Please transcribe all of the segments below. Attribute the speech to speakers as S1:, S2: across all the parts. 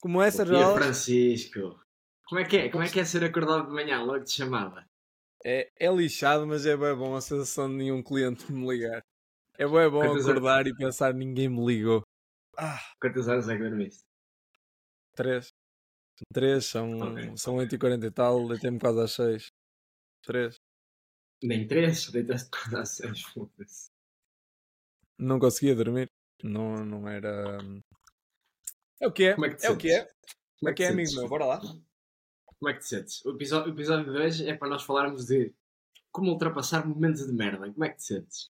S1: Como é,
S2: Dia
S1: Alves?
S2: Francisco. Como é que é? Como é que é ser acordado de manhã logo de chamada?
S1: É, é lixado, mas é bem bom a sensação de nenhum cliente me ligar. É bem bom
S2: Quantas
S1: acordar e pensar ninguém me ligou. Ah,
S2: Quantas horas é que dormiste?
S1: três. Três, são,
S2: Ok.
S1: são 8h40 e tal, deitei-me quase às 6. Três.
S2: Nem três? Deitaste quase às seis, foda-se.
S1: Não conseguia dormir. Não, não era. É o que é.
S2: Como é que
S1: é o que é. Como é que é, amigo meu? Bora lá.
S2: Como é que te sentes? O episódio, o episódio de hoje é para nós falarmos de como ultrapassar momentos de merda. Como é que te sentes?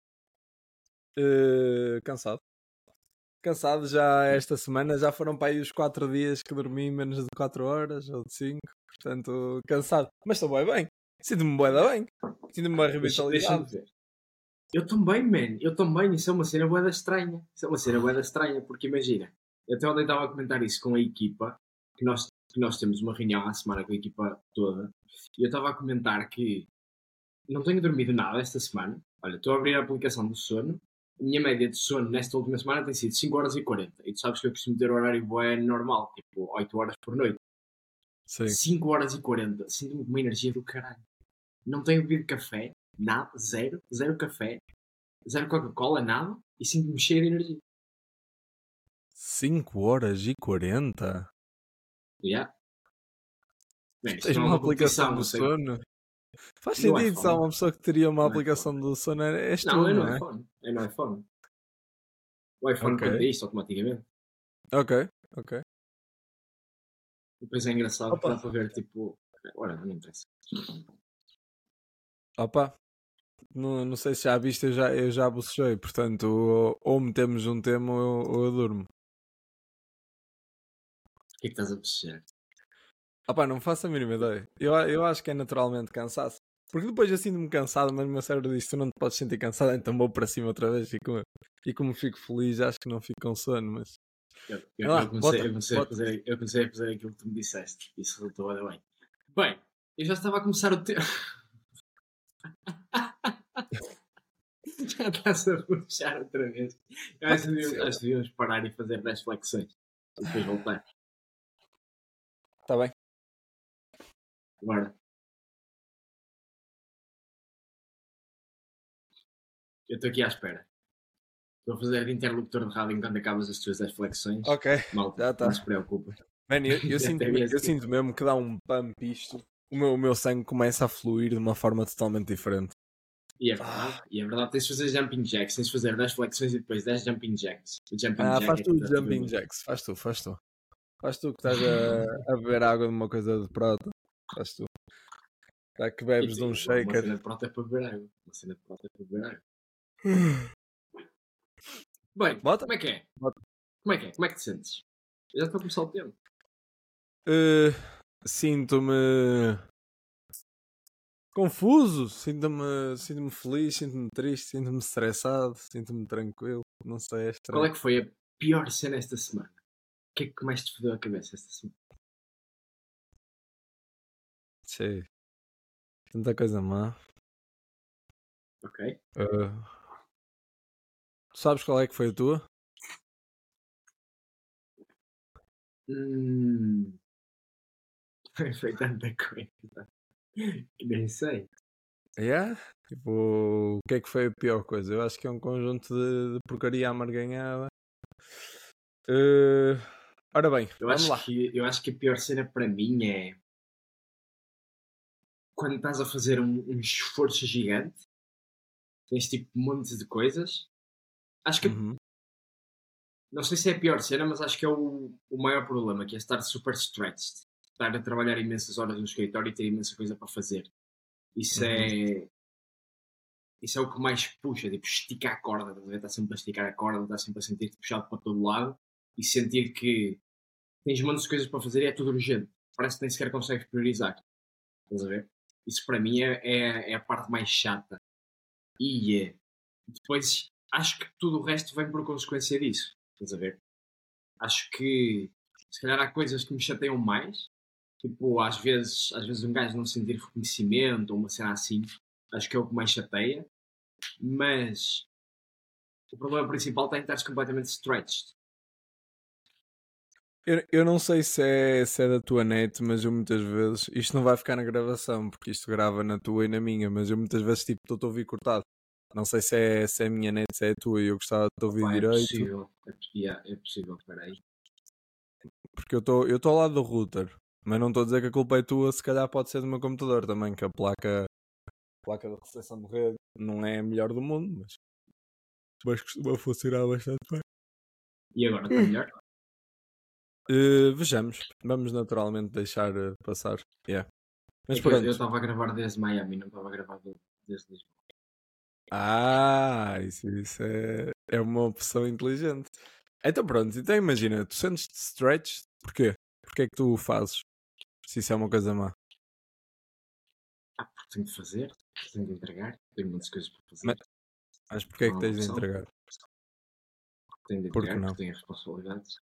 S1: Eh, cansado. Cansado já esta semana, já foram para aí os 4 dias que dormi menos de 4 horas ou de 5. Portanto, cansado. Mas estou bem bem. Sinto-me bué da bem. Sinto-me bem
S2: Deixa-
S1: revitalizado.
S2: ver. Eu também, man. Eu também. Isso é uma cena boeda estranha. Isso é uma cena boeda estranha, porque imagina. Eu até ontem estava a comentar isso com a equipa, que nós, que nós temos uma reunião à semana com a equipa toda, e eu estava a comentar que não tenho dormido nada esta semana. Olha, estou a abrir a aplicação do sono. A minha média de sono nesta última semana tem sido 5 horas e 40. E tu sabes que eu costumo ter horário bué normal, tipo 8 horas por noite.
S1: Sim.
S2: 5 horas e 40. Sinto-me com uma energia do caralho. Não tenho bebido café, nada, zero, zero café, zero Coca-Cola, nada, e sinto-me cheio de energia.
S1: 5 horas e 40?
S2: Yeah. Bem,
S1: Tens
S2: é
S1: uma aplicação
S2: competição,
S1: do sono? Faz
S2: No
S1: sentido, se há
S2: iPhone.
S1: uma pessoa que teria uma
S2: No
S1: aplicação do sono, és tu,
S2: Não, é no
S1: não é?
S2: iPhone. É no iPhone. O iPhone
S1: Ok.
S2: conta isto automaticamente.
S1: Ok, ok.
S2: Depois é engraçado
S1: Opa.
S2: dá para ver, tipo... Ora, não interessa.
S1: Opa, não, não sei se já viste, eu já, eu já bocejei, portanto, ou, ou metemos um tema ou, ou eu durmo.
S2: O que é que estás a mexer?
S1: Opa, não faço a mínima ideia. Eu, eu acho que é naturalmente cansaço. Porque depois eu sinto-me cansado, mas o meu cérebro diz: tu não te podes sentir cansado, então vou para cima outra vez. E como, e como fico feliz, acho que não fico com sono. Mas
S2: Eu, eu,
S1: lá,
S2: eu, comecei,
S1: bota,
S2: comecei
S1: bota.
S2: fazer, eu comecei a fazer aquilo que tu me disseste. Isso resultou bem bem. Bem, eu já estava a começar o tempo. já estás a puxar outra vez. Eu acho que devíamos, parar e fazer 10 flexões. Depois voltar.
S1: Está bem.
S2: Agora. Eu estou aqui à espera. Estou a fazer de interlocutor de rádio enquanto acabas as tuas 10 flexões.
S1: Ok,
S2: Malta,
S1: já tá.
S2: não se preocupa.
S1: Man, eu, eu, sinto, eu sinto mesmo que dá um pump isto. O meu, o meu sangue começa a fluir de uma forma totalmente diferente.
S2: E é verdade, e é verdade, tens de fazer jumping jacks, tens de fazer 10 flexões e depois 10 jumping jacks. O jumping
S1: Ah,
S2: jack
S1: faz
S2: é
S1: tu
S2: dá
S1: jumping jacks, faz tu, faz tu. Faz tu que estás a, a beber água de uma coisa de prata. Faz tu. Já que bebes de um
S2: Uma
S1: shaker.
S2: cena de prata é para beber água. Uma cena de prata é para beber água. Bem,
S1: Bota.
S2: como é que é?
S1: Bota.
S2: Como é que é? Como é que te sentes? Já estou a começar o tempo.
S1: Eh, sinto-me confuso, sinto-me sinto feliz, sinto-me triste, sinto-me estressado, sinto-me tranquilo. Não sei, é estranho.
S2: Qual é que foi a pior cena esta semana? O que é que mais te fodeu a cabeça esta semana?
S1: Sei. Tanta coisa má.
S2: Ok?
S1: Eh, sabes qual é que foi a tua?
S2: Hum... Foi tanta coisa. Que nem sei.
S1: Yeah? Tipo, o que é que foi a pior coisa? Eu acho que é um conjunto de, de porcaria amarganhada. Eh, ora bem,
S2: Eu
S1: vamos
S2: acho,
S1: lá.
S2: que, eu acho que a pior cena para mim é quando estás a fazer um, um esforço gigante, tens tipo um monte de coisas. Acho que,
S1: Uhum.
S2: não sei se é a pior cena, mas acho que é o, o maior problema, que é estar super stretched. Estar a trabalhar imensas horas no escritório e ter imensa coisa para fazer. Isso é. Isso é o que mais puxa, tipo, estica a corda, estás a ver? Está sempre a esticar a corda, está sempre a sentir-te puxado para todo lado e sentir que tens de coisas para fazer e é tudo urgente. Parece que nem sequer consegues priorizar. Estás a ver? Isso para mim é, é, é a parte mais chata. E é. Depois acho que tudo o resto vem por consequência disso. Estás a ver? Acho que se calhar há coisas que me chateiam mais. Tipo, às vezes, às vezes um gajo não sentir reconhecimento ou uma cena assim. Acho que é o que mais chateia. Mas o problema principal está em estares completamente stretched.
S1: Eu, eu não sei se é, se é da tua net, mas eu muitas vezes. Isto não vai ficar na gravação, porque isto grava na tua e na minha, mas eu muitas vezes tipo estou a ouvir cortado. Não sei se é, se é a minha net, se é a tua, e eu gostava de te ouvir
S2: é
S1: direito.
S2: possível. É, possível, é possível, peraí.
S1: Porque eu estou ao lado do router, mas não estou a dizer que a culpa é tua, se calhar pode ser do meu computador também, que a placa, a placa de recepção de rede não é a melhor do mundo, mas, mas costuma funcionar bastante bem.
S2: E agora está melhor?
S1: Eh, vejamos, vamos naturalmente deixar eh, passar. Yeah. Mas
S2: É
S1: pronto.
S2: eu estava a gravar desde Miami, não estava a gravar de- desde Lisboa.
S1: Ah, isso, isso é, é uma opção inteligente. Então pronto, então imagina, tu sentes-te stretch, porquê? Porquê é que tu o fazes? Se isso é uma coisa má.
S2: Ah, porque tenho de fazer, tenho de entregar, tenho muitas coisas para fazer.
S1: Mas- Mas porquê é que
S2: Não,
S1: tens de entregar?
S2: tenho de entregar,
S1: não?
S2: porque tenho responsabilidades.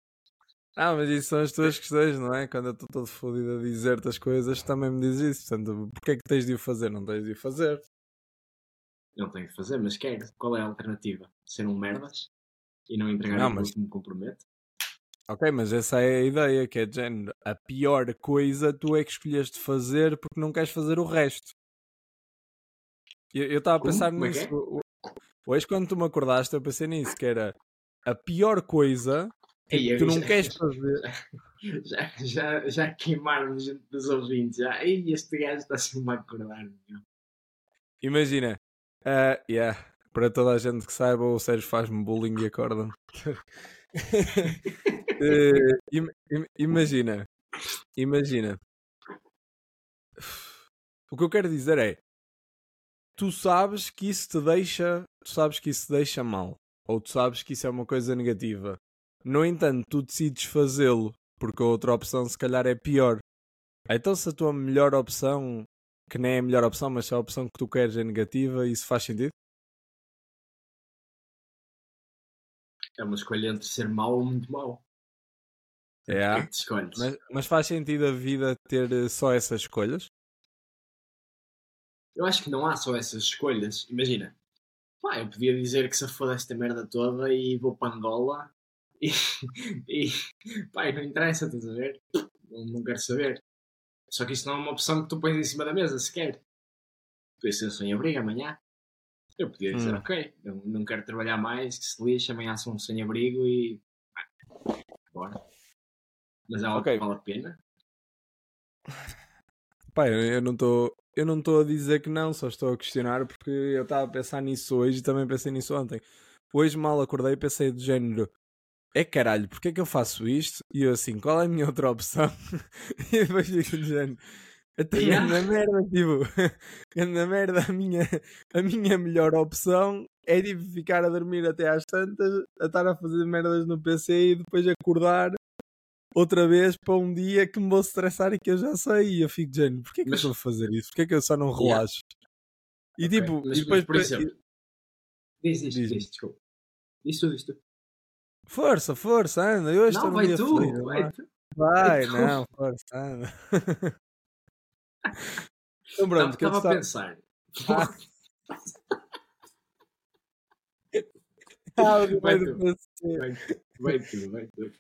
S1: Ah, mas isso são as tuas questões, não é? Quando eu estou todo fodido a dizer-te as coisas, também me diz isso. Portanto, porquê é que tens de o fazer? Não tens de o fazer.
S2: Não tenho de fazer, mas quero. Qual é a alternativa? Ser um merdas e não entregar
S1: Não, mas-
S2: que me compromete?
S1: Ok, mas essa é a ideia, que é de género. A pior coisa tu é que escolheste fazer porque não queres fazer o resto. Eu estava a
S2: Como?
S1: pensar
S2: Como é
S1: nisso.
S2: é?
S1: o- o- Hoje, quando tu me acordaste, eu pensei nisso, que era a pior coisa
S2: Ei,
S1: que tu não
S2: já-
S1: queres fazer.
S2: Já, já, já queimaram gente dos ouvintes. Já. Ei, este gajo está sempre a acordar. meu.
S1: Imagina, ah, yeah, para toda a gente que saiba, o Sérgio faz-me bullying e acorda-me. Eh, im- im- imagina, imagina. O que eu quero dizer é, tu sabes que isso te deixa, tu sabes que isso te deixa mal, ou tu sabes que isso é uma coisa negativa. No entanto, tu decides fazê-lo, porque a outra opção se calhar é pior. Então se a tua melhor opção, que nem é a melhor opção, mas se a opção que tu queres é negativa, isso faz sentido?
S2: É uma escolha entre ser mau ou muito mau. É
S1: É,
S2: escolhes?
S1: mas, mas faz sentido a vida ter eh, só essas escolhas?
S2: Eu acho que não há só essas escolhas. Imagina, pá, eu podia dizer que se foda esta merda toda e vou para Angola e, e e não interessa, estás a ver? Não, não quero saber. Só que isso não é uma opção que tu pões em cima da mesa sequer. Tu ser sem abrigo amanhã. Eu podia dizer,
S1: Hum.
S2: ok, eu não quero trabalhar mais, que se lixe, amanhã sou um sem abrigo e. bora. Mas é algo
S1: Ok.
S2: que vale a pena.
S1: Pá, eu, não estou. Eu não estou a dizer que não, só estou a questionar porque eu estava a pensar nisso hoje e também pensei nisso ontem. Hoje mal acordei e pensei do género. É caralho, porque é que eu faço isto? E eu assim, qual é a minha outra opção? e depois fico do género. Até
S2: Yeah.
S1: na merda, tipo, na merda, a minha, a minha melhor opção é tipo ficar a dormir até às tantas, a estar a fazer merdas no PC e depois acordar outra vez para um dia que me vou estressar e que eu já sei. E eu fico de género, porquê é que
S2: Mas-
S1: eu estou a fazer isso? Porquê é que eu só não
S2: Yeah.
S1: relaxo? E
S2: Ok,
S1: tipo,
S2: mas-
S1: e
S2: mas
S1: depois
S2: por exemplo, Diz, diz,
S1: Diz-me.
S2: diz, desculpa. Diz tu, diz tu.
S1: Força, força, anda, eu estou
S2: Não, vai
S1: dia
S2: tu,
S1: feliz,
S2: vai
S1: vai.
S2: tu.
S1: Vai,
S2: tu.
S1: não, força, anda. então pronto, que eu
S2: Estava a pensar.
S1: Ah,
S2: Vai
S1: vai
S2: tu. Vai, vai tu, vai tu.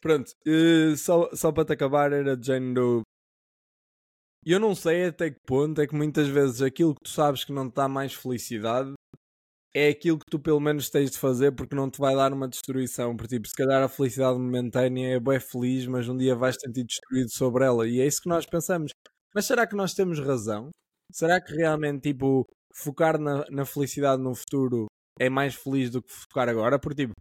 S1: Pronto, eh, só, só para te acabar, era de género. Eu não sei até que ponto é que muitas vezes aquilo que tu sabes que não te dá mais felicidade é aquilo que tu pelo menos tens de fazer porque não te vai dar uma destruição. Por tipo, se calhar a felicidade momentânea é bem feliz, mas um dia vais sentir destruído sobre ela. E é isso que nós pensamos. Mas será que nós temos razão? Será que realmente, tipo, focar na, na felicidade no futuro é mais feliz do que focar agora? Porque, tipo,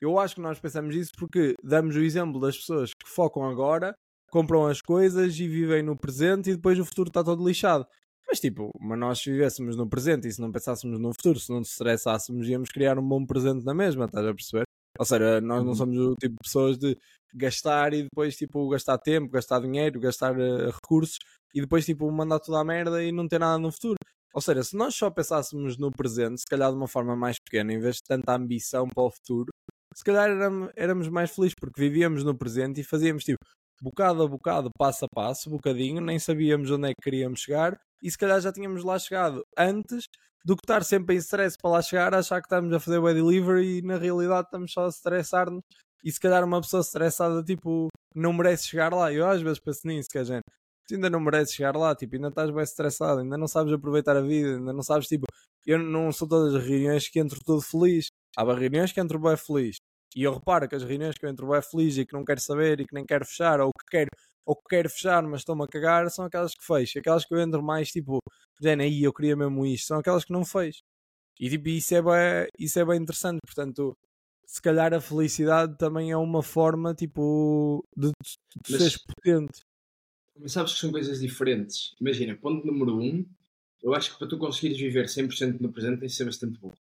S1: eu acho que nós pensamos isso porque damos o exemplo das pessoas que focam agora, compram as coisas e vivem no presente e depois o futuro está todo lixado. Mas tipo, mas nós se vivêssemos no presente e se não pensássemos no futuro, se não nos estressássemos, íamos criar um bom presente na mesma, estás a perceber? Ou seja, nós não
S2: Uhum.
S1: somos o tipo de pessoas de gastar e depois tipo gastar tempo, gastar dinheiro, gastar eh, recursos e depois tipo mandar tudo à merda e não ter nada no futuro. Ou seja, se nós só pensássemos no presente, se calhar de uma forma mais pequena, em vez de tanta ambição para o futuro, se calhar éramos, éramos mais felizes porque vivíamos no presente e fazíamos tipo bocado a bocado, passo a passo, bocadinho, nem sabíamos onde é que queríamos chegar e se calhar já tínhamos lá chegado antes do que estar sempre em stress para lá chegar, achar que estamos a fazer o delivery e na realidade estamos só a estressar-nos E se calhar uma pessoa estressada, tipo, não merece chegar lá. Eu às vezes penso nisso, que a gente, tu ainda não mereces chegar lá, tipo, ainda estás bem estressado, ainda não sabes aproveitar a vida, ainda não sabes, tipo, eu não sou todas as reuniões que entro todo feliz. Há reuniões que entro bem feliz. E eu reparo que as reuniões que eu entro bem feliz e que não quero saber e que nem quero fechar, ou que quero, ou que quero fechar, mas estou-me a cagar, são aquelas que fecho. Aquelas que eu entro mais, tipo, Jane, aí eu queria mesmo isto, são aquelas que não fez. E tipo, isso é bem, isso é bem interessante, portanto, se calhar a felicidade também é uma forma, tipo, de, de
S2: Mas-
S1: seres potente.
S2: Mas sabes que são coisas diferentes. Imagina, ponto número um, eu acho que para tu conseguires viver 100% no presente tens de ser bastante burro.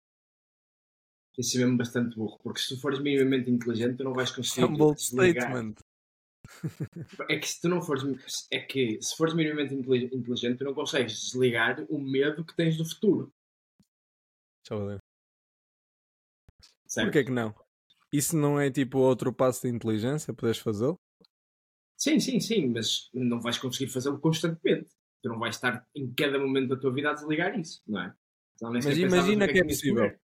S2: Tens de ser mesmo bastante burro, porque se tu fores minimamente inteligente, tu não vais conseguir
S1: é um bold statement.
S2: É que se tu não fores, é que se fores minimamente inteli- inteligente, tu não consegues desligar o medo que tens do futuro.
S1: Deixa eu ver.
S2: Certo?
S1: Porquê que não? Isso não é tipo outro passo de inteligência? Podes fazê-lo?
S2: Sim, sim, sim, mas não vais conseguir fazê-lo constantemente. Tu não vais estar em cada momento da tua vida a desligar isso, não é? Então,
S1: Mas imagina que é
S2: tinhas de
S1: possível.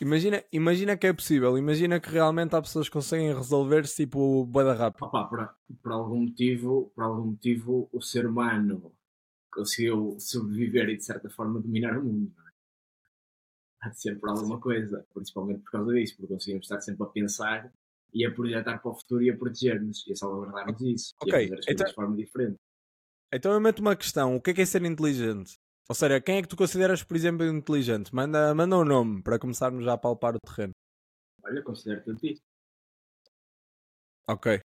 S1: Imagina, imagina que é possível. Imagina que realmente há pessoas que conseguem resolver-se tipo boeda rápido.
S2: Opa, por, por algum motivo, por algum motivo, o ser humano conseguiu sobreviver e de certa forma dominar o mundo. É? Há de ser por alguma coisa, principalmente por causa disso, porque conseguimos estar sempre a pensar e a projetar para o futuro e a proteger-nos e a salvaguardar-nos isso e
S1: Ok,
S2: a fazer as coisas
S1: então-
S2: de forma diferente.
S1: Então eu meto uma questão: o que é que é ser inteligente? Ou seja, quem é que tu consideras, por exemplo, inteligente? Manda, manda um nome para começarmos já a palpar o terreno.
S2: Olha, considero-te a ti.
S1: Ok.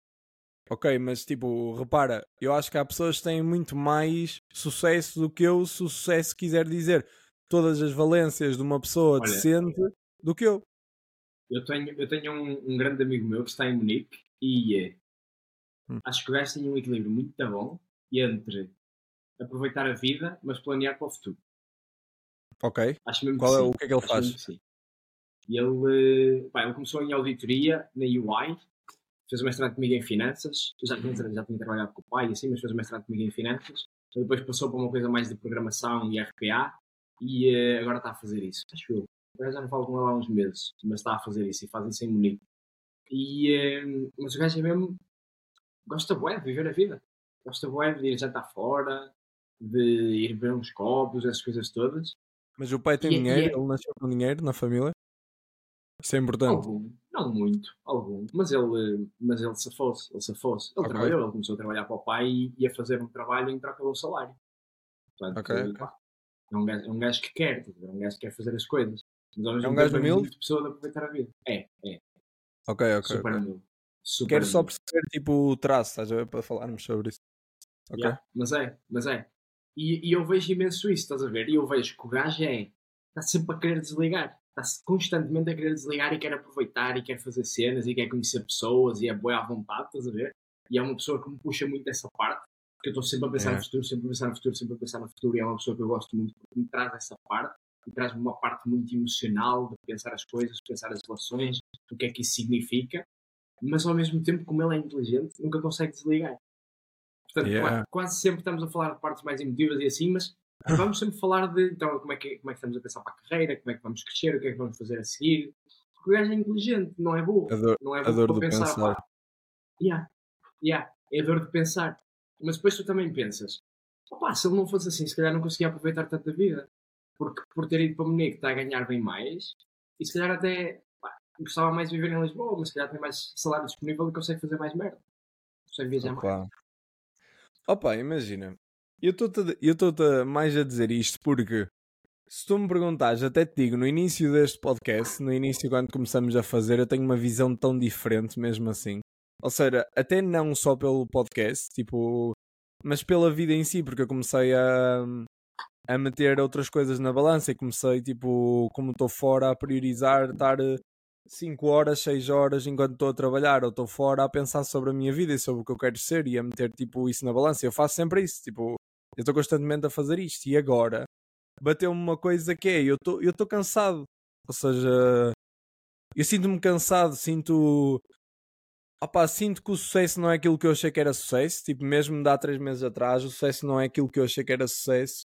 S1: Ok, mas tipo, repara, eu acho que há pessoas que têm muito mais sucesso do que eu, se o sucesso quiser dizer todas as valências de uma pessoa
S2: Olha.
S1: decente do que eu.
S2: Eu tenho, eu tenho um, um grande amigo meu que está em Munique e é,
S1: Hum.
S2: acho que o gajo tem um equilíbrio muito bom entre aproveitar a vida, mas planear para o futuro.
S1: Ok.
S2: Acho mesmo
S1: Qual é,
S2: sim.
S1: o que é que ele
S2: Acho
S1: faz?
S2: que sim. E ele, pá, ele começou em auditoria na UI, fez o mestrado comigo em finanças, eu já tinha, já tinha trabalhado com o pai assim, mas fez o mestrado comigo em finanças, depois passou para uma coisa mais de programação e RPA e eh, agora está a fazer isso. Acho eu. Agora já não falo com ele há uns meses, mas está a fazer isso e faz isso em Munique. E, eh, mas o gajo é mesmo, gosta bué de viver a vida. Gosta bué de ir jantar fora, de ir beber uns copos, essas coisas todas.
S1: Mas o pai tem
S2: E- e
S1: dinheiro,
S2: é-
S1: ele nasceu com dinheiro na família. Isso é importante.
S2: Algum, não muito, algum. Mas ele, mas ele se fosse, ele se fosse. Ele
S1: Ok.
S2: trabalhou, ele começou a trabalhar para o pai e ia fazer um trabalho em troca do salário. Portanto,
S1: Ok, ok.
S2: pá, É, um gajo, é um gajo que quer, ver? é um gajo que quer fazer as coisas. Mas
S1: É um gajo humilde?
S2: muito pessoa de aproveitar a vida. É, é.
S1: Ok, ok.
S2: super humilde. Super
S1: Quero só perceber tipo o traço, estás a ver? Para falarmos sobre isso. Ok.
S2: Yeah, mas é, mas é. E, e eu vejo imenso isso, estás a ver? E eu vejo que o gajo é. Está sempre a querer desligar. Está constantemente a querer desligar e quer aproveitar e quer fazer cenas e quer conhecer pessoas e é boa à vontade, estás a ver? E é uma pessoa que me puxa muito essa parte, porque eu estou sempre a pensar
S1: É.
S2: no futuro, sempre a pensar no futuro, sempre a pensar no futuro e é uma pessoa que eu gosto muito porque me traz essa parte e traz-me uma parte muito emocional de pensar as coisas, de pensar as relações, o que é que isso significa, mas ao mesmo tempo, como ele é inteligente, nunca consegue desligar. Portanto,
S1: Yeah.
S2: quase sempre estamos a falar de partes mais emotivas e assim, mas vamos sempre falar de então, como, é que, como é que estamos a pensar para a carreira, como é que vamos crescer, o que é que vamos fazer a seguir. Porque o gajo é inteligente, não é burro.
S1: A dor,
S2: Não é
S1: a
S2: burro
S1: dor
S2: para
S1: do
S2: pensar.
S1: pensar.
S2: pá. Yeah. Yeah. É a dor de pensar. Mas depois tu também pensas, opá, se ele não fosse assim, se calhar não conseguia aproveitar tanta vida. Porque por ter ido para Munique está a ganhar bem mais e se calhar até pá, gostava mais de viver em Lisboa, mas se calhar tem mais salário disponível e consegue fazer mais merda. Consegue viajar mais.
S1: Opa. Imagina. Eu estou-te mais a dizer isto porque se tu me perguntares, até te digo, no início deste podcast, no início quando começamos a fazer, eu tenho uma visão tão diferente mesmo assim. Ou seja, até não só pelo podcast, tipo, mas pela vida em si, porque eu comecei a, a meter outras coisas na balança e comecei, tipo, como estou fora, a priorizar estar 5 horas, 6 horas enquanto estou a trabalhar ou estou fora a pensar sobre a minha vida e sobre o que eu quero ser e a meter tipo isso na balança. Eu faço sempre isso, tipo, eu estou constantemente a fazer isto e agora bateu-me uma coisa que é, eu estou cansado. Ou seja, eu sinto-me cansado, sinto Opa, sinto que o sucesso não é aquilo que eu achei que era sucesso. Tipo, mesmo de há 3 meses atrás, o sucesso não é aquilo que eu achei que era sucesso.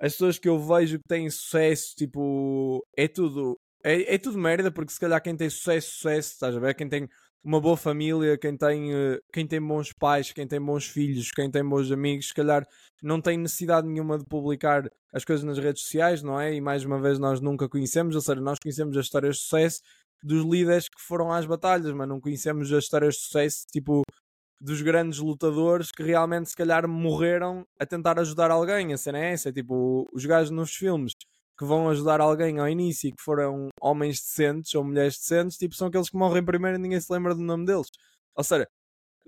S1: As pessoas que eu vejo que têm sucesso, tipo, é tudo é, é tudo merda, porque se calhar quem tem sucesso, sucesso, estás a ver? Quem tem uma boa família, quem tem, eh, quem tem bons pais, quem tem bons filhos, quem tem bons amigos, se calhar não tem necessidade nenhuma de publicar as coisas nas redes sociais, não é? E mais uma vez nós nunca conhecemos, ou seja, nós conhecemos as histórias de sucesso dos líderes que foram às batalhas, mas não conhecemos as histórias de sucesso, tipo, dos grandes lutadores que realmente se calhar morreram a tentar ajudar alguém. A cena é essa, é tipo, os gajos nos filmes que vão ajudar alguém ao início e que foram homens decentes ou mulheres decentes, tipo, são aqueles que morrem primeiro e ninguém se lembra do nome deles. Ou seja,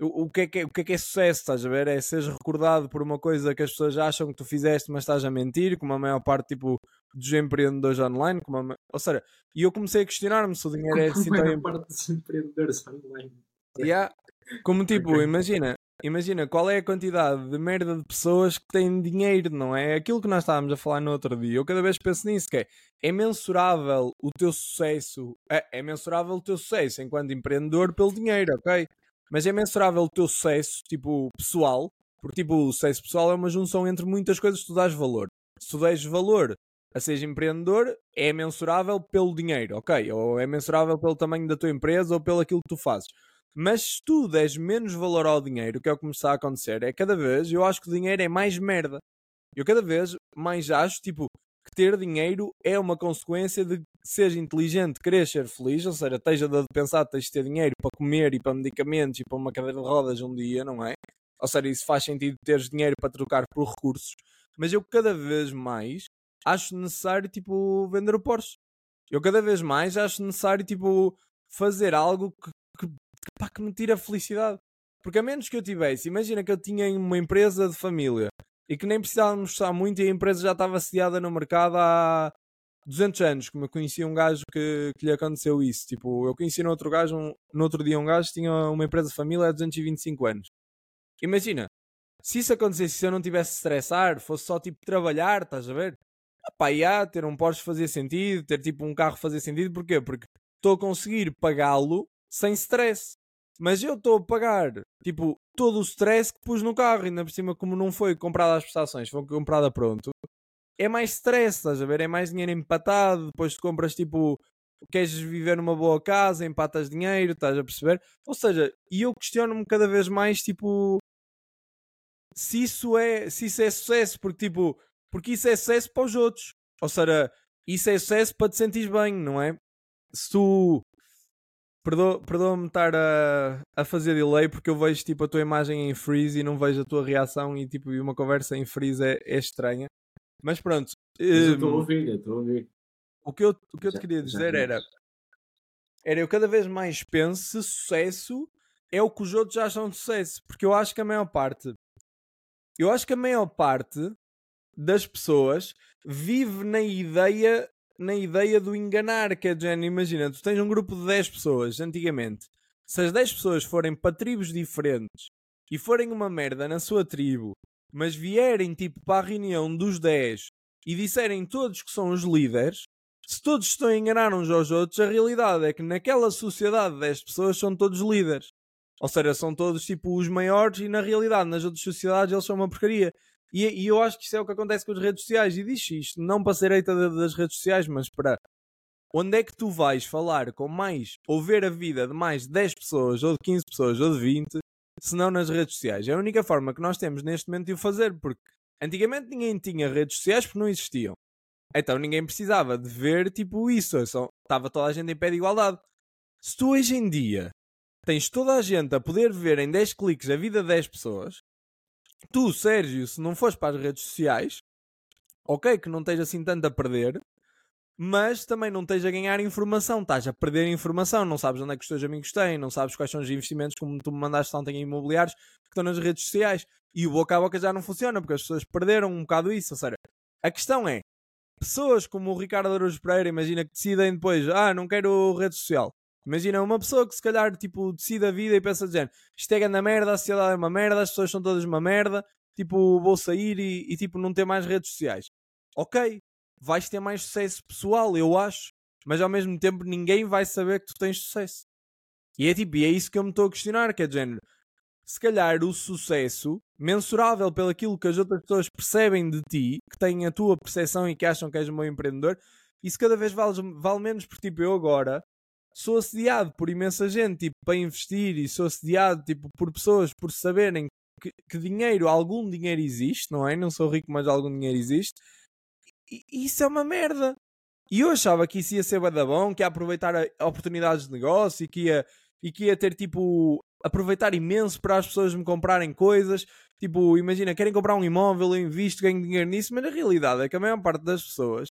S1: o, o, que é que é, o que é que é sucesso, estás a ver? É seres recordado por uma coisa que as pessoas acham que tu fizeste, mas estás a mentir, como a maior parte, tipo, dos empreendedores online. Como a, ou seja, e eu comecei a questionar-me se o dinheiro é assim
S2: tão... A maior parte dos empreendedores online.
S1: Yeah. Como tipo, imagina, imagina qual é a quantidade de merda de pessoas que têm dinheiro, não é? Aquilo que nós estávamos a falar no outro dia. Eu cada vez penso nisso, que é, é mensurável o teu sucesso, é, é mensurável o teu sucesso enquanto empreendedor pelo dinheiro, ok? Mas é mensurável o teu sucesso, tipo, pessoal, porque tipo, o sucesso pessoal é uma junção entre muitas coisas que tu dás valor. Se tu des valor a seres empreendedor, é mensurável pelo dinheiro, ok? Ou é mensurável pelo tamanho da tua empresa ou pelo aquilo que tu fazes. Mas se tu des menos valor ao dinheiro, o que é o que começar a acontecer, é cada vez, eu acho que o dinheiro é mais merda. Eu cada vez mais acho, tipo, que ter dinheiro é uma consequência de seres inteligente, querer ser feliz, ou seja, esteja de pensar que tens de ter dinheiro para comer e para medicamentos e para uma cadeira de rodas um dia, não é? Ou seja, isso faz sentido teres dinheiro para trocar por recursos. Mas eu cada vez mais acho necessário, tipo, vender o Porsche. Eu cada vez mais acho necessário, tipo, fazer algo que, que pá, que me tira a felicidade. Porque a menos que eu tivesse, imagina que eu tinha uma empresa de família e que nem precisava mostrar muito e a empresa já estava sediada no mercado há 200 anos, como eu conhecia um gajo que, que lhe aconteceu isso. Tipo, eu conheci no outro gajo, um, no outro dia um gajo que tinha uma empresa de família há 225 anos. Imagina, se isso acontecesse, se eu não tivesse de estressar, fosse só tipo trabalhar, estás a ver? Pá, ia, ter um Porsche fazia sentido, ter tipo um carro fazia sentido, porquê? Porque estou a conseguir pagá-lo sem stress. Mas eu estou a pagar, tipo, todo o stress que pus no carro, ainda por cima, como não foi comprado às prestações, foi comprada pronto. É mais stress, estás a ver? É mais dinheiro empatado. Depois compras, tipo, queres viver numa boa casa, empatas dinheiro, estás a perceber? Ou seja, e eu questiono-me cada vez mais, tipo, se isso é, se isso é sucesso, porque, tipo, porque isso é sucesso para os outros. Ou seja, isso é sucesso para te sentir bem, não é? Se tu Perdoa-me perdoa estar a, a fazer delay porque eu vejo tipo a tua imagem em freeze e não vejo a tua reação e tipo uma conversa em freeze é, é estranha. Mas pronto.
S2: Mas eu estou a hum, ouvir, eu estou a ouvir.
S1: O que eu, o que eu te queria dizer era era eu cada vez mais penso se sucesso é o que os outros acham de sucesso. Porque eu acho que a maior parte eu acho que a maior parte das pessoas vive na ideia na ideia do enganar, que é de imagina, tu tens um grupo de 10 pessoas, antigamente, se as 10 pessoas forem para tribos diferentes e forem uma merda na sua tribo, mas vierem tipo para a reunião dos 10 e disserem todos que são os líderes, se todos estão a enganar uns aos outros, a realidade é que naquela sociedade de 10 pessoas são todos líderes. Ou seja, são todos tipo os maiores e na realidade nas outras sociedades eles são uma porcaria. E, e, eu acho que isso é o que acontece com as redes sociais. E diz isto, não para ser eita das redes sociais, mas para onde é que tu vais falar com mais ou ver a vida de mais de 10 pessoas, ou de 15 pessoas, ou de 20, se não nas redes sociais? É a única forma que nós temos neste momento de o fazer, porque antigamente ninguém tinha redes sociais porque não existiam. Então ninguém precisava de ver tipo isso, estava toda a gente em pé de igualdade. Se tu hoje em dia tens toda a gente a poder ver em 10 cliques a vida de 10 pessoas, tu, Sérgio, se não fores para as redes sociais, ok, que não tens assim tanto a perder, mas também não tens a ganhar informação, estás a perder informação, não sabes onde é que os teus amigos têm, não sabes quais são os investimentos, como tu me mandaste ontem em imobiliários, que estão nas redes sociais. E o boca a boca já não funciona, porque as pessoas perderam um bocado isso. Ou seja, a questão é, pessoas como o Ricardo Araújo Pereira, imagina que decidem depois, ah, não quero rede social. Imagina uma pessoa que se calhar tipo, decide a vida e pensa de isto é grande merda, a sociedade é uma merda, as pessoas são todas uma merda, tipo, vou sair e, e tipo, não ter mais redes sociais. Ok, vais ter mais sucesso pessoal, eu acho, mas ao mesmo tempo ninguém vai saber que tu tens sucesso. E é tipo, e é isso que eu me estou a questionar, que é género. Se calhar o sucesso, mensurável pelo aquilo que as outras pessoas percebem de ti, que têm a tua percepção e que acham que és um bom empreendedor, isso cada vez vale, vale menos, porque tipo, eu agora sou assediado por imensa gente tipo, para investir e sou assediado tipo, por pessoas por saberem que, que dinheiro, algum dinheiro existe, não é? Não sou rico, mas algum dinheiro existe. E, isso é uma merda. E eu achava que isso ia ser bada bom, que ia aproveitar oportunidades de negócio e que ia, e que ia ter tipo aproveitar imenso para as pessoas me comprarem coisas. Tipo, imagina, querem comprar um imóvel, eu invisto, ganho dinheiro nisso, mas na realidade é que a maior parte das pessoas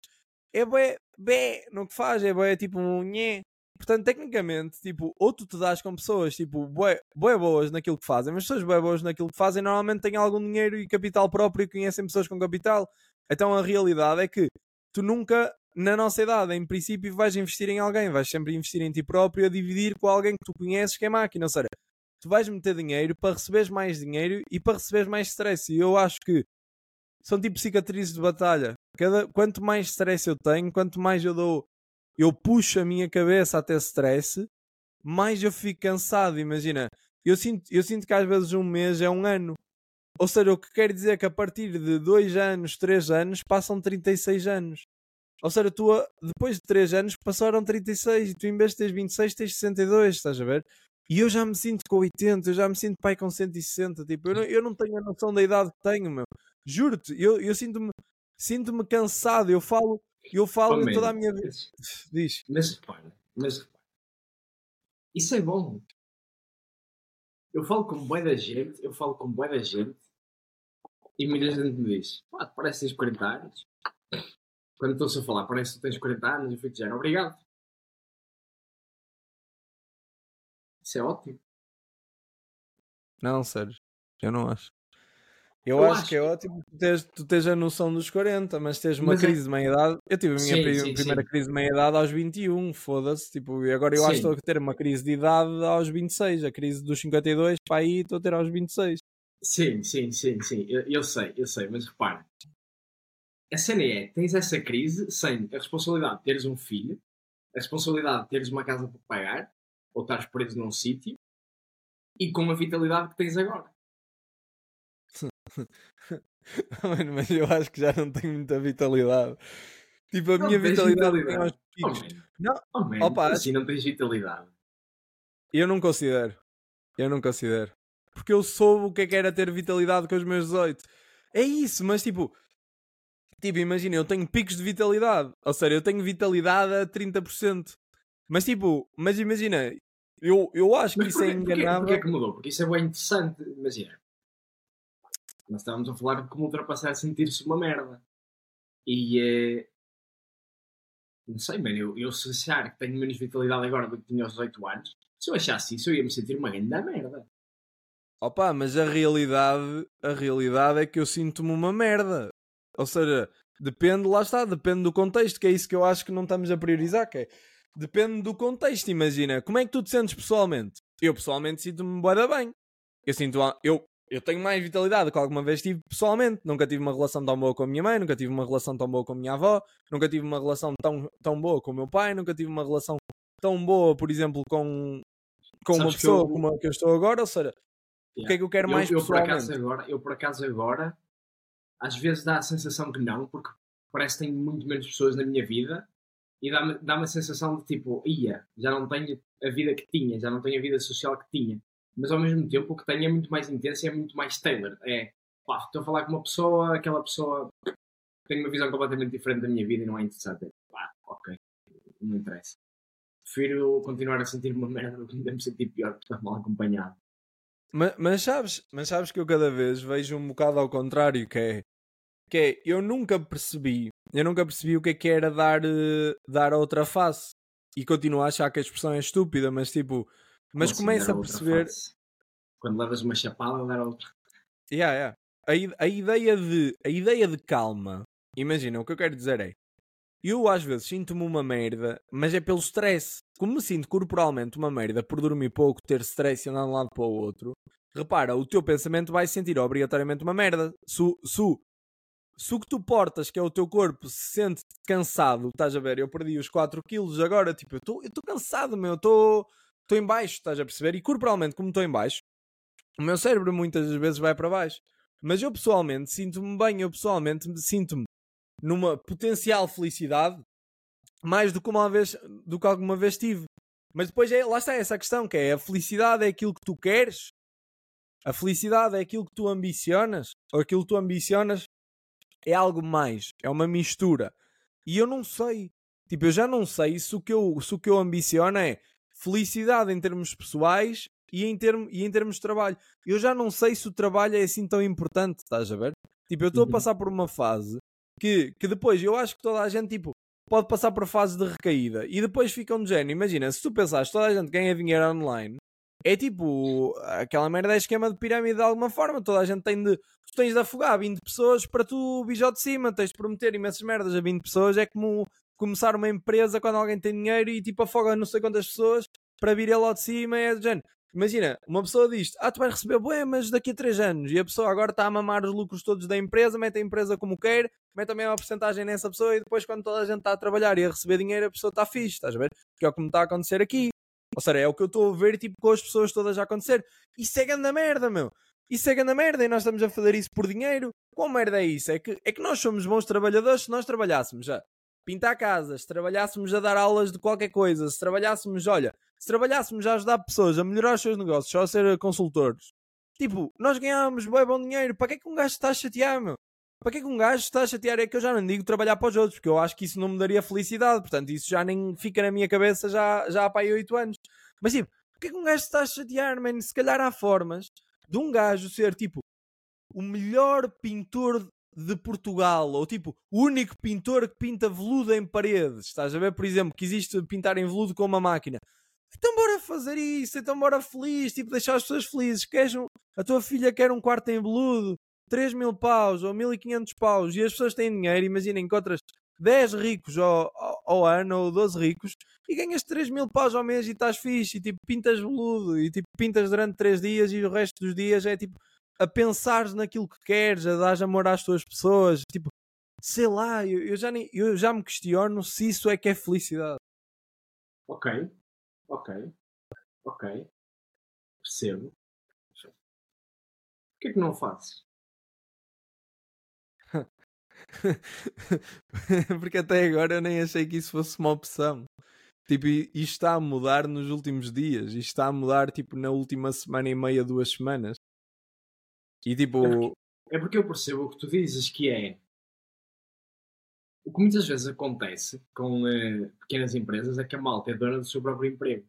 S1: é bué, bé no que faz, é bué tipo nhé. Portanto, tecnicamente, tipo, ou tu te dás com pessoas, tipo, bué, bué boas naquilo que fazem, mas pessoas bué boas naquilo que fazem normalmente têm algum dinheiro e capital próprio e conhecem pessoas com capital. Então a realidade é que tu nunca, na nossa idade, em princípio, vais investir em alguém, vais sempre investir em ti próprio a dividir com alguém que tu conheces que é máquina. Ou seja, tu vais meter dinheiro para receberes mais dinheiro e para receberes mais stress. E eu acho que são tipo cicatrizes de batalha. Cada, quanto mais stress eu tenho, quanto mais eu dou, eu puxo a minha cabeça até stress, mais eu fico cansado. Imagina, eu sinto, eu sinto que às vezes um mês é um ano. Ou seja, o que quer dizer que a partir de 2 anos, 3 anos, passam 36 anos. Ou seja, tu, depois de 3 anos passaram 36 e tu em vez de teres 26 tens 62, estás a ver? E eu já me sinto com 80, eu já me sinto pai com 160. Tipo, eu não, eu não tenho a noção da idade que tenho, meu. Juro-te, eu, eu sinto-me sinto-me cansado. Eu falo, eu falo oh, toda a minha vida. Diz.
S2: Mas repara, mas repara. Isso é bom. Eu falo com boa da gente, eu falo com boa da gente e muita gente me diz: pá, parece que tens 40 anos. Quando estou-se a falar, parece que tens 40 anos, eu fico dizendo obrigado. Isso é ótimo.
S1: Não, sério. Eu não acho. Eu, eu acho, acho, que é ótimo tu tens, tu tens a noção dos 40, mas tens uma mas é crise é... de meia-idade. Eu tive a minha sim, sim, primeira sim. crise de meia-idade aos 21, foda-se. Tipo, e agora eu acho que estou a ter uma crise de idade aos 26. A crise dos 52, para aí estou a ter aos 26.
S2: Sim, sim, sim, sim. Eu, eu sei, eu sei, mas repara. A cena é, tens essa crise sem a responsabilidade de teres um filho, a responsabilidade de teres uma casa para pagar, ou estares preso num sítio, e com a vitalidade que tens agora.
S1: Mano, mas eu acho que já não tenho muita vitalidade. Tipo, a não minha vitalidade, vitalidade. tem aos picos.
S2: Oh, não, oh, man, Opa, assim não tens vitalidade.
S1: Eu não considero. Eu não considero. Porque eu soube o que é que era ter vitalidade com os meus 18. É isso, mas tipo. Tipo, imagina, eu tenho picos de vitalidade. Ou seja, eu tenho vitalidade a 30%. Mas tipo, mas imagina, eu, eu acho que mas isso é enganável.
S2: Porquê, porquê é que mudou? Porque isso é bem interessante. Imagina, nós estávamos a falar de como ultrapassar sentir-se uma merda. E é. Não sei, mano, eu, eu se achar que tenho menos vitalidade agora do que tinha aos 18 anos, se eu achasse isso, eu ia me sentir uma grande merda.
S1: Opa, mas a realidade, a realidade é que eu sinto-me uma merda. Ou seja, depende, lá está, depende do contexto, que é isso que eu acho que não estamos a priorizar, que é, depende do contexto, imagina, como é que tu te sentes pessoalmente? Eu pessoalmente sinto-me boa bem. Eu sinto, eu eu tenho mais vitalidade que alguma vez tive pessoalmente. Nunca tive uma relação tão boa com a minha mãe, nunca tive uma relação tão boa com a minha avó, nunca tive uma relação tão, tão boa com o meu pai, nunca tive uma relação tão boa, por exemplo, com, com uma pessoa eu... como a que eu estou agora. Ou seja, yeah. o que é que eu quero eu, mais
S2: eu,
S1: pessoalmente?
S2: Por acaso agora, eu, por acaso, agora, às vezes dá a sensação que não, porque parece que tenho muito menos pessoas na minha vida e dá-me dá a sensação de tipo, ia, já não tenho a vida que tinha, já não tenho a vida social que tinha mas ao mesmo tempo o que tenho é muito mais intenso e é muito mais tailored. É, pá, estou a falar com uma pessoa, aquela pessoa tem uma visão completamente diferente da minha vida e não é interessante. Pá, ok, não interessa. Prefiro continuar a sentir uma merda do que me sentir pior porque estou mal acompanhado.
S1: Mas, mas, sabes, mas sabes que eu cada vez vejo um bocado ao contrário, que é, que é eu nunca percebi, eu nunca percebi o que é que era dar, uh, dar a outra face. E continuo a achar que a expressão é estúpida, mas tipo, mas assim, começa a perceber.
S2: Quando levas uma chapada, dar outra.
S1: Yeah, yeah. A, a, ideia de, a ideia de calma, imagina, o que eu quero dizer é. Eu às vezes sinto-me uma merda, mas é pelo stress. Como me sinto corporalmente uma merda por dormir pouco, ter stress e andar de um lado para o outro, repara, o teu pensamento vai sentir obrigatoriamente uma merda. Se, se, se o que tu portas, que é o teu corpo, se sente cansado, estás a ver? Eu perdi os 4 quilos agora, tipo, eu estou cansado, meu, eu estou estou em baixo, estás a perceber? E corporalmente, como estou em baixo, o meu cérebro muitas vezes vai para baixo. Mas eu pessoalmente sinto-me bem, eu pessoalmente sinto-me numa potencial felicidade mais do que, uma vez, do que alguma vez tive. Mas depois é, lá está essa questão, que é a felicidade é aquilo que tu queres? A felicidade é aquilo que tu ambicionas? Ou aquilo que tu ambicionas é algo mais? É uma mistura? E eu não sei. Tipo, eu já não sei se o que eu, se o que eu ambiciono é felicidade em termos pessoais e em, termo, e em termos de trabalho. Eu já não sei se o trabalho é assim tão importante, estás a ver? Tipo, eu estou a uhum. passar por uma fase que, que depois eu acho que toda a gente, tipo, pode passar por fase de recaída e depois ficam de género. Imagina, se tu pensares toda a gente ganha dinheiro online, é tipo aquela merda é esquema de pirâmide de alguma forma. Toda a gente tem de. Tu tens de afogar 20 pessoas para tu bijar de cima, tens de prometer imensas merdas a 20 pessoas. É como começar uma empresa quando alguém tem dinheiro e tipo afoga não sei quantas pessoas para vir lá de cima. É de género. Imagina, uma pessoa diz: Ah, tu vais receber bué, mas daqui a 3 anos. E a pessoa agora está a mamar os lucros todos da empresa, mete a empresa como quer, mete também uma porcentagem nessa pessoa e depois, quando toda a gente está a trabalhar e a receber dinheiro, a pessoa está fixe, estás a ver? Que é o que me está a acontecer aqui. Ou seja, é o que eu estou a ver tipo, com as pessoas todas a acontecer. Isso é grande merda, meu. Isso é grande merda e nós estamos a fazer isso por dinheiro. Qual merda é isso? É que, é que nós somos bons trabalhadores se nós trabalhássemos a pintar casas, se trabalhássemos a dar aulas de qualquer coisa, se trabalhássemos, olha, se trabalhássemos a ajudar pessoas a melhorar os seus negócios, só a ser consultores, tipo, nós ganhávamos bem bom dinheiro. Para que é que um gajo está a chatear, meu? Para que é que um gajo está a chatear? É que eu já não digo trabalhar para os outros, porque eu acho que isso não me daria felicidade. Portanto, isso já nem fica na minha cabeça já, já há para aí 8 anos. Mas tipo, que é que um gajo está a chatear, man? Se calhar há formas de um gajo ser tipo o melhor pintor de Portugal, ou tipo, o único pintor que pinta veludo em paredes. Estás a ver, por exemplo, que existe pintar em veludo com uma máquina. Então bora fazer isso, então bora feliz, tipo, deixar as pessoas felizes. Queres um... A tua filha quer um quarto em veludo, 3 mil paus ou 1500 paus, e as pessoas têm dinheiro, imagina, encontras 10 ricos ao, ao, ao, ano ou 12 ricos e ganhas 3 mil paus ao mês e estás fixe e tipo pintas veludo e tipo pintas durante 3 dias e o resto dos dias é tipo a pensares naquilo que queres, a dar amor às tuas pessoas, tipo, sei lá, eu, eu, já, nem, eu já me questiono se isso é que é felicidade.
S2: Ok, ok, ok, percebo. Por que é que não fazes?
S1: Porque até agora eu nem achei que isso fosse uma opção. Tipo, isto está a mudar nos últimos dias. Isto está a mudar, tipo, na última semana e meia, duas semanas. E tipo.
S2: É porque, é porque eu percebo o que tu dizes, que é. O que muitas vezes acontece com uh, pequenas empresas é que a malta é dona do seu próprio emprego.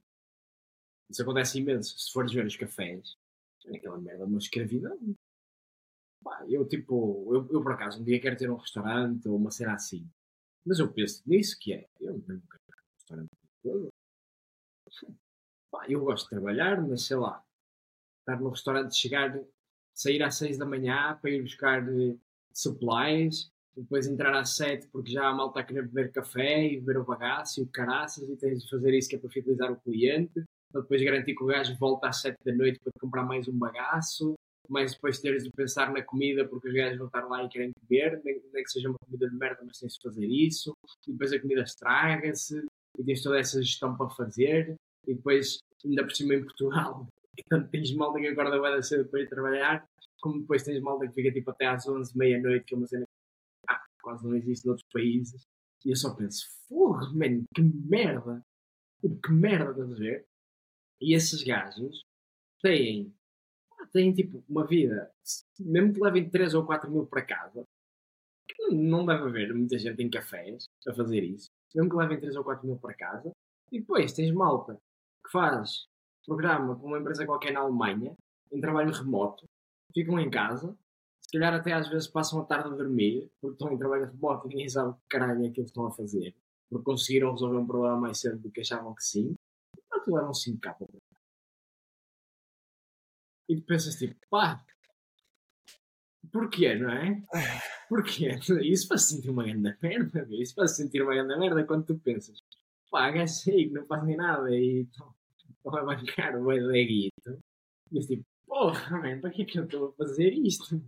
S2: Isso acontece imenso. Se fores ver os cafés, é aquela merda, uma escravidão. Pá, eu, tipo, eu, eu por acaso um dia quero ter um restaurante ou uma cena assim. Mas eu penso nisso que é. Eu não quero ter um restaurante eu gosto de trabalhar, mas sei lá. Estar no restaurante, chegar, sair às 6 da manhã para ir buscar eh, supplies, depois entrar às 7 porque já a malta a querer beber café e beber o bagaço e o caraças e tens de fazer isso que é para fidelizar o cliente, para depois garantir que o gajo volta às 7 da noite para comprar mais um bagaço, mas depois teres de pensar na comida porque os gajos vão estar lá e querem comer, nem, nem que seja uma comida de merda, mas tens de fazer isso, e depois a comida estraga-se, e tens toda essa gestão para fazer, e depois, ainda por cima em Portugal, tanto tens malta que acorda bem cedo para ir trabalhar, como depois tens malta que fica tipo até às 11, meia-noite, que é uma cena que ah, quase não existe noutros países, e eu só penso, porra, man, que merda, que merda, estás a ver? E esses gajos têm têm tipo uma vida, mesmo que levem 3 ou 4 mil para casa, que não deve haver muita gente em cafés a fazer isso, mesmo que levem 3 ou 4 mil para casa, e depois tens malta que faz programa com uma empresa qualquer na Alemanha, em trabalho remoto, ficam em casa, se calhar até às vezes passam a tarde a dormir, porque estão em trabalho remoto e ninguém sabe o que caralho é que eles estão a fazer, porque conseguiram resolver um problema mais cedo do que achavam que sim, e levam 5 k e tu pensas tipo, pá, porquê, não é? Porquê? Isso faz sentir uma grande merda, isso faz sentir uma grande merda quando tu pensas, pá, gajo que não faz nem nada e estão a bancar o guito. E eu tipo, porra, man, para que é que eu estou a fazer isto?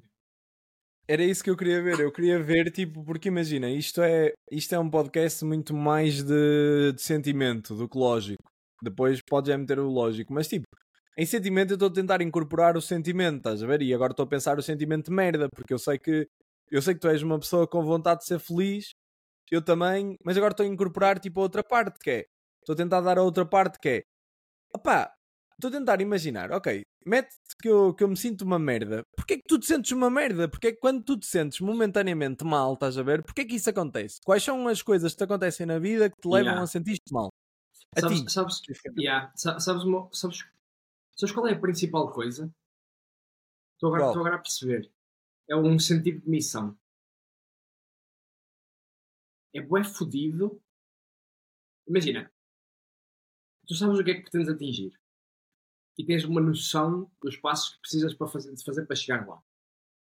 S1: Era isso que eu queria ver. Eu queria ver, tipo, porque imagina, isto é, isto é um podcast muito mais de, de sentimento do que lógico. Depois podes já meter o lógico, mas tipo, em sentimento eu estou a tentar incorporar o sentimento, estás a ver? E agora estou a pensar o sentimento de merda, porque eu sei que eu sei que tu és uma pessoa com vontade de ser feliz, eu também, mas agora estou a incorporar tipo a outra parte, que é Estou a tentar dar a outra parte que é. Opá, estou a tentar imaginar, ok, mete que eu, que eu me sinto uma merda. Porquê é que tu te sentes uma merda? Porquê é que quando tu te sentes momentaneamente mal, estás a ver? Porquê é que isso acontece? Quais são as coisas que te acontecem na vida que te levam
S2: Yeah.
S1: a sentir-te mal? A
S2: Sabes,
S1: ti.
S2: sabes, yeah, sa- sabes, sabes, sabes qual é a principal coisa? Estou agora, estou agora a perceber. É um sentido de missão. É bué fodido. Imagina. Tu sabes o que é que pretendes atingir. E tens uma noção dos passos que precisas para fazer, de fazer para chegar lá.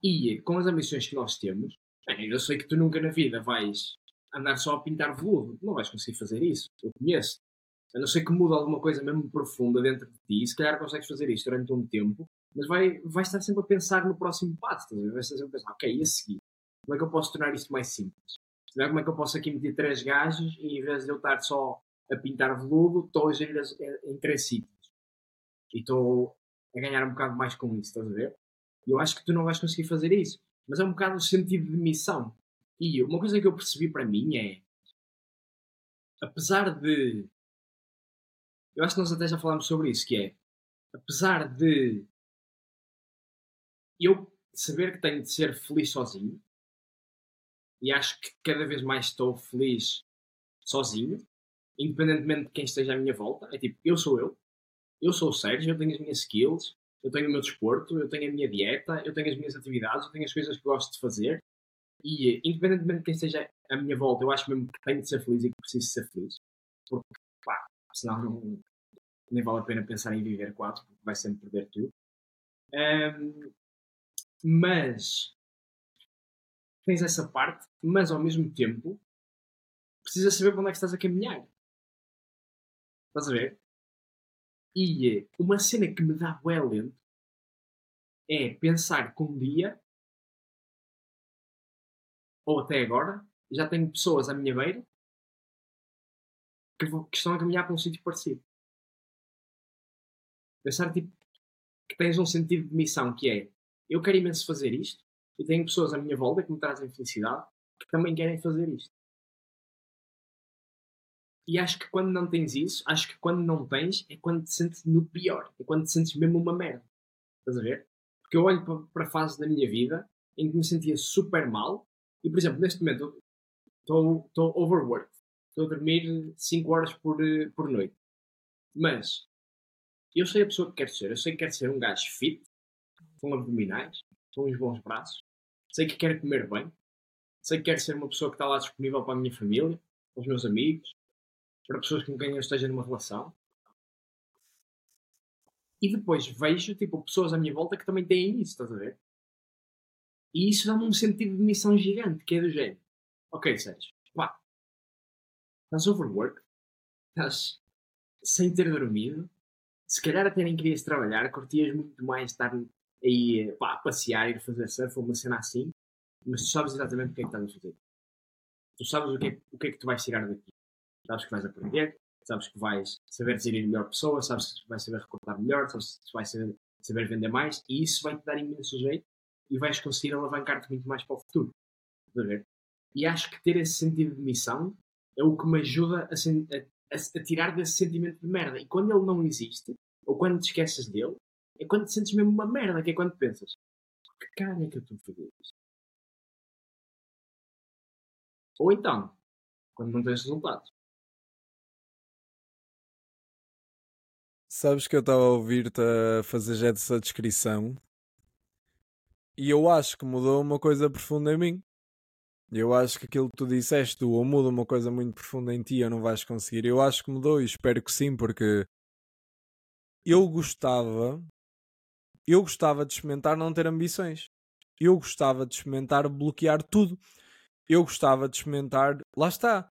S2: E com as ambições que nós temos, bem, eu sei que tu nunca na vida vais andar só a pintar veludo. Não vais conseguir fazer isso. Eu conheço. A não ser que mude alguma coisa mesmo profunda dentro de ti, se calhar consegues fazer isto durante um tempo, mas vai, vai estar sempre a pensar no próximo passo? Vai estar sempre a pensar, ok, e a seguir? Como é que eu posso tornar isto mais simples? Como é que eu posso aqui meter três gajos e em vez de eu estar só a pintar veludo, estou a gerir as- em três sítios. E estou a ganhar um bocado mais com isso, estás a ver? Eu acho que tu não vais conseguir fazer isso. Mas é um bocado o sentido de missão. E uma coisa que eu percebi para mim é, apesar de eu acho que nós até já falámos sobre isso, que é, apesar de eu saber que tenho de ser feliz sozinho, e acho que cada vez mais estou feliz sozinho, independentemente de quem esteja à minha volta, é tipo, eu sou eu, eu sou o Sérgio, eu tenho as minhas skills, eu tenho o meu desporto, eu tenho a minha dieta, eu tenho as minhas atividades, eu tenho as coisas que gosto de fazer, e independentemente de quem esteja à minha volta, eu acho mesmo que tenho de ser feliz e que preciso ser feliz, porque, pá, senão não, nem vale a pena pensar em viver quatro, porque vai sempre perder tudo. Ahm, mas tens essa parte, mas ao mesmo tempo precisas saber para onde é que estás a caminhar. Estás a ver? E eh, uma cena que me dá bué lento é pensar que um dia, ou até agora, já tenho pessoas à minha beira que, vão- que estão a caminhar para um sítio parecido. Pensar tipo, que tens um sentido de missão que é eu quero imenso fazer isto e tenho pessoas à minha volta que me trazem felicidade que também querem fazer isto. E acho que quando não tens isso, acho que quando não tens é quando te sentes no pior, é quando te sentes mesmo uma merda. Estás a ver? Porque eu olho para, a fase da minha vida em que me sentia super mal e, por exemplo, neste momento estou overworked. Estou a dormir 5 horas por, eh, por noite. Mas eu sei a pessoa que quero ser. Eu sei que quero ser um gajo fit, com abdominais, com uns bons braços. Sei que quero comer bem. Sei que quero ser uma pessoa que está lá disponível para a minha família, para os meus amigos, para pessoas com quem eu esteja numa relação. E depois vejo, tipo, pessoas à minha volta que também têm isso, estás a ver? E isso dá-me um sentido de missão gigante, que é do género. Ok, Sérgio, pá, estás overworked, estás sem ter dormido, se calhar até nem querias trabalhar, curtias muito mais estar aí pá, a passear, ir fazer surf ou uma cena assim, mas tu sabes exatamente o que é que estás a fazer. Tu sabes o que, é, o que é que tu vais tirar daqui. Sabes que vais aprender, sabes que vais saber gerir melhor pessoa, sabes que vais saber recortar melhor, sabes que vais saber, saber vender mais, e isso vai-te dar imenso jeito e vais conseguir alavancar-te muito mais para o futuro. E acho que ter esse sentido de missão é o que me ajuda a, a- a- tirar desse sentimento de merda. E quando ele não existe, ou quando te esqueces dele, é quando te sentes mesmo uma merda, que é quando pensas que caralho é que eu estou a fazer isto? Ou então, quando não tens resultados.
S1: Sabes que eu estava a ouvir-te a fazer já essa descrição e eu acho que mudou uma coisa profunda em mim. Eu acho que aquilo que tu disseste, ou muda uma coisa muito profunda em ti ou não vais conseguir. Eu acho que mudou e espero que sim, porque eu gostava, eu gostava de experimentar não ter ambições. Eu gostava de experimentar bloquear tudo. Eu gostava de experimentar, lá está.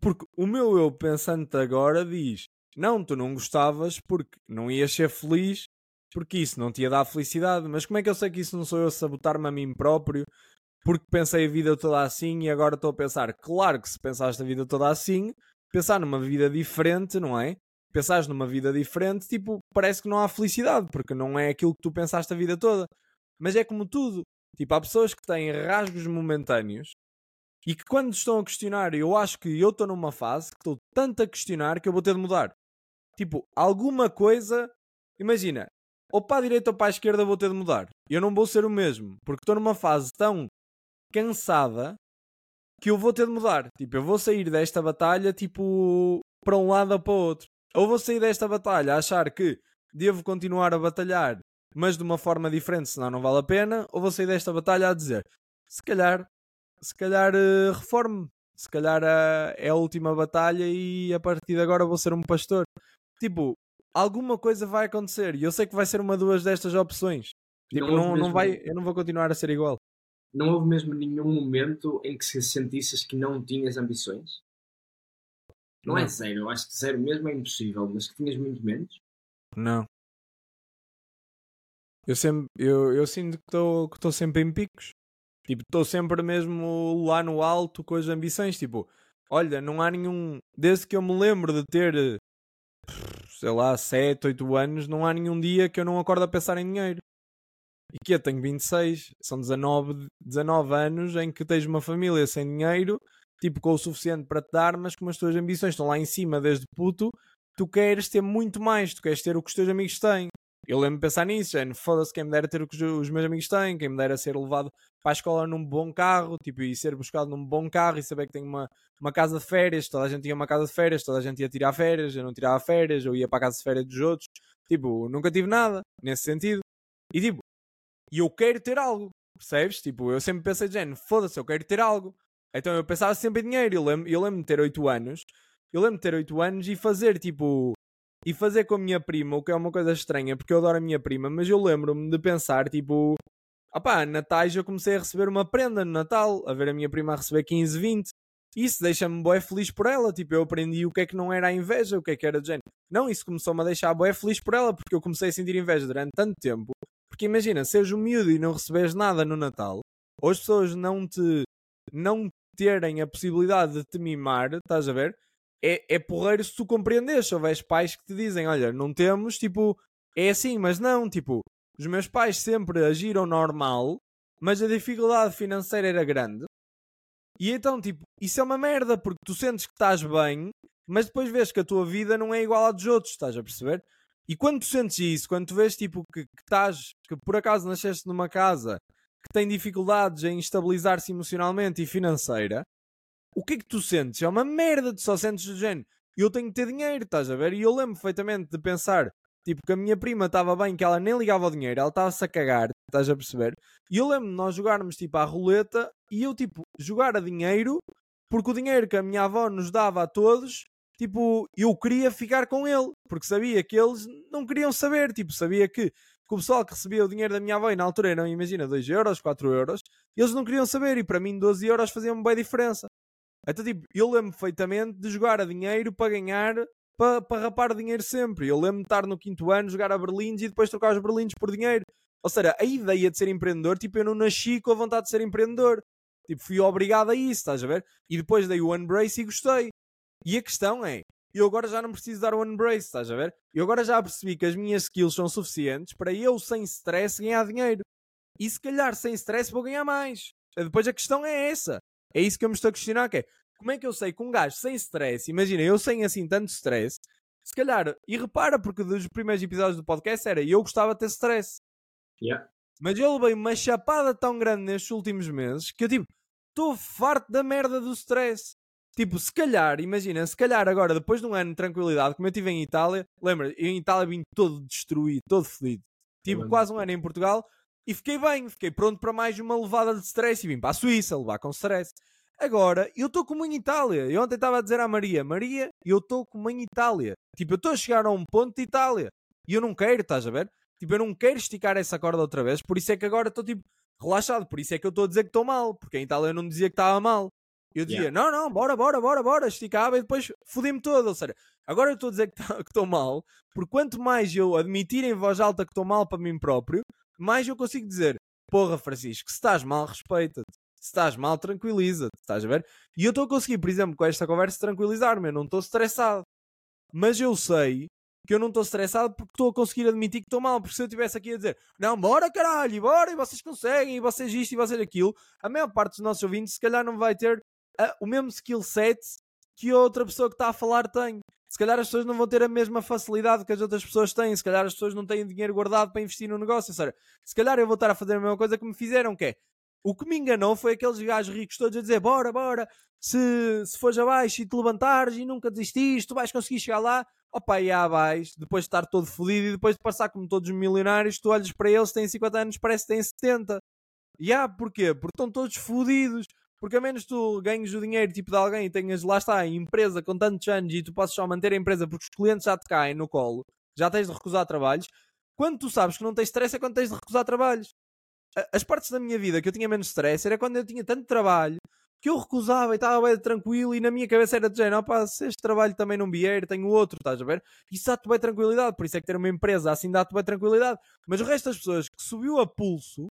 S1: Porque o meu eu pensante agora diz: não, tu não gostavas porque não ias ser feliz, porque isso não te ia dar felicidade. Mas como é que eu sei que isso não sou eu a sabotar-me a mim próprio? Porque pensei a vida toda assim e agora estou a pensar. Claro que se pensaste a vida toda assim, pensar numa vida diferente, não é? Pensares numa vida diferente, tipo, parece que não há felicidade, porque não é aquilo que tu pensaste a vida toda. Mas é como tudo. Tipo, há pessoas que têm rasgos momentâneos E que quando estão a questionar, eu acho que eu estou numa fase que estou tanto a questionar que eu vou ter de mudar. Tipo, alguma coisa. Imagina, ou para a direita ou para a esquerda vou ter de mudar. Eu não vou ser o mesmo, porque estou numa fase tão cansada que eu vou ter de mudar. Tipo, eu vou sair desta batalha, tipo, para um lado ou para o outro. Ou vou sair desta batalha a achar que devo continuar a batalhar, mas de uma forma diferente, senão não vale a pena, ou vou sair desta batalha a dizer, se calhar, se calhar uh, reforme, se calhar uh, é a última batalha e a partir de agora vou ser um pastor. Tipo, alguma coisa vai acontecer e eu sei que vai ser uma duas destas opções. Tipo, não, não, não vai, eu não vou continuar a ser igual.
S2: Não houve mesmo nenhum momento em que se sentisses que não tinhas ambições? Não, é não. é zero, eu acho que zero mesmo é impossível, mas que tinhas muito menos?
S1: Não. Eu sempre, eu, eu sinto que estou sempre em picos. Tipo, estou sempre mesmo lá no alto com as ambições. Tipo, olha, não há nenhum. Desde que eu me lembro de ter sei lá, 7, 8 anos, não há nenhum dia que eu não acordo a pensar em dinheiro. E que eu tenho 26, são 19, 19 anos em que tens uma família sem dinheiro, tipo com o suficiente para te dar, mas como as tuas ambições estão lá em cima desde puto, tu queres ter muito mais, tu queres ter o que os teus amigos têm. Eu lembro de pensar nisso, gente. Foda-se quem me dera ter o que os meus amigos têm, quem me dera ser levado para a escola num bom carro, tipo, e ser buscado num bom carro e saber que tenho uma, uma casa de férias, toda a gente tinha uma casa de férias, toda a gente ia tirar férias, eu não tirava férias, eu ia para a casa de férias dos outros. Tipo, nunca tive nada nesse sentido. E tipo, e eu quero ter algo, percebes? Tipo, eu sempre pensei, gente, foda-se, eu quero ter algo. Então eu pensava sempre em dinheiro. Eu lembro, eu lembro de ter 8 anos, eu lembro de ter 8 anos e fazer tipo e fazer com a minha prima, o que é uma coisa estranha, porque eu adoro a minha prima, mas eu lembro-me de pensar, tipo, opá, Natais eu comecei a receber uma prenda no Natal, a ver a minha prima a receber 15, 20. Isso deixa-me boé feliz por ela, tipo, eu aprendi o que é que não era a inveja, o que é que era de género. Não, isso começou-me a deixar boé feliz por ela, porque eu comecei a sentir inveja durante tanto tempo. Porque imagina, seres um miúdo e não receberes nada no Natal, ou as pessoas não te não terem a possibilidade de te mimar, estás a ver? É, é porreiro se tu compreendes. Se houveres pais que te dizem, olha, não temos, tipo, é assim, mas não, tipo, os meus pais sempre agiram normal, mas a dificuldade financeira era grande. E então, tipo, isso é uma merda, porque tu sentes que estás bem, mas depois vês que a tua vida não é igual à dos outros, estás a perceber? E quando tu sentes isso, quando tu vês, tipo, que, que estás, que por acaso nasceste numa casa que tem dificuldades em estabilizar-se emocionalmente e financeira, o que é que tu sentes? É uma merda, tu só sentes do género. Eu tenho que ter dinheiro, estás a ver? E eu lembro perfeitamente de pensar, tipo, que a minha prima estava bem, que ela nem ligava ao dinheiro, ela estava-se a cagar, estás a perceber? E eu lembro de nós jogarmos, tipo, à roleta e eu, tipo, jogar a dinheiro, porque o dinheiro que a minha avó nos dava a todos, tipo, eu queria ficar com ele, porque sabia que eles não queriam saber, tipo, sabia que que o pessoal que recebia o dinheiro da minha avó e na altura eram, imagina, 2 euros, 4 euros, eles não queriam saber e para mim 12 euros faziam bem diferença. Então, tipo, eu lembro perfeitamente de jogar a dinheiro para ganhar, para, para rapar dinheiro sempre. Eu lembro de estar no quinto ano, jogar a berlindes e depois trocar os berlindes por dinheiro. Ou seja, a ideia de ser empreendedor, tipo, eu não nasci com a vontade de ser empreendedor. Tipo, fui obrigado a isso, estás a ver? E depois dei o Unbrace e gostei. E a questão é, eu agora já não preciso dar o Unbrace, estás a ver? Eu agora já percebi que as minhas skills são suficientes para eu, sem stress, ganhar dinheiro. E se calhar, sem stress, vou ganhar mais. Depois a questão é essa. É isso que eu me estou a questionar, que é como é que eu sei que um gajo sem stress, imagina, eu sem assim tanto stress, se calhar, e repara, porque dos primeiros episódios do podcast era eu gostava de ter stress.
S2: Yeah.
S1: Mas eu levei uma chapada tão grande nestes últimos meses que eu tipo, estou farto da merda do stress. Tipo, se calhar, imagina, se calhar agora, depois de um ano de tranquilidade, como eu estive em Itália, lembra, eu em Itália vim todo destruído, todo fedido. Tive quase um ano em Portugal e fiquei bem, fiquei pronto para mais uma levada de stress e vim para a Suíça levar com stress. Agora, eu estou como em Itália. Eu ontem estava a dizer à Maria, Maria, eu estou como em Itália. Tipo, eu estou a chegar a um ponto de Itália. E eu não quero, estás a ver? Tipo, eu não quero esticar essa corda outra vez. Por isso é que agora estou, tipo, relaxado. Por isso é que eu estou a dizer que estou mal. Porque em Itália eu não dizia que estava mal. Eu dizia, yeah. não, não, bora, bora, bora, bora. Esticava e depois fodi-me todo. Ou seja, agora eu estou a dizer que estou mal. Porque quanto mais eu admitir em voz alta que estou mal para mim próprio, mais eu consigo dizer, porra, Francisco, se estás mal, respeita-te. Se estás mal, tranquiliza-te. Estás a ver? E eu estou a conseguir, por exemplo, com esta conversa, tranquilizar-me. Eu não estou estressado. Mas eu sei que eu não estou estressado porque estou a conseguir admitir que estou mal. Porque se eu estivesse aqui a dizer, não, bora caralho, bora, e vocês conseguem, e vocês isto e vocês aquilo, a maior parte dos nossos ouvintes se calhar não vai ter a, o mesmo skill set que outra pessoa que está a falar tem. Se calhar as pessoas não vão ter a mesma facilidade que as outras pessoas têm, se calhar as pessoas não têm dinheiro guardado para investir no negócio. Seja, se calhar eu vou estar a fazer a mesma coisa que me fizeram, que é o que me enganou foi aqueles gajos ricos todos a dizer: bora, bora, se, se fores abaixo e te levantares e nunca desististe, tu vais conseguir chegar lá. Opa, e abaixo, depois de estar todo fodido e depois de passar como todos os milionários, tu olhas para eles, têm 50 anos, parece que têm 70. E há, porquê? Porque estão todos fodidos. Porque a menos tu ganhes o dinheiro tipo de alguém e tenhas, lá está, a empresa com tantos anos e tu possas só manter a empresa porque os clientes já te caem no colo, já tens de recusar trabalhos. Quando tu sabes que não tens stress é quando tens de recusar trabalhos. As partes da minha vida que eu tinha menos stress era quando eu tinha tanto trabalho que eu recusava e estava bem tranquilo e na minha cabeça era de género, opá, se este trabalho também não vier, tenho outro, estás a ver? Isso dá-te bem tranquilidade, por isso é que ter uma empresa assim dá-te bem tranquilidade. Mas o resto das pessoas que subiu a pulso,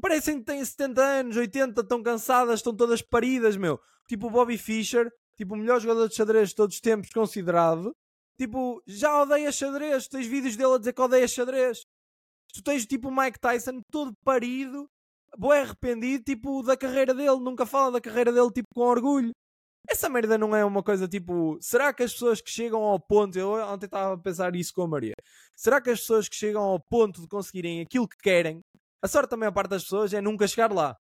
S1: parecem que têm 70 anos, 80, estão cansadas, estão todas paridas, meu. Tipo o Bobby Fischer, tipo o melhor jogador de xadrez de todos os tempos considerado, tipo, já odeia xadrez, tens vídeos dele a dizer que odeia xadrez. Tu tens tipo o Mike Tyson todo parido, boé arrependido, tipo, da carreira dele, nunca fala da carreira dele, tipo, com orgulho. Essa merda não é uma coisa tipo. Será que as pessoas que chegam ao ponto. Eu ontem estava a pensar isso com a Maria. Será que as pessoas que chegam ao ponto de conseguirem aquilo que querem. A sorte da maior parte das pessoas é nunca chegar lá.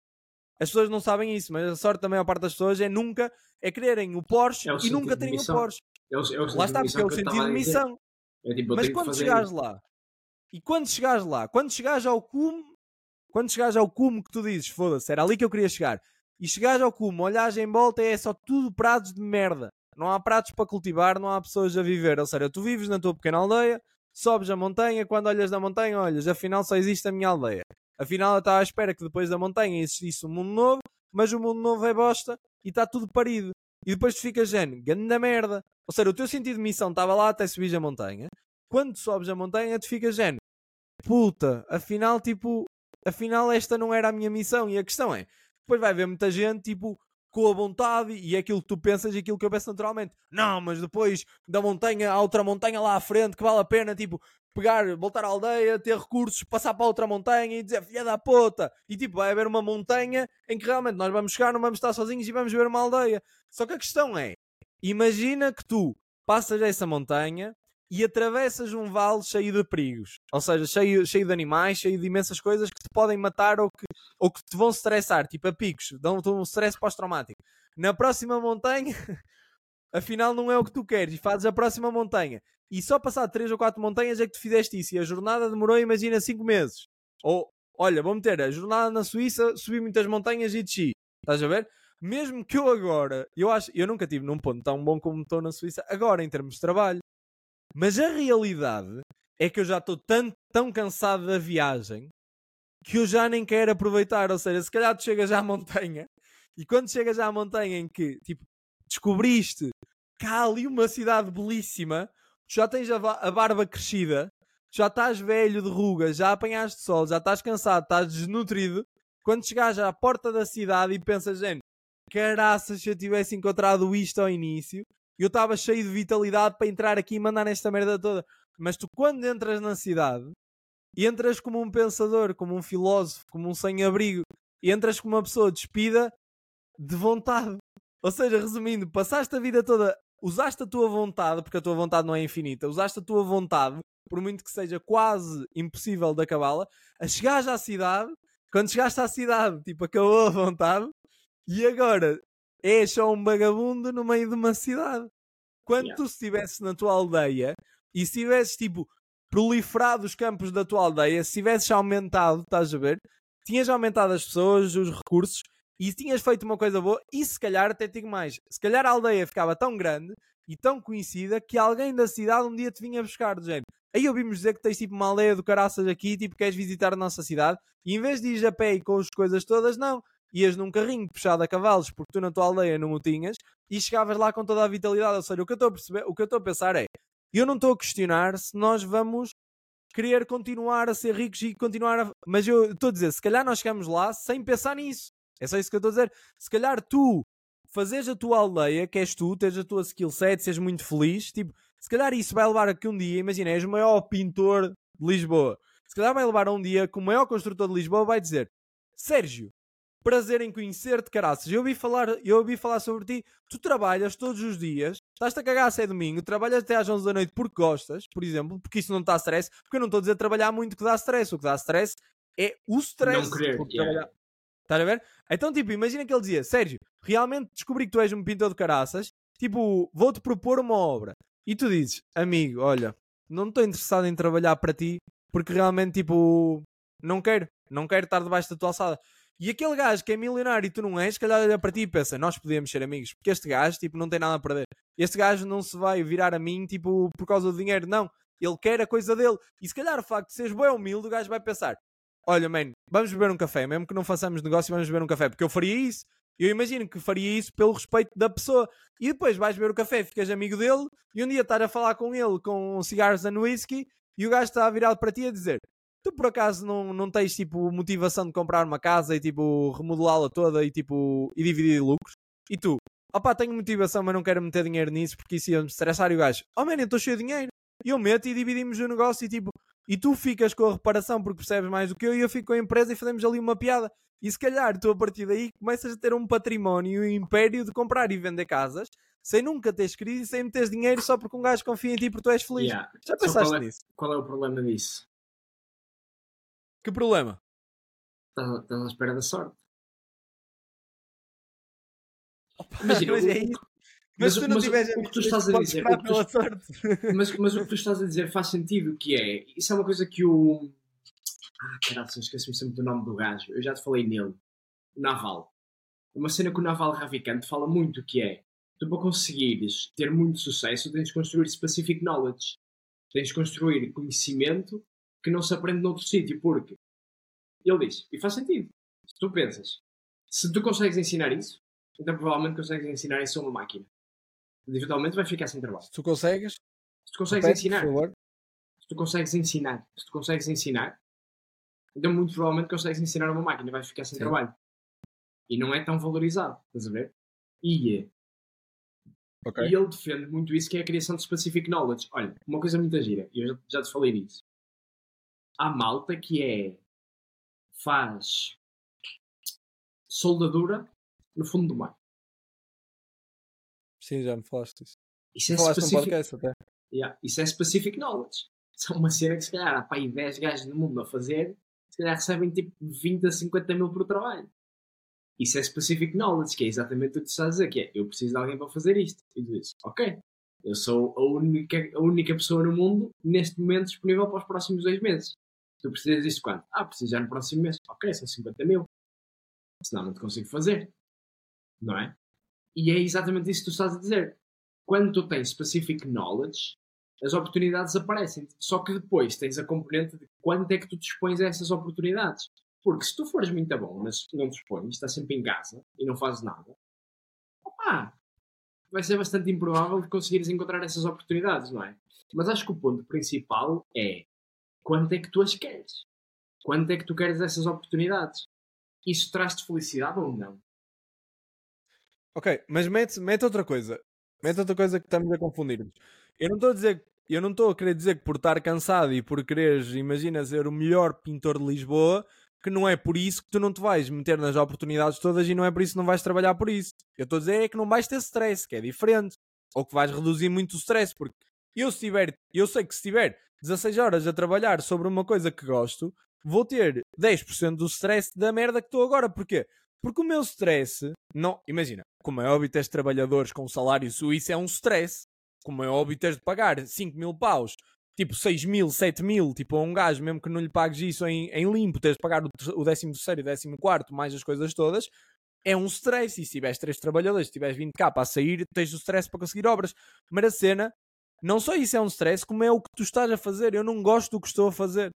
S1: As pessoas não sabem isso, mas a sorte da maior parte das pessoas é nunca. É quererem o Porsche
S2: É o
S1: e nunca terem o. Porsche.
S2: É o, é o
S1: Lá está, porque é o sentido de missão.
S2: É tipo,
S1: Mas quando chegares
S2: isso.
S1: lá, e quando chegares lá, quando chegares ao cume, quando chegares ao cume que tu dizes, foda-se, era ali que eu queria chegar, e chegares ao cume, olhares em volta, é só tudo prados de merda. Não há pratos para cultivar, não há pessoas a viver. Ou seja, tu vives na tua pequena aldeia, sobes a montanha, quando olhas da montanha, olhas, afinal só existe a minha aldeia. Afinal, eu estava à espera que depois da montanha existisse um mundo novo, mas o mundo novo é bosta e está tudo parido. E depois tu ficas, género, grande merda. Ou seja, o teu sentido de missão estava lá até subir a montanha. Quando sobes a montanha, tu ficas, género, puta, afinal, tipo, afinal esta não era a minha missão. E a questão é, depois vai haver muita gente, tipo, com a vontade e é aquilo que tu pensas e aquilo que eu penso naturalmente. Não, mas depois da montanha há outra montanha lá à frente que vale a pena, tipo, pegar, voltar à aldeia, ter recursos, passar para outra montanha e dizer filha da puta. E tipo, vai haver uma montanha em que realmente nós vamos chegar, não vamos estar sozinhos e vamos ver uma aldeia. Só que a questão é, imagina que tu passas essa montanha e atravessas um vale cheio de perigos. Ou seja, cheio, cheio de animais, cheio de imensas coisas que te podem matar ou que, ou que te vão estressar, tipo a picos, dão-te um stress pós-traumático. Na próxima montanha, afinal não é o que tu queres, e fazes a próxima montanha. E só passar 3 ou 4 montanhas é que tu fizeste isso. E a jornada demorou, imagina, 5 meses. Ou, olha, vou meter a jornada na Suíça, subi muitas montanhas e desci. Estás a ver? Mesmo que eu agora, eu acho, eu nunca estive num ponto tão bom como estou na Suíça, agora em termos de trabalho. Mas a realidade é que eu já estou tão, tão cansado da viagem que eu já nem quero aproveitar. Ou seja, se calhar tu chegas à montanha e quando chegas à montanha em que tipo, descobriste que há ali uma cidade belíssima, tu já tens a, a barba crescida, já estás velho de rugas, já apanhaste sol, já estás cansado, estás desnutrido. Quando chegares à porta da cidade e pensas, gente, caraças, se eu tivesse encontrado isto ao início, eu estava cheio de vitalidade para entrar aqui e mandar nesta merda toda. Mas tu, quando entras na cidade, entras como um pensador, como um filósofo, como um sem-abrigo, entras como uma pessoa despida de vontade. Ou seja, resumindo, passaste a vida toda, usaste a tua vontade, porque a tua vontade não é infinita, usaste a tua vontade, por muito que seja quase impossível de acabá-la, a chegares à cidade, quando chegaste à cidade, tipo, acabou a vontade, e agora és só um vagabundo no meio de uma cidade. Quando
S2: Yeah.
S1: tu estivesses na tua aldeia e se tivesses, tipo, proliferado os campos da tua aldeia, se tivesses aumentado, estás a ver? Tinhas aumentado as pessoas, os recursos e tinhas feito uma coisa boa e se calhar até digo mais, se calhar a aldeia ficava tão grande e tão conhecida que alguém da cidade um dia te vinha buscar do género. Aí ouvimos dizer que tens tipo uma aldeia do caraças aqui, tipo queres visitar a nossa cidade e em vez de ir a pé e com as coisas todas, não. Ias num carrinho puxado a cavalos porque tu na tua aldeia não o tinhas e chegavas lá com toda a vitalidade. Ou seja, o que eu estou a perceber, o que estou a pensar é, eu não estou a questionar se nós vamos querer continuar a ser ricos e continuar a... Mas eu estou a dizer, se calhar nós chegamos lá sem pensar nisso. É só isso que eu estou a dizer. Se calhar tu fazes a tua aldeia, que és tu, tens a tua skill set, seres muito feliz, tipo, se calhar isso vai levar a que um dia, imagina, és o maior pintor de Lisboa. Se calhar vai levar a um dia que o maior construtor de Lisboa vai dizer: Sérgio, prazer em conhecer-te, caraças. Eu ouvi, falar, eu ouvi falar sobre ti. Tu trabalhas todos os dias, estás-te a cagar se é domingo, trabalhas até às 11 da noite porque gostas, por exemplo, porque isso não está stress. Porque eu não estou a dizer trabalhar muito que dá stress. O que dá stress é o stress.
S2: Não querer, yeah.
S1: Estás a ver? Então, tipo, imagina que ele dizia: Sérgio, realmente descobri que tu és um pintor de caraças. Tipo, vou-te propor uma obra. E tu dizes: Amigo, olha, não estou interessado em trabalhar para ti porque realmente, tipo, não quero. Não quero estar debaixo da tua alçada. E aquele gajo que é milionário e tu não és, se calhar olha para ti e pensa: Nós podemos ser amigos. Porque este gajo, tipo, não tem nada a perder. Este gajo não se vai virar a mim, tipo, por causa do dinheiro. Não. Ele quer a coisa dele. E se calhar o facto de seres bem humilde, o gajo vai pensar: olha, man, vamos beber um café, mesmo que não façamos negócio, vamos beber um café, porque eu faria isso. Eu imagino que faria isso pelo respeito da pessoa. E depois vais beber o café, ficas amigo dele, e um dia estás a falar com ele com cigarros and whisky, e o gajo está a virar para ti a dizer: Tu por acaso não, não tens tipo motivação de comprar uma casa e tipo remodelá-la toda e tipo e dividir lucros? E tu, opá, tenho motivação, mas não quero meter dinheiro nisso porque isso ia me estressar. E o gajo, oh man, eu estou cheio de dinheiro. E eu meto e dividimos o negócio e tipo, e tu ficas com a reparação porque percebes mais do que eu e eu fico com a empresa e fazemos ali uma piada. E se calhar tu a partir daí começas a ter um património e um império de comprar e vender casas sem nunca teres crise e sem meteres dinheiro só porque um gajo confia em ti porque tu és feliz.
S2: Yeah.
S1: Já pensaste
S2: qual é-
S1: nisso?
S2: Qual é o problema disso?
S1: Que problema?
S2: Estás à espera da sorte.
S1: Mas,
S2: Imagina,
S1: é
S2: o-
S1: isso. Mas,
S2: mas
S1: tu não
S2: mas o-
S1: tiveres
S2: o que tu estás a dizer, o tu-
S1: sorte.
S2: Mas, mas o que tu estás a dizer faz sentido, que é. Isso é uma coisa que o. Ah, caralho, esqueci-me sempre do nome do gajo. Eu já te falei nele. O Naval. Uma cena que o Naval Ravikant fala muito, que é. Tu para conseguires ter muito sucesso tens de construir specific knowledge. Tens de construir conhecimento que não se aprende noutro sítio, porque. Ele diz, e faz sentido. Se tu pensas, se tu consegues ensinar isso, então provavelmente consegues ensinar isso a uma máquina. Eventualmente vai ficar sem trabalho.
S1: Se tu consegues,
S2: Se tu consegues
S1: repete,
S2: ensinar, se tu consegues ensinar, se tu consegues ensinar, então muito provavelmente consegues ensinar a uma máquina e vais ficar sem
S1: Sim.
S2: trabalho. E não é tão valorizado, estás a ver? E, é-
S1: Ok.
S2: e ele defende muito isso que é a criação de specific knowledge. Olha, uma coisa muito gira, e eu já, já te falei disso. Há malta que é faz soldadura no fundo do mar.
S1: Sim, já me falaste disso.
S2: Isso é
S1: Falaste num
S2: specific,
S1: podcast até.
S2: Yeah, isso é specific knowledge. Isso é uma cena que se calhar há para aí 10 gajos no mundo a fazer, se calhar recebem tipo 20 a 50 mil por trabalho. Isso é specific knowledge, que é exatamente o que tu estás a dizer, que é eu preciso de alguém para fazer isto. E tu dizes, ok, eu sou a única, a única pessoa no mundo neste momento disponível para os próximos dois meses. Tu precisas disto quanto? Ah, preciso já no próximo mês. Ok, são 50 mil. Senão não te consigo fazer. Não é? E é exatamente isso que tu estás a dizer. Quando tu tens specific knowledge, as oportunidades aparecem. Só que depois tens a componente de quanto é que tu dispões a essas oportunidades. Porque se tu fores muito bom, mas não dispões, estás sempre em casa e não fazes nada, opá, vai ser bastante improvável de conseguires encontrar essas oportunidades, não é? Mas acho que o ponto principal é quanto é que tu as queres? Quanto é que tu queres essas oportunidades? Isso traz-te felicidade ou não?
S1: Ok, mas mete, mete outra coisa. Mete outra coisa que estamos a confundir-nos. Eu não estou a dizer, eu não estou a querer dizer que por estar cansado e por quereres, imagina, ser o melhor pintor de Lisboa, que não é por isso que tu não te vais meter nas oportunidades todas e não é por isso que não vais trabalhar por isso. Eu estou a dizer é que não vais ter stress, que é diferente. Ou que vais reduzir muito o stress, porque eu se tiver, eu sei que se tiver 16 horas a trabalhar sobre uma coisa que gosto, vou ter 10% do stress da merda que estou agora. Porquê? Porque o meu stress, não, imagina, como é óbvio teres trabalhadores com salário suíço é um stress. Como é óbvio teres de pagar 5 mil paus, tipo 6 mil, 7 mil, tipo a um gajo, mesmo que não lhe pagues isso em, em limpo, teres de pagar o, ter- o 13 terceiro e 14 quarto, mais as coisas todas, é um stress. E se tiveres 3 trabalhadores, se tiveres 20 k para sair, tens o stress para conseguir obras. Mas a cena, não só isso é um stress, como é o que tu estás a fazer. Eu não gosto do que estou a fazer.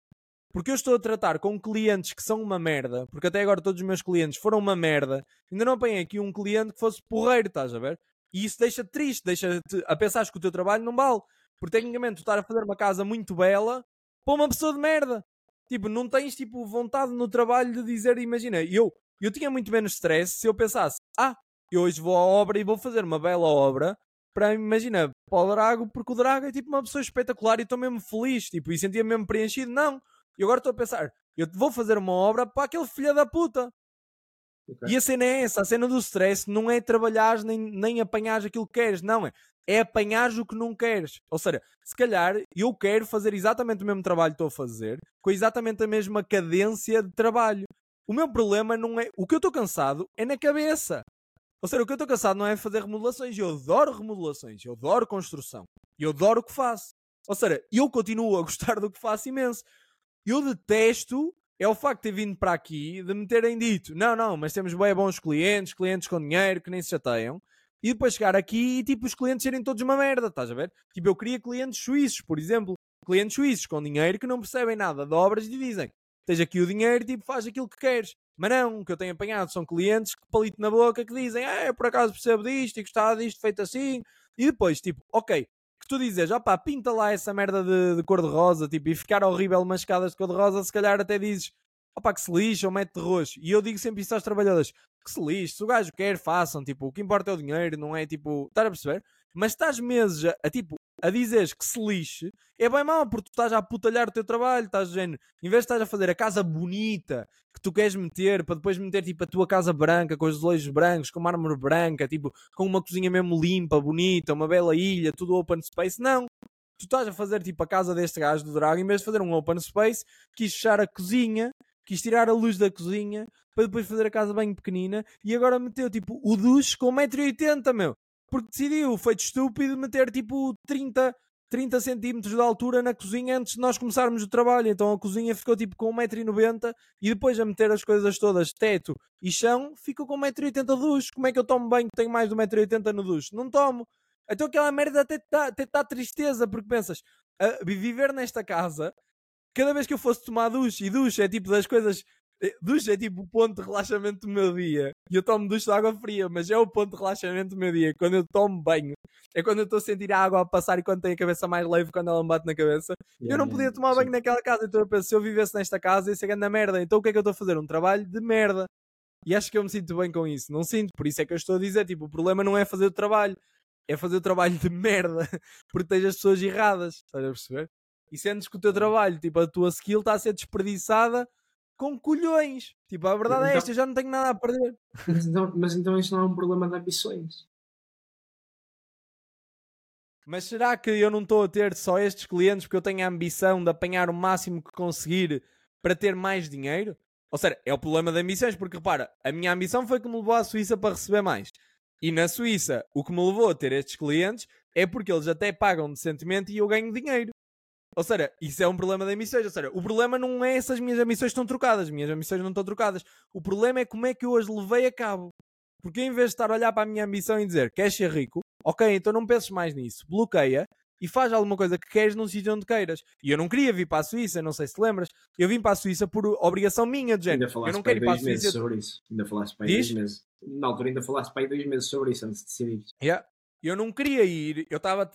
S1: Porque eu estou a tratar com clientes que são uma merda, porque até agora todos os meus clientes foram uma merda. Ainda não apanhei aqui um cliente que fosse porreiro, estás a ver? E isso deixa-te triste, deixa-te a pensar que o teu trabalho não vale. Porque tecnicamente tu estar a fazer uma casa muito bela para uma pessoa de merda. Tipo, não tens tipo vontade no trabalho de dizer, imagina, eu, eu tinha muito menos stress se eu pensasse, ah, eu hoje vou à obra e vou fazer uma bela obra para, imagina, para o Drago, porque o Drago é tipo uma pessoa espetacular e estou mesmo feliz, tipo, e sentia-me mesmo preenchido. Não, e agora estou a pensar, eu vou fazer uma obra para aquele filho da puta. Okay. E a cena é essa, a cena do stress não é trabalhar nem, nem apanhar aquilo que queres, não é. É apanhar o que não queres. Ou seja, se calhar eu quero fazer exatamente o mesmo trabalho que estou a fazer, com exatamente a mesma cadência de trabalho. O meu problema não é. O que eu estou cansado é na cabeça. Ou seja, o que eu estou cansado não é fazer remodelações. Eu adoro remodelações, eu adoro construção, eu adoro o que faço. Ou seja, eu continuo a gostar do que faço imenso. Eu detesto é o facto de ter vindo para aqui de me terem dito: não, não, mas temos bem bons clientes, clientes com dinheiro que nem se chateiam. E depois chegar aqui e tipo os clientes serem todos uma merda, estás a ver? Tipo, eu queria clientes suíços, por exemplo, clientes suíços com dinheiro que não percebem nada de obras e dizem: tens aqui o dinheiro, tipo, faz aquilo que queres. Mas não, o que eu tenho apanhado são clientes que palito na boca que dizem: ah, por acaso percebo disto e gostava disto feito assim. E depois, tipo, ok, que tu dizes, opá, pinta lá essa merda de, de cor-de-rosa, tipo, e ficar horrível umas escadas de cor-de-rosa, se calhar até dizes, opá, que se lixe ou mete de roxo. E eu digo sempre isso aos trabalhadores, que se lixe, se o gajo quer, façam, tipo, o que importa é o dinheiro, não é, tipo, estar a perceber? Mas estás meses a, a tipo, a dizeres que se lixe, é bem mal, porque tu estás a putalhar o teu trabalho, estás género, em vez de estás a fazer a casa bonita que tu queres meter, para depois meter tipo a tua casa branca, com os azulejos brancos, com mármore branca, tipo, com uma cozinha mesmo limpa, bonita, uma bela ilha, tudo open space, não. Tu estás a fazer tipo a casa deste gajo do Drago, em vez de fazer um open space, quis fechar a cozinha, quis tirar a luz da cozinha, para depois fazer a casa bem pequenina, e agora meteu tipo o duche com 1,80m, meu porque decidiu, feito estúpido, meter tipo 30, 30 centímetros de altura na cozinha antes de nós começarmos o trabalho. Então a cozinha ficou tipo com 1,90m e depois a meter as coisas todas, teto e chão, ficou com 1,80m de duche. Como é que eu tomo banho que tenho mais de 1,80m no duche? Não tomo. Então aquela merda até está até tá tristeza, porque pensas, a viver nesta casa, cada vez que eu fosse tomar duche, e duche é tipo das coisas eh, duche é tipo o ponto de relaxamento do meu dia. E eu tomo duche de água fria, mas é o ponto de relaxamento do meu dia. Quando eu tomo banho, é quando eu estou a sentir a água a passar e quando tenho a cabeça mais leve, quando ela me bate na cabeça. Yeah, eu não podia tomar banho naquela casa. Então eu penso, se eu vivesse nesta casa, ia ser grande merda. Então o que é que eu estou a fazer? Um trabalho de merda. E acho que eu me sinto bem com isso. Não sinto, por isso é que eu estou a dizer: tipo, o problema não é fazer o trabalho, é fazer o trabalho de merda, porque tens as pessoas erradas. Estás a perceber? E sentes que o teu trabalho, tipo, a tua skill está a ser desperdiçada com colhões. Tipo, a verdade é então, é esta, eu já não tenho nada a perder.
S2: Mas então, mas então isto não é um problema de ambições.
S1: Mas será que eu não estou a ter só estes clientes porque eu tenho a ambição de apanhar o máximo que conseguir para ter mais dinheiro? Ou seja, é o problema de ambições, porque repara, a minha ambição foi que me levou à Suíça para receber mais. E na Suíça, o que me levou a ter estes clientes é porque eles até pagam decentemente e eu ganho dinheiro. Ou seja, isso é um problema de emissões. Ou seja, o problema não é se as minhas emissões estão trocadas. As minhas emissões não estão trocadas. O problema é como é que eu as levei a cabo. Porque em vez de estar a olhar para a minha ambição e dizer queres ser rico, ok, então não penses mais nisso. Bloqueia e faz alguma coisa que queres num sítio onde queiras. E eu não queria vir para a Suíça, não sei se te lembras. Eu vim para a Suíça por obrigação minha, de género. Eu não quero ir para a Suíça.
S2: sobre isso. Ainda falaste para aí dois meses. Na altura ainda falaste para aí dois meses sobre isso antes de decidir.
S1: Yeah. Eu não queria ir, eu estava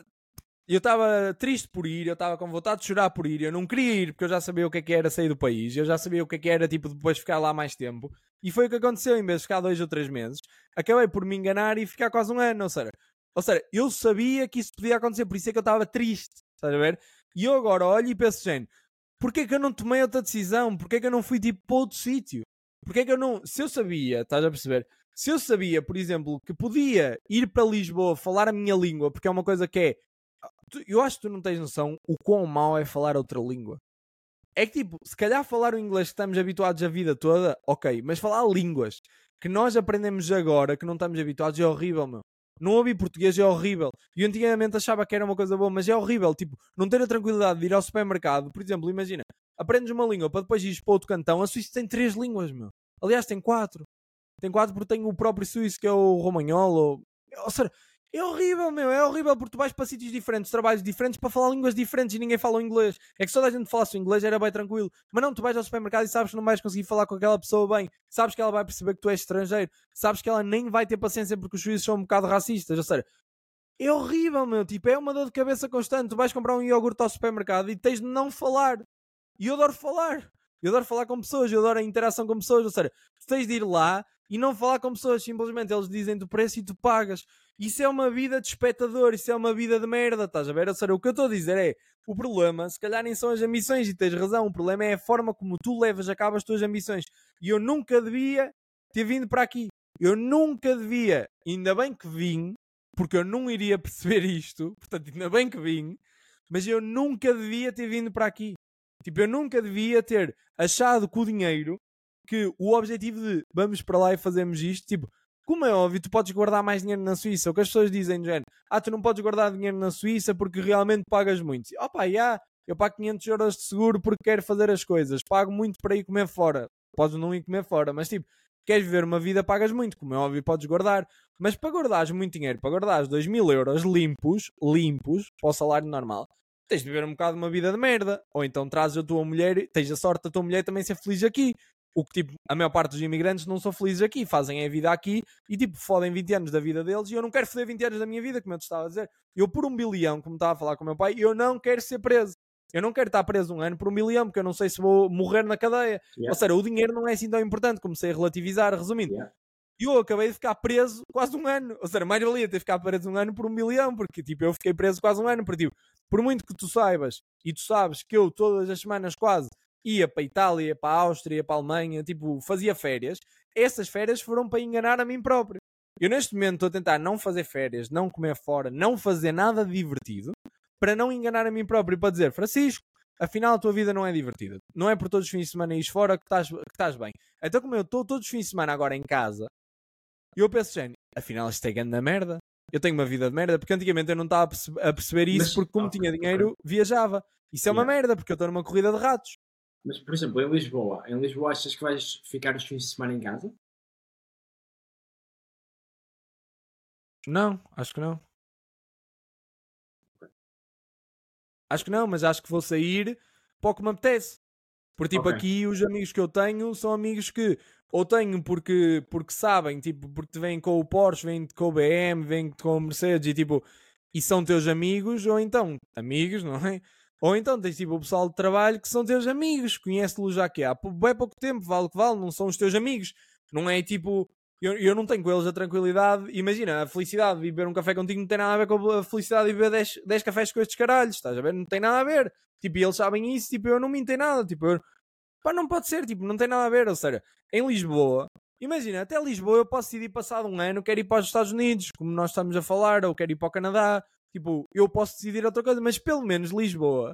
S1: eu estava triste por ir, eu estava com vontade de chorar por ir, eu não queria ir porque eu já sabia o que, é que era sair do país, eu já sabia o que, é que era tipo depois ficar lá mais tempo. E foi o que aconteceu, em vez de ficar dois ou três meses, acabei por me enganar e ficar quase um ano. Ou seja, ou seja eu sabia que isso podia acontecer, por isso é que eu estava triste, estás a ver? E eu agora olho e penso, gente, porquê que eu não tomei outra decisão? Porquê que eu não fui tipo para outro sítio? Porquê que eu não. Se eu sabia, estás a perceber? Se eu sabia, por exemplo, que podia ir para Lisboa falar a minha língua, porque é uma coisa que é eu acho que tu não tens noção o quão mau é falar outra língua. É que tipo, se calhar falar o inglês que estamos habituados a vida toda, ok, mas falar línguas que nós aprendemos agora, que não estamos habituados, é horrível, meu. Não ouvir português é horrível. E antigamente achava que era uma coisa boa, mas é horrível. Tipo, não ter a tranquilidade de ir ao supermercado. Por exemplo, imagina, aprendes uma língua para depois ir para outro cantão. A Suíça tem três línguas, meu. Aliás, tem quatro. Tem quatro porque tem o próprio suíço que é o romanhol. Ou, ou seja, é horrível, meu, é horrível porque tu vais para sítios diferentes, trabalhos diferentes para falar línguas diferentes e ninguém fala inglês. É que se toda a gente falasse o inglês era bem tranquilo. Mas não, tu vais ao supermercado e sabes que não vais conseguir falar com aquela pessoa bem. Sabes que ela vai perceber que tu és estrangeiro. Sabes que ela nem vai ter paciência porque os juízes são um bocado racistas. Ou seja, é horrível, meu. Tipo, é uma dor de cabeça constante. Tu vais comprar um iogurte ao supermercado e tens de não falar. E eu adoro falar. Eu adoro falar com pessoas, eu adoro a interação com pessoas. Ou seja, tu tens de ir lá e não falar com pessoas, simplesmente eles dizem-te o preço e tu pagas. Isso é uma vida de espectador, isso é uma vida de merda, estás a ver? Ou seja, o que eu estou a dizer é, o problema, se calhar nem são as ambições, e tens razão, o problema é a forma como tu levas a cabo as tuas ambições. E eu nunca devia ter vindo para aqui. Eu nunca devia, ainda bem que vim, porque eu não iria perceber isto, portanto, ainda bem que vim, mas eu nunca devia ter vindo para aqui. Tipo, eu nunca devia ter achado que o dinheiro, que o objetivo de vamos para lá e fazemos isto, tipo, como é óbvio, tu podes guardar mais dinheiro na Suíça. O que as pessoas dizem, género, ah, tu não podes guardar dinheiro na Suíça porque realmente pagas muito. Opa, já, yeah, eu pago 500 euros de seguro porque quero fazer as coisas. Pago muito para ir comer fora. Podes não ir comer fora, mas tipo, queres viver uma vida, pagas muito. Como é óbvio, podes guardar. Mas para guardares muito dinheiro, para guardares 2 mil euros limpos, limpos, para o salário normal, tens de viver um bocado uma vida de merda. Ou então trazes a tua mulher, tens a sorte da tua mulher também ser feliz aqui. O que, tipo, a maior parte dos imigrantes não são felizes aqui, fazem a vida aqui e, tipo, fodem 20 anos da vida deles e eu não quero foder 20 anos da minha vida, como eu te estava a dizer. Eu, por um bilhão, como estava a falar com o meu pai, eu não quero ser preso. Eu não quero estar preso um ano por um bilhão, porque eu não sei se vou morrer na cadeia. Yeah. Ou seja, o dinheiro não é assim tão importante. Comecei a relativizar, resumindo. Yeah. Eu acabei de ficar preso quase um ano. Ou seja, mais valia ter ficado preso um ano por um bilhão, porque tipo, eu fiquei preso quase um ano. Porque, tipo, por muito que tu saibas, e tu sabes que eu todas as semanas quase ia para a Itália, para a Áustria, para a Alemanha, tipo, fazia férias. Essas férias foram para enganar a mim próprio. Eu neste momento estou a tentar não fazer férias, não comer fora, não fazer nada divertido, para não enganar a mim próprio e para dizer, Francisco, afinal a tua vida não é divertida. Não é por todos os fins de semana ires fora que estás, que estás bem. Então como eu estou todos os fins de semana agora em casa, eu penso, gente, afinal isto é grande merda. Eu tenho uma vida de merda, porque antigamente eu não estava a perceber isso, porque como tinha dinheiro, viajava. Isso é uma merda, porque eu estou numa corrida de ratos.
S2: Mas, por exemplo, em Lisboa, em Lisboa achas que vais ficar os fins de semana em casa?
S1: Não, acho que não. Acho que não, mas acho que vou sair para o que me apetece. Porque, tipo, okay. aqui os amigos que eu tenho são amigos que ou tenho porque, porque sabem, tipo, porque vêm com o Porsche, vêm com o BM, vêm com o Mercedes e, tipo, e são teus amigos, ou então, amigos, não é? Ou então tens tipo o pessoal de trabalho que são teus amigos, conhece-los já que há bem pouco tempo, vale o que vale, não são os teus amigos. Não é tipo, eu, eu não tenho com eles a tranquilidade. Imagina, a felicidade de beber um café contigo não tem nada a ver com a felicidade de beber 10, 10 cafés com estes caralhos, estás a ver? Não tem nada a ver. Tipo, eles sabem isso, tipo, eu não me entendo nada. Tipo, eu, pá, não pode ser, tipo, não tem nada a ver. Ou seja, em Lisboa, imagina, até Lisboa eu posso decidir passado um ano, quero ir para os Estados Unidos, como nós estamos a falar, ou quero ir para o Canadá, Tipo, eu posso decidir outra coisa, mas pelo menos Lisboa,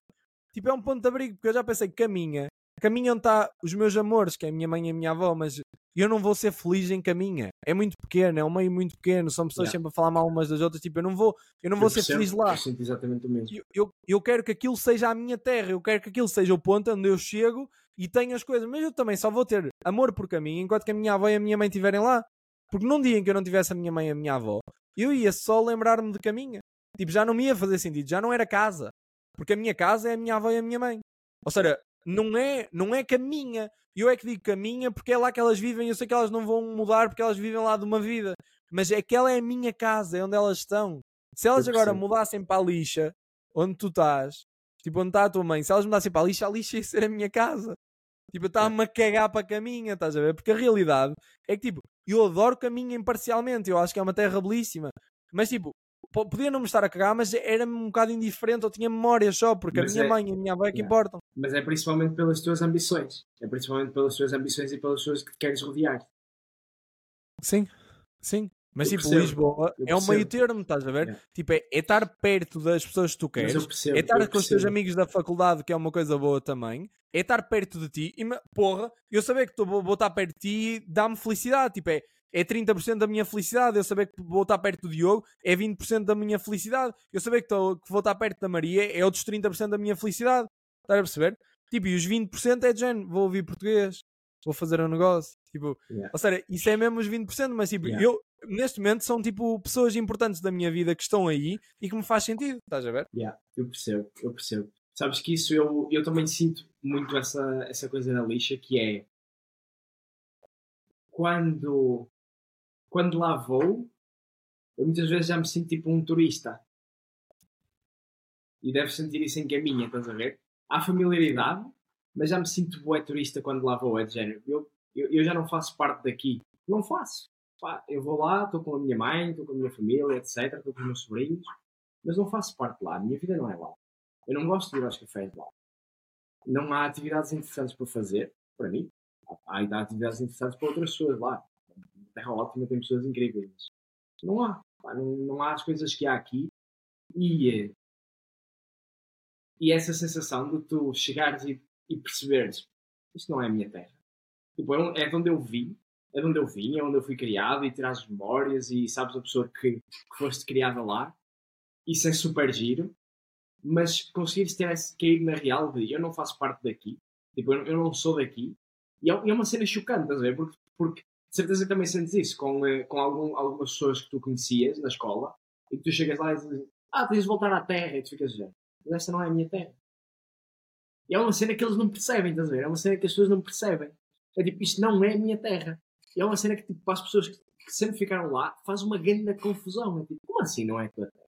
S1: tipo, é um ponto de abrigo, porque eu já pensei que caminha, caminha onde está os meus amores, que é a minha mãe e a minha avó, mas eu não vou ser feliz em caminha. É muito pequeno, é um meio muito pequeno, são pessoas yeah. sempre a falar mal umas das outras, tipo, eu não vou, eu não eu vou percebo, ser feliz lá.
S2: Eu sinto exatamente o mesmo.
S1: Eu, eu, eu, quero que aquilo seja a minha terra, eu quero que aquilo seja o ponto onde eu chego e tenho as coisas, mas eu também só vou ter amor por caminho enquanto que a minha avó e a minha mãe estiverem lá. Porque num dia em que eu não tivesse a minha mãe e a minha avó, eu ia só lembrar-me de caminha. Tipo, já não me ia fazer sentido, já não era casa. Porque a minha casa é a minha avó e a minha mãe. Ou seja, não é, não é caminha. Eu é que digo caminha porque é lá que elas vivem. Eu sei que elas não vão mudar porque elas vivem lá de uma vida. Mas é que ela é a minha casa, é onde elas estão. Se elas agora mudassem para a lixa, onde tu estás, tipo, onde está a tua mãe, se elas mudassem para a lixa, a lixa ia ser a minha casa. Tipo, está-me a cagar para a caminha, estás a ver? Porque a realidade é que, tipo, eu adoro caminha imparcialmente, eu acho que é uma terra belíssima. Mas, tipo, podia não me estar a cagar, mas era-me um bocado indiferente, eu tinha memória só, porque mas a minha é, mãe e a minha avó é que yeah. importam.
S2: Mas é principalmente pelas tuas ambições. É principalmente pelas tuas ambições e pelas pessoas que queres rodear.
S1: Sim, sim. Mas eu tipo, percebo, Lisboa é um meio termo, estás a ver? Yeah. Tipo, é, é, estar perto das pessoas que tu queres, percebo, é estar com os teus amigos da faculdade, que é uma coisa boa também, é estar perto de ti, e porra, eu saber que tô, vou estar perto de ti dá-me felicidade, tipo, é, é 30% da minha felicidade. Eu saber que vou estar perto do Diogo é 20% da minha felicidade. Eu saber que, tô, que vou estar perto da Maria é outros 30% da minha felicidade. Estás a perceber? Tipo, e os 20% é de género, vou ouvir português, vou fazer um negócio. Tipo, yeah. ou seja, isso é mesmo os 20%, mas tipo, yeah. eu neste momento são tipo pessoas importantes da minha vida que estão aí e que me faz sentido, estás a ver?
S2: Yeah, eu percebo, eu percebo. Sabes que isso eu, eu também sinto muito essa, essa coisa na lixa que é quando quando lá vou, eu muitas vezes já me sinto tipo um turista. E deve sentir isso em caminho, estás a ver? Há familiaridade, mas já me sinto bué turista quando lá vou. É de género. Eu, eu, eu já não faço parte daqui. Não faço. Pá, eu vou lá, estou com a minha mãe, estou com a minha família, etc. Estou com os meus sobrinhos. Mas não faço parte lá. A minha vida não é lá. Eu não gosto de ir aos cafés lá. Não há atividades interessantes para fazer, para mim. Há, há atividades interessantes para outras pessoas lá terra lado também tem pessoas incríveis. Não há. Não, não há as coisas que há aqui. E, e essa sensação de tu chegares e, e perceberes isto não é a minha terra. Tipo, é, é de onde eu vim, é de onde eu vim, é onde eu fui criado e tirar as memórias e sabes a pessoa que, que foste criada lá. Isso é super giro. Mas conseguires ter cair na real de eu não faço parte daqui, tipo, eu, eu não sou daqui, e é, é uma cena chocante, estás a ver? Porque, porque certeza que também sentes isso com, eh, com algum, algumas pessoas que tu conhecias na escola e que tu chegas lá e dizes ah, tens de voltar à terra e tu ficas já, mas esta não é a minha terra. E é uma cena que eles não percebem, estás a ver? É uma cena que as pessoas não percebem. É tipo, isto não é a minha terra. E é uma cena que, tipo, para as pessoas que, que sempre ficaram lá, faz uma grande confusão. É tipo, como assim não é a tua terra?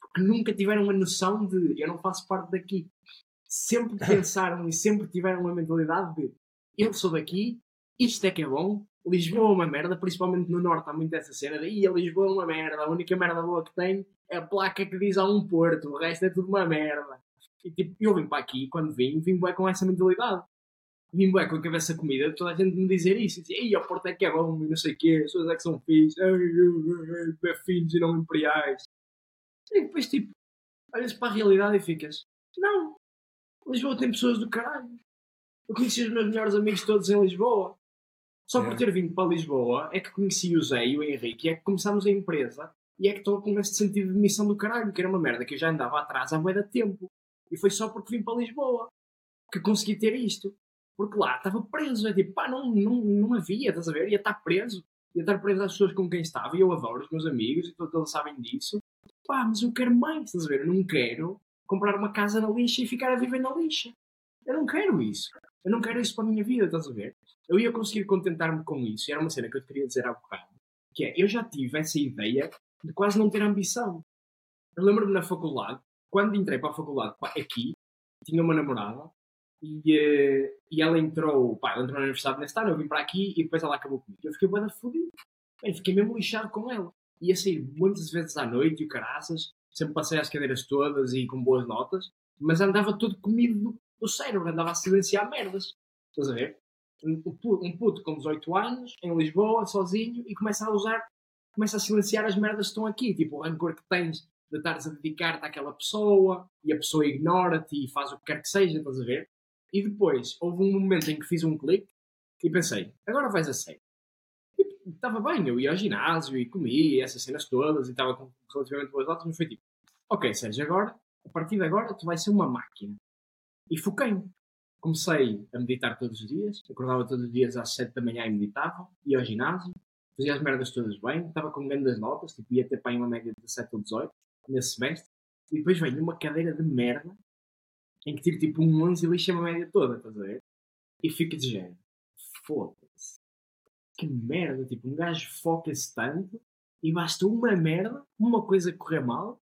S2: Porque nunca tiveram a noção de eu não faço parte daqui. Sempre pensaram e sempre tiveram uma mentalidade de eu sou daqui, isto é que é bom, Lisboa é uma merda, principalmente no Norte há muito essa cena de ia Lisboa é uma merda, a única merda boa que tem é a placa que diz a um Porto, o resto é tudo uma merda. E tipo, eu vim para aqui, quando vim, vim bem com essa mentalidade. Vim bem com a cabeça comida, toda a gente me dizer isso. E aí, o Porto é que é bom, e não sei o quê, as pessoas é que são fixes, é e não imperiais. E depois, tipo, olhas para a realidade e ficas, não, Lisboa tem pessoas do caralho. Eu conheci os meus melhores amigos todos em Lisboa. Só por ter vindo para Lisboa é que conheci o Zé e o Henrique, é que começámos a empresa e é que estou com este sentido de missão do caralho, que era uma merda que eu já andava atrás há de tempo. E foi só porque vim para Lisboa que consegui ter isto. Porque lá estava preso, é tipo, pá, não, não, não havia, estás a ver? Ia estar preso, ia estar preso às pessoas com quem estava, e eu adoro os meus amigos, e todos eles sabem disso. Pá, mas eu quero mais, estás a ver? Eu não quero comprar uma casa na lixa e ficar a viver na lixa. Eu não quero isso. Eu não quero isso para a minha vida, estás a ver? Eu ia conseguir contentar-me com isso, e era uma cena que eu te queria dizer há bocado, que é, eu já tive essa ideia de quase não ter ambição. Eu lembro-me na faculdade, quando entrei para a faculdade, pá, aqui, tinha uma namorada, e, uh, e ela entrou, pá, ela entrou na universidade nesse ano, eu vim para aqui, e depois ela acabou comigo. Eu fiquei bem fodido. Eu fiquei mesmo lixado com ela. Ia sair muitas vezes à noite, e o caraças, sempre passei as cadeiras todas e com boas notas, mas andava todo comido do cérebro, andava a silenciar merdas. Estás a ver? Um, puto com 18 anos, em Lisboa, sozinho, e começa a usar, começa a silenciar as merdas que estão aqui, tipo o rancor que tens de estares a dedicar-te àquela pessoa e a pessoa ignora-te e faz o que quer que seja, estás a ver? E depois houve um momento em que fiz um clique e pensei, agora vais a sério. Estava bem, eu ia ao ginásio e comia essas cenas todas e estava com relativamente boas notas, mas foi tipo, ok, Sérgio, agora, a partir de agora, tu vais ser uma máquina. E foquei-me. Comecei a meditar todos os dias, acordava todos os dias às 7 da manhã e meditava, ia ao ginásio, fazia as merdas todas bem, estava com grandes notas, tipo, ia ter para uma média de 17 ou 18 nesse semestre, e depois vem uma cadeira de merda em que tiro tipo um 11 e lixa a média toda, estás a ver? E fica de género. Foda-se. Que merda, tipo, um gajo foca-se tanto e basta uma merda, uma coisa correr mal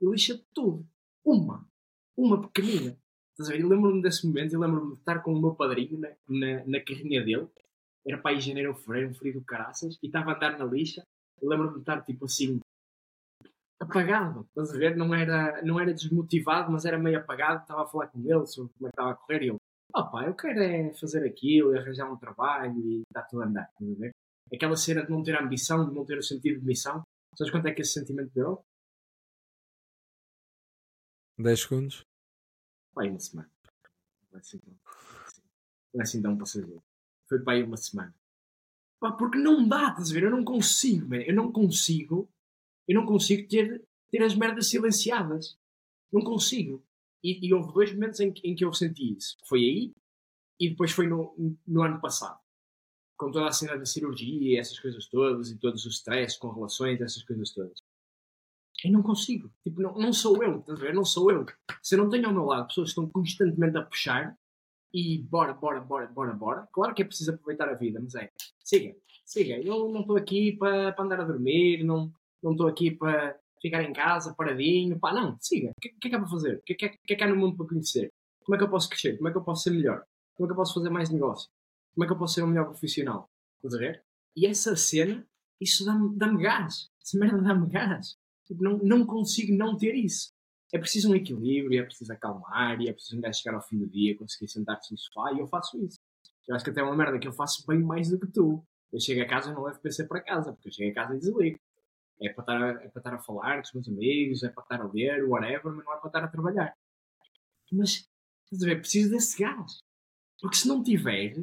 S2: e lixa tudo. Uma. Uma pequenina. Estás a ver? Eu lembro-me desse momento e lembro-me de estar com o meu padrinho na, na, na carrinha dele. Era para ir janeiro um frio do caraças, e estava a andar na lixa. Lembro-me de estar tipo assim, apagado. Estás a ver? Não era, não era desmotivado, mas era meio apagado. Estava a falar com ele sobre como é que estava a correr e eu, oh, pá, eu quero é fazer aquilo, arranjar um trabalho e está tudo a andar. Estás a ver? Aquela cena de não ter ambição, de não ter o sentido de missão. Sabes quanto é que esse sentimento deu?
S1: 10 segundos.
S2: Vai uma semana. Não é assim tão, não é assim passageiro. Foi para uma semana. Pá, porque não dá, estás a ver? Eu não consigo, eu não consigo, eu não consigo ter, ter as merdas silenciadas. Não consigo. E, e houve dois momentos em, em que eu senti isso. Foi aí e depois foi no, no ano passado. Com toda a cena da cirurgia essas coisas todas e todos os stress com relações, essas coisas todas. Eu não consigo. Tipo, não, não sou eu, estás a ver? Não sou eu. Se eu não tenho ao meu lado pessoas que estão constantemente a puxar e bora, bora, bora, bora, bora. Claro que é preciso aproveitar a vida, mas é. Siga, siga. Eu não estou aqui para, andar a dormir, não estou aqui para ficar em casa paradinho. Pá, não, siga. O que, que, é que há para fazer? O que, que, que é que há no mundo para conhecer? Como é que eu posso crescer? Como é que eu posso ser melhor? Como é que eu posso fazer mais negócio? Como é que eu posso ser um melhor profissional? Estás a ver? E essa cena, isso dá-me dá gás. Essa merda dá-me gás. Tipo, não, não consigo não ter isso. É preciso um equilíbrio, é preciso acalmar, e é preciso gajo chegar ao fim do dia, conseguir sentar-se no sofá, e eu faço isso. Eu acho que até é uma merda que eu faço bem mais do que tu. Eu chego a casa e não levo PC para casa, porque eu chego a casa e desligo. É para, estar a, é para estar a falar com os meus amigos, é para estar a ler, whatever, mas não é para estar a trabalhar. Mas, estás a ver, preciso desse gás. Porque se não tiver,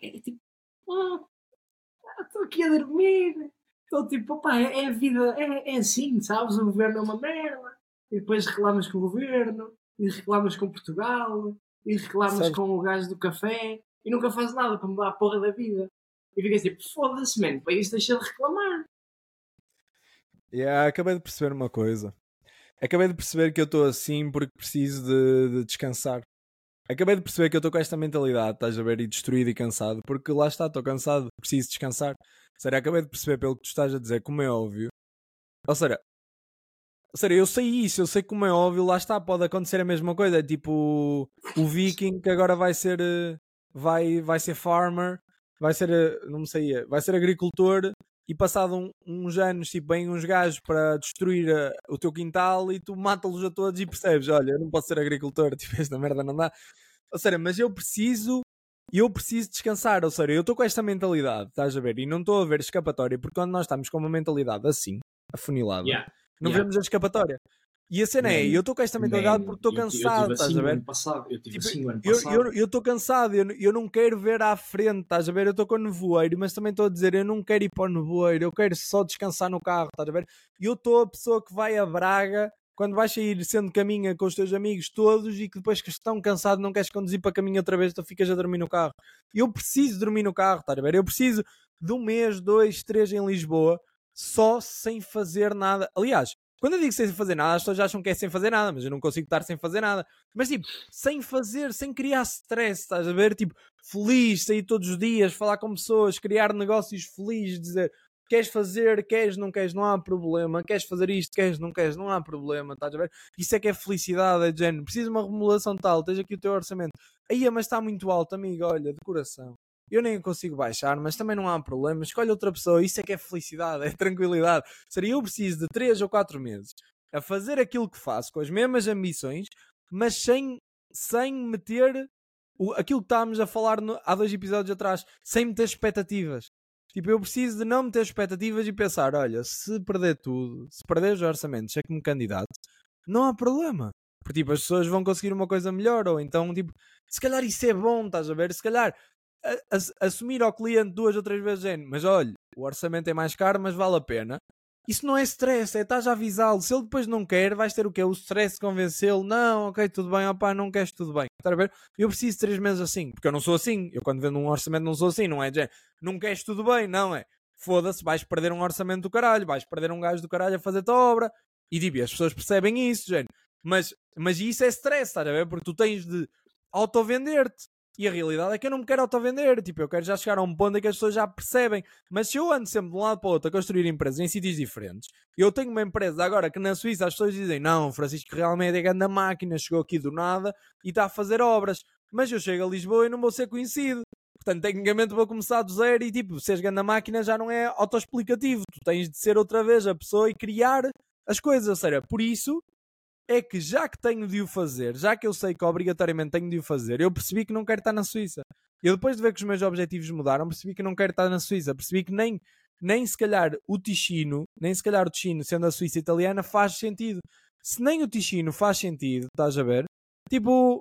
S2: é tipo, ah, estou aqui a dormir. Estou tipo, pá, é, é, a vida, é, é assim, sabes? O governo é uma merda. E depois reclamas com o governo, e reclamas com Portugal, e reclamas Sabe? com o gajo do café, e nunca fazes nada para mudar a porra da vida. E ficas tipo, foda-se, mano, para isso deixa de reclamar.
S1: Yeah, acabei de perceber uma coisa. Acabei de perceber que eu estou assim porque preciso de, de, descansar. Acabei de perceber que eu estou com esta mentalidade, estás a ver, e destruído e cansado, porque lá está, estou cansado, preciso descansar. Sério, acabei de perceber pelo que tu estás a dizer, como é óbvio. Ou seja, sério, eu sei isso, eu sei como é óbvio, lá está, pode acontecer a mesma coisa. Tipo o Viking que agora vai ser eh, vai, vai ser farmer, vai ser, eh, não me sei, vai ser agricultor e passado um, uns anos, tipo, vêm uns gajos para destruir a, eh, o teu quintal e tu mata-los a todos e percebes, olha, eu não posso ser agricultor, tipo, esta merda não dá. Ou seja, mas eu preciso, eu preciso descansar, ou seja, eu estou com esta mentalidade, estás a ver, e não estou a ver escapatória, porque quando nós estamos com uma mentalidade assim, afunilada, yeah. não yeah. vemos a escapatória. E a cena é, eu estou com esta mentalidade porque estou cansado, estás
S2: assim
S1: a ver?
S2: Passado, eu tive tipo, assim ano
S1: passado. Eu estou cansado, eu, eu não quero ver à frente, estás a ver? Eu estou com o nevoeiro, mas também estou a dizer, eu não quero ir para o nevoeiro, eu quero só descansar no carro, estás a ver? E eu estou a pessoa que vai a Braga quando vais sair sendo caminha com os teus amigos todos e que depois que estão cansados não queres conduzir para caminho outra vez, tu ficas a dormir no carro. Eu preciso dormir no carro, estás a ver? Eu preciso de um mês, dois, três em Lisboa só sem fazer nada. Aliás, quando eu digo sem fazer nada, as pessoas acham que é sem fazer nada, mas eu não consigo estar sem fazer nada. Mas tipo, sem fazer, sem criar stress, estás a ver? Tipo, feliz, sair todos os dias, falar com pessoas, criar negócios felizes, dizer queres fazer, queres, não queres, não há problema, queres fazer isto, queres, não queres, não há problema, estás a ver? Isso é que é felicidade, é de género, precisa de uma remodelação tal, tens aqui o teu orçamento. Aí, mas está muito alto, amigo, olha, de coração eu nem consigo baixar, mas também não há problema. Escolhe outra pessoa, isso é que é felicidade, é tranquilidade. Seria eu preciso de 3 ou 4 meses a fazer aquilo que faço com as mesmas ambições, mas sem, sem meter o, aquilo que estávamos a falar no, há dois episódios atrás, sem meter expectativas. Tipo, eu preciso de não meter expectativas e pensar: olha, se perder tudo, se perder os orçamentos, é que me candidato, não há problema. Porque tipo, as pessoas vão conseguir uma coisa melhor, ou então, tipo, se calhar isso é bom, estás a ver? Se calhar assumir ao cliente duas ou três vezes, mas olha, o orçamento é mais caro, mas vale a pena. Isso não é stress, é estás a avisá-lo. Se ele depois não quer, vais ter o quê? O stress de convencê-lo. Não, ok, tudo bem, opá, não queres, tudo bem. Está a ver? Eu preciso de três meses assim, porque eu não sou assim. Eu quando vendo um orçamento não sou assim, não é? De, não queres, tudo bem, não é? Foda-se, vais perder um orçamento do caralho, vais perder um gajo do caralho a fazer-te obra. E digo, as pessoas percebem isso, gente. Mas, mas isso é stress, estás a ver? Porque tu tens de auto-vender-te. E a realidade é que eu não me quero auto-vender. Tipo, eu quero já chegar a um ponto em que as pessoas já percebem. Mas se eu ando sempre de um lado para o outro a construir empresas em sítios diferentes, eu tenho uma empresa agora que na Suíça as pessoas dizem: Não, Francisco realmente é grande máquina, chegou aqui do nada e está a fazer obras. Mas eu chego a Lisboa e não vou ser conhecido. Portanto, tecnicamente vou começar do zero e tipo, seres grande máquina já não é autoexplicativo. Tu tens de ser outra vez a pessoa e criar as coisas. Ou seja, por isso é que já que tenho de o fazer, já que eu sei que obrigatoriamente tenho de o fazer, eu percebi que não quero estar na Suíça. Eu depois de ver que os meus objetivos mudaram, percebi que não quero estar na Suíça. Percebi que nem, nem se calhar o Ticino, nem se calhar o Ticino, sendo a Suíça italiana, faz sentido. Se nem o Ticino faz sentido, estás a ver? Tipo,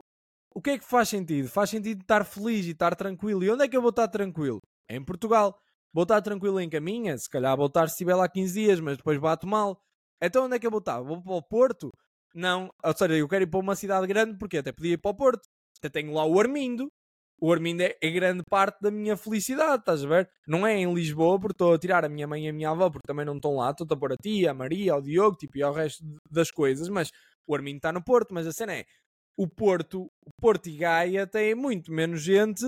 S1: o que é que faz sentido? Faz sentido estar feliz e estar tranquilo. E onde é que eu vou estar tranquilo? Em Portugal. Vou estar tranquilo em caminha, se calhar vou estar se estiver lá 15 dias, mas depois bato mal. Então onde é que eu vou estar? Vou para o Porto? Não, ou seja, eu quero ir para uma cidade grande porque até podia ir para o Porto. Até tenho lá o Armindo. O Armindo é, é grande parte da minha felicidade, estás a ver? Não é em Lisboa porque estou a tirar a minha mãe e a minha avó porque também não estão lá. Estou a pôr a tia, a Maria, o Diogo tipo, e ao resto das coisas. Mas o Armindo está no Porto. Mas a cena é: o Porto, o Porto e Gaia têm muito menos gente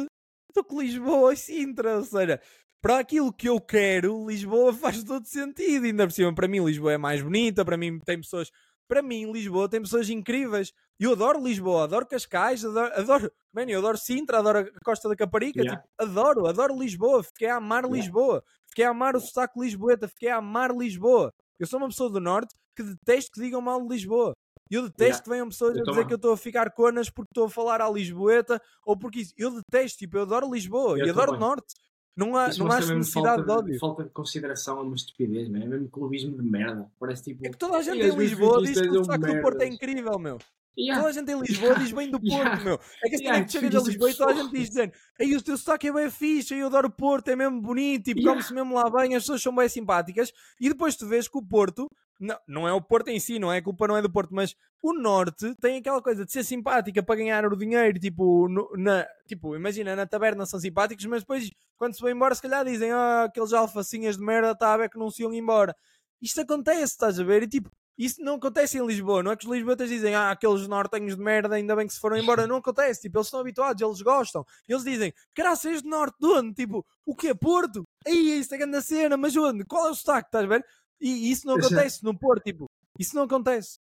S1: do que Lisboa e Sintra. Ou seja, para aquilo que eu quero, Lisboa faz todo sentido. Ainda por cima, para mim, Lisboa é mais bonita. Para mim, tem pessoas para mim, Lisboa tem pessoas incríveis. Eu adoro Lisboa, adoro Cascais, adoro, adoro, man, eu adoro Sintra, adoro a Costa da Caparica, yeah. tipo, adoro, adoro Lisboa, fiquei a amar yeah. Lisboa, fiquei a amar o sotaque lisboeta, fiquei a amar Lisboa. Eu sou uma pessoa do Norte que detesto que digam mal de Lisboa. Eu detesto yeah. que venham pessoas a dizer que eu estou a ficar conas porque estou a falar à Lisboeta ou porque isso. Eu detesto, tipo, eu adoro Lisboa eu e adoro o Norte. Não há, não há
S2: mesmo
S1: necessidade de ódio.
S2: Falta de consideração é uma estupidez, man. é mesmo clubismo de merda. Parece tipo.
S1: É que toda a gente
S2: "Ei,
S1: em Lisboa diz que o
S2: são
S1: saco do Porto é
S2: merdas."
S1: incrível, meu.
S2: Yeah.
S1: Toda a gente em Lisboa diz bem do Porto,
S2: Yeah.
S1: meu. É que a
S2: Yeah,
S1: é que chegas a Lisboa e toda a gente diz dizendo Ei, o teu sotaque é bem fixe, eu adoro o Porto, é mesmo bonito, tipo,
S2: Yeah.
S1: come-se mesmo lá bem, as pessoas são bem simpáticas. E depois tu vês que o Porto, não, não é o Porto em si, não é? A culpa não é do Porto, mas o Norte tem aquela coisa de ser simpática para ganhar o dinheiro, tipo, no- na, tipo imagina, na taberna são simpáticos, mas depois, quando se vão embora, se calhar dizem Ah, aqueles alfacinhas de merda, tá a ver que não se iam embora. Isto acontece, estás a ver? E tipo, isso não acontece em Lisboa, não é que os lisboetas dizem, ah, aqueles nortenhos de merda, ainda bem que se foram embora. Não acontece, tipo, eles estão habituados, eles gostam. Eles dizem, graças do norte de onde? Tipo, o quê? Porto? Aí, isso é grande cena, mas onde? Qual é o sotaque, estás a ver? E isso não
S2: já-
S1: acontece no Porto, tipo, isso não acontece.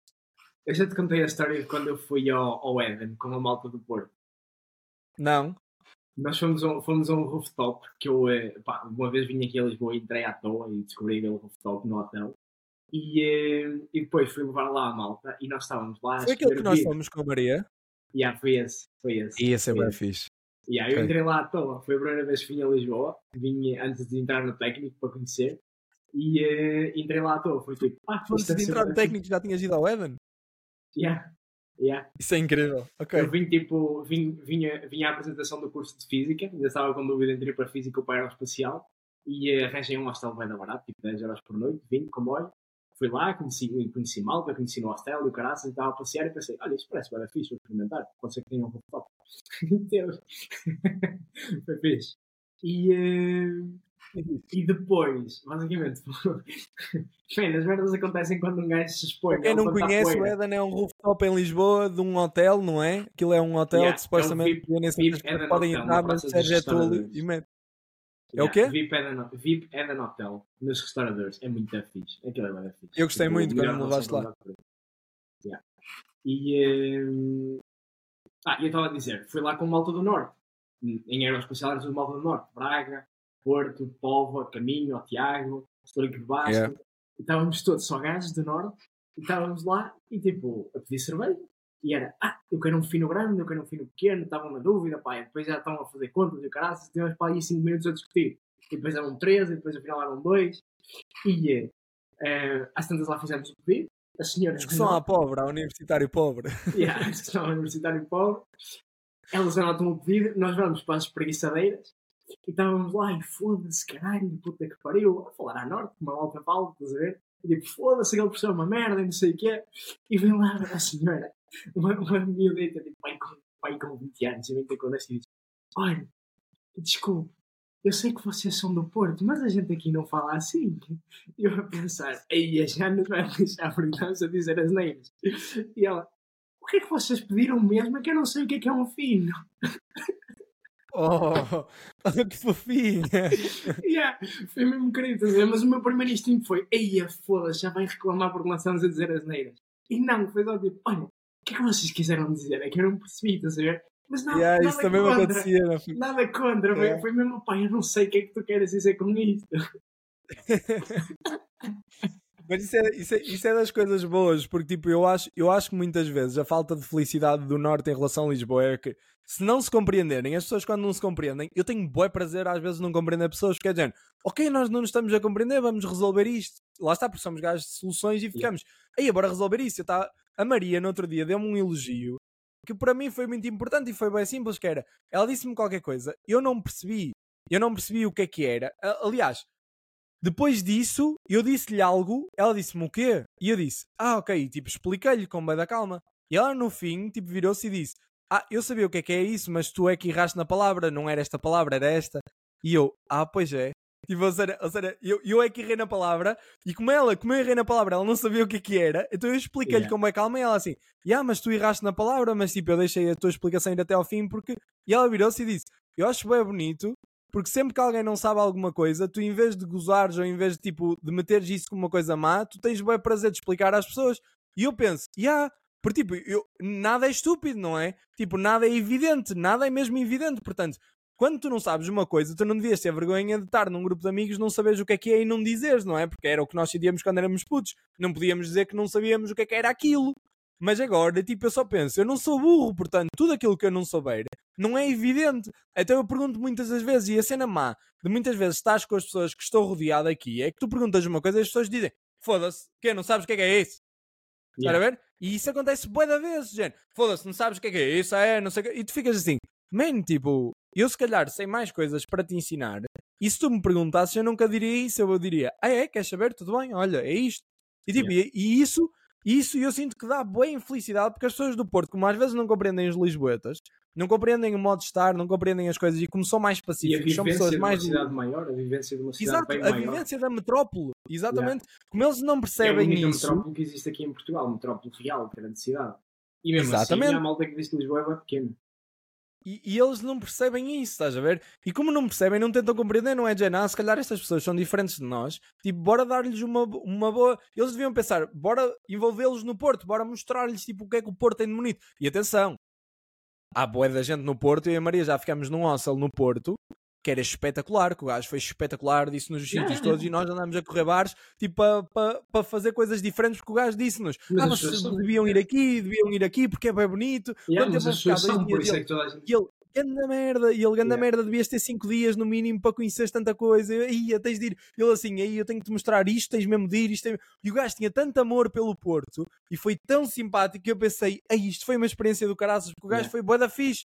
S2: Eu já te contei a história de quando eu fui ao, ao Eden com a malta do Porto.
S1: Não.
S2: Nós fomos a, um- fomos a um rooftop que eu, eh, pá, uma vez vim aqui a Lisboa e entrei à toa e descobri aquele rooftop no hotel. E, eh, e depois fui levar lá a malta e nós estávamos lá a
S1: Foi aquele que nós fomos com a Maria?
S2: Yeah, foi esse, foi esse.
S1: Ia ser
S2: foi
S1: bem
S2: esse.
S1: fixe.
S2: Yeah, eu
S1: Ok.
S2: entrei lá à toa. Foi a primeira vez que vim a Lisboa. Vim eh, antes de entrar no técnico para conhecer. E eh, entrei lá à toa. Foi tipo, ah,
S1: antes de entrar no técnico já tinhas ido ao Eden?
S2: fixe. Yeah, yeah.
S1: Isso é incrível. Ok.
S2: Eu vim tipo, vim, vinha, vinha à apresentação do curso de Física, ainda estava com dúvida entre ir para Física ou para Aeroespacial, e eh, arranjei um hostel bem da barato, tipo 10 euros por noite, vim de comboio, fui lá, conheci, conheci malta, conheci no hostel e o caraças, e estava a passear e pensei, olha, isso parece bem fixe, vou experimentar, pode ser que tenha um rooftop. Deus. Foi fixe. E, eh, e depois, basicamente, bem, as merdas acontecem quando um gajo se expõe.
S1: Quem não
S2: levantar
S1: conhece, o. Eden é um rooftop em Lisboa de um hotel, não é? Aquilo é um hotel
S2: Yeah,
S1: que supostamente
S2: é um VIP- VIP
S1: podem entrar, mas Sérgio é tolo e mete. É o quê?
S2: VIP Eden, VIP Eden Hotel, nos restauradores, é muito fixe. Aquilo é muito fixe.
S1: Eu gostei
S2: Tipo,
S1: muito quando me levaste lá.
S2: Yeah. E, ehm, ah, e eu estava a dizer, fui lá com malta do Norte, em Aeroespacial era tudo malta do Norte, Braga, Porto, Póvoa, Caminho, Tiago, Histórico de Basco,
S1: Yeah.
S2: estávamos todos só gajos do Norte, e estávamos lá, e tipo, a pedir cerveja, e era, ah, eu quero um fino grande, eu quero um fino pequeno, estavam na dúvida, pá, e depois já estão a fazer contas e o caralho, tivemos para aí 5 minutos a discutir. E depois eram 13, e depois afinal eram 2. E eh, às tantas lá fizemos o pedido. A senhora.
S1: Discussão à pobre, ao universitário pobre.
S2: Yeah, a discussão ao universitário pobre. Elas anotam o pedido, nós vamos para as preguiçadeiras. E estávamos lá, e foda-se, caralho, puta que pariu, a falar à norte, uma malta fala, estás a ver? E tipo, foda-se, aquele professor é uma merda, e não sei o quê. E vem lá a senhora, uma, uma miudita, tipo, pai com, pai com 20 anos, e vem ter connosco e diz: Olha, desculpe, eu sei que vocês são do Porto, mas a gente aqui não fala assim. E eu a pensar, aí já nos vai deixar porque estamos a dizer as neiras. E ela, o que é que vocês pediram mesmo? É que eu não sei o que é que é um fino.
S1: Oh, que fofinha.
S2: Yeah, foi mesmo querido, mas o meu primeiro instinto foi, eia, foda-se, já vai reclamar nós estamos a dizer as neiras. E não, foi só tipo, olha, o que é que vocês quiseram dizer? É que eu não percebi, estás a ver? Mas não,
S1: Yeah,
S2: nada
S1: isso também
S2: contra.
S1: acontecia. não?
S2: Nada contra,
S1: Yeah.
S2: foi mesmo, pai, eu não sei o que é que tu queres dizer com isto.
S1: Mas isso é, isso, é, isso é das coisas boas, porque tipo, eu acho, eu acho que muitas vezes a falta de felicidade do Norte em relação a Lisboa é que se não se compreenderem, as pessoas quando não se compreendem, eu tenho bué prazer às vezes não compreender pessoas, porque é dizendo, ok, nós não nos estamos a compreender, vamos resolver isto. Lá está, porque somos gajos de soluções e ficamos, aí bora resolver isso. Tá... A Maria, no outro dia, deu-me um elogio que para mim foi muito importante e foi bem simples, que era, ela disse-me qualquer coisa, eu não percebi, eu não percebi o que é que era. Aliás, depois disso, eu disse-lhe algo, ela disse-me o quê? E eu disse, ah, ok, tipo, expliquei-lhe com bem da calma. E ela no fim, tipo, virou-se e disse, ah, eu sabia o que é que é isso, mas tu é que erraste na palavra, não era esta palavra, era esta. E eu, ah, pois é. Tipo, ou seja, ou seja, eu, eu é que errei na palavra, e como ela, como eu errei na palavra, ela não sabia o que é que era, então eu expliquei-lhe
S2: Yeah.
S1: com bem calma e ela assim, ah, mas tu erraste na palavra, mas tipo, eu deixei a tua explicação ir até ao fim porque. E ela virou-se e disse, eu acho bem bonito porque sempre que alguém não sabe alguma coisa, tu em vez de gozares ou em vez de tipo de meteres isso como uma coisa má, tu tens bem prazer de explicar às pessoas. E eu penso, yeah, porque tipo, eu, nada é estúpido, não é? Tipo, nada é evidente, nada é mesmo evidente. Portanto, quando tu não sabes uma coisa, tu não devias ter vergonha de estar num grupo de amigos, não saberes o que é que é e não dizeres, não é? Porque era o que nós sentíamos quando éramos putos. Não podíamos dizer que não sabíamos o que é que era aquilo. Mas agora, tipo, eu só penso, eu não sou burro, portanto, tudo aquilo que eu não souber não é evidente. Então eu pergunto muitas das vezes, e a cena má de muitas vezes estás com as pessoas que estou rodeado aqui é que tu perguntas uma coisa e as pessoas dizem, foda-se, que não sabes o que é que é isso? Yeah. a ver? E isso acontece bué da vezes, gente. Foda-se, não sabes o que é que é isso, é, não sei o que. E tu ficas assim, man, tipo, eu se calhar sei mais coisas para te ensinar. E se tu me perguntasses, eu nunca diria isso. Eu diria, ah é, queres saber? Tudo bem, olha, é isto. E tipo, yeah. e, e, isso, isso eu sinto que dá boa infelicidade porque as pessoas do Porto, como às vezes não compreendem os Lisboetas, não compreendem o modo de estar, não compreendem as coisas e como são mais pacíficos, são pessoas mais.
S2: De uma cidade maior, a vivência de uma cidade
S1: Exato,
S2: bem
S1: a
S2: maior.
S1: vivência da metrópole, exatamente. Yeah. Como eles não percebem
S2: é a
S1: isso.
S2: metrópole que existe aqui em Portugal, metrópole real, grande cidade. E mesmo assim, exatamente. assim, a malta que diz que Lisboa é pequena.
S1: E, e, eles não percebem isso, estás a ver? E como não percebem, não tentam compreender, não é, Jen? Ah, se calhar estas pessoas são diferentes de nós, tipo, bora dar-lhes uma, uma boa. Eles deviam pensar, bora envolvê-los no Porto, bora mostrar-lhes tipo, o que é que o Porto tem de bonito. E atenção, há boa da gente no Porto e a Maria já ficamos num hostel no Porto que era espetacular, que o gajo foi espetacular, disse-nos os sítios yeah. todos e nós andamos a correr bares tipo para pa, pa fazer coisas diferentes porque o gajo disse-nos ah, vocês deviam ir aqui, deviam ir aqui porque é bem bonito.
S2: Yeah, mas as pessoas são, por isso é que toda a gente... E ele,
S1: ganda merda, e ele, ganda yeah. merda, devias ter 5 dias no mínimo para conheceres tanta coisa. Ia, tens de ir. Ele assim, aí eu tenho que te mostrar isto, tens mesmo de ir. Isto é... E o gajo tinha tanto amor pelo Porto e foi tão simpático que eu pensei, ei, isto foi uma experiência do caraças, porque o gajo yeah. foi boa da fixe.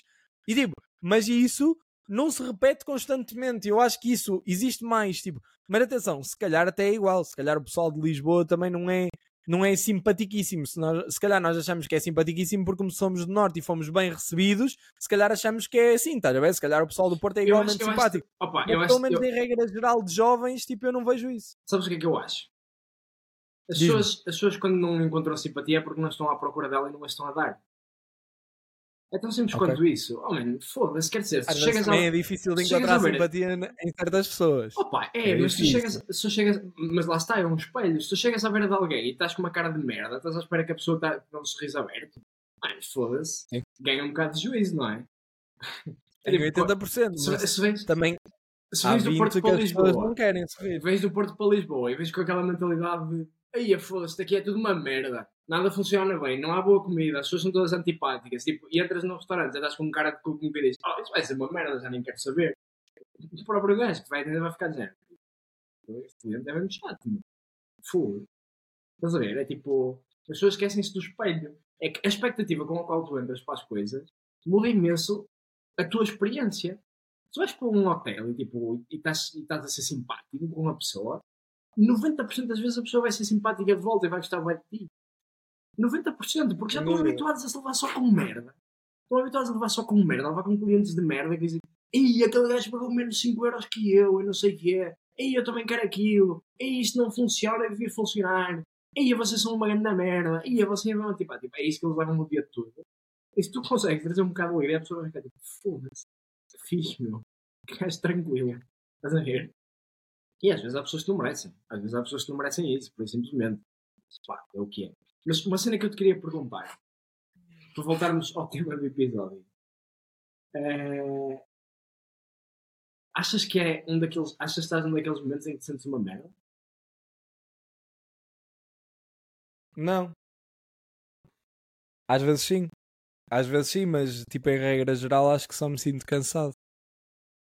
S1: E digo, mas isso não se repete constantemente. Eu acho que isso existe mais. Tipo, mas atenção, se calhar até é igual. Se calhar o pessoal de Lisboa também não é, não é simpaticíssimo. Se, nós, se calhar nós achamos que é simpaticíssimo porque, como somos do Norte e fomos bem recebidos, se calhar achamos que é assim, estás a ver? Se calhar o pessoal do Porto é igualmente acho, simpático.
S2: Acho, opa,
S1: mas, pelo menos eu... em regra geral de jovens, tipo, eu não vejo isso.
S2: Sabes o que é que eu acho? As pessoas, as pessoas, quando não encontram simpatia, é porque não estão à procura dela e não a estão a dar. É tão simples okay. quanto isso. Oh, man, foda-se, quer dizer, se
S1: Às
S2: chegas
S1: a... é difícil de encontrar simpatia em certas pessoas.
S2: Opa, é, é mas se chegas, se chegas, mas lá está, é um espelho. Se tu chegas à beira de alguém e estás com uma cara de merda, estás à espera que a pessoa está com um sorriso aberto, mano, foda-se, é. ganha um bocado de juízo, não é?
S1: É tipo, 80%. Se, se vês, também
S2: se vês do Porto para Lisboa,
S1: não querem se
S2: vês do Porto para Lisboa e vês com aquela mentalidade de aí foda-se, daqui é tudo uma merda nada funciona bem, não há boa comida, as pessoas são todas antipáticas. Tipo, e entras no restaurante, já estás com um cara de cu e dizes, oh, isso vai ser uma merda, já nem quero saber. O próprio gajo que vai atender vai ficar dizendo, este cliente é bem chato. Fogo. Estás a ver? É tipo, as pessoas esquecem-se do espelho. É que a expectativa com a qual tu entras para as coisas muda imenso a tua experiência. Se vais para um hotel e, tipo, e, estás, e estás a ser simpático com uma pessoa, 90% das vezes a pessoa vai ser simpática de volta e vai gostar bem de ti. 90%, porque já estão habituados a se levar só com merda. Estão habituados a levar só com merda, a levar com clientes de merda que dizem Ei, aquele gajo pagou menos 5 euros que eu, eu não sei o que é. Ei, eu também quero aquilo. Ei, isto não funciona, devia funcionar. Ei, vocês são uma grande merda. Ei, você é uma tipo, tipo, é isso que eles levam o dia todo. E se tu consegues trazer um bocado de alegria, a pessoa vai ficar tipo, foda-se, fixe, meu. Gajo tranquilo. Estás a ver? E às vezes há pessoas que não merecem. Às vezes há pessoas que não merecem isso, por simplesmente. Pá, é o que é. Mas uma cena que eu te queria perguntar, para voltarmos ao tema do episódio. Uh, achas que é um daqueles. Achas que estás num daqueles momentos em que te sentes uma merda?
S1: Não. Às vezes sim. Às vezes sim, mas tipo em regra geral acho que só me sinto cansado.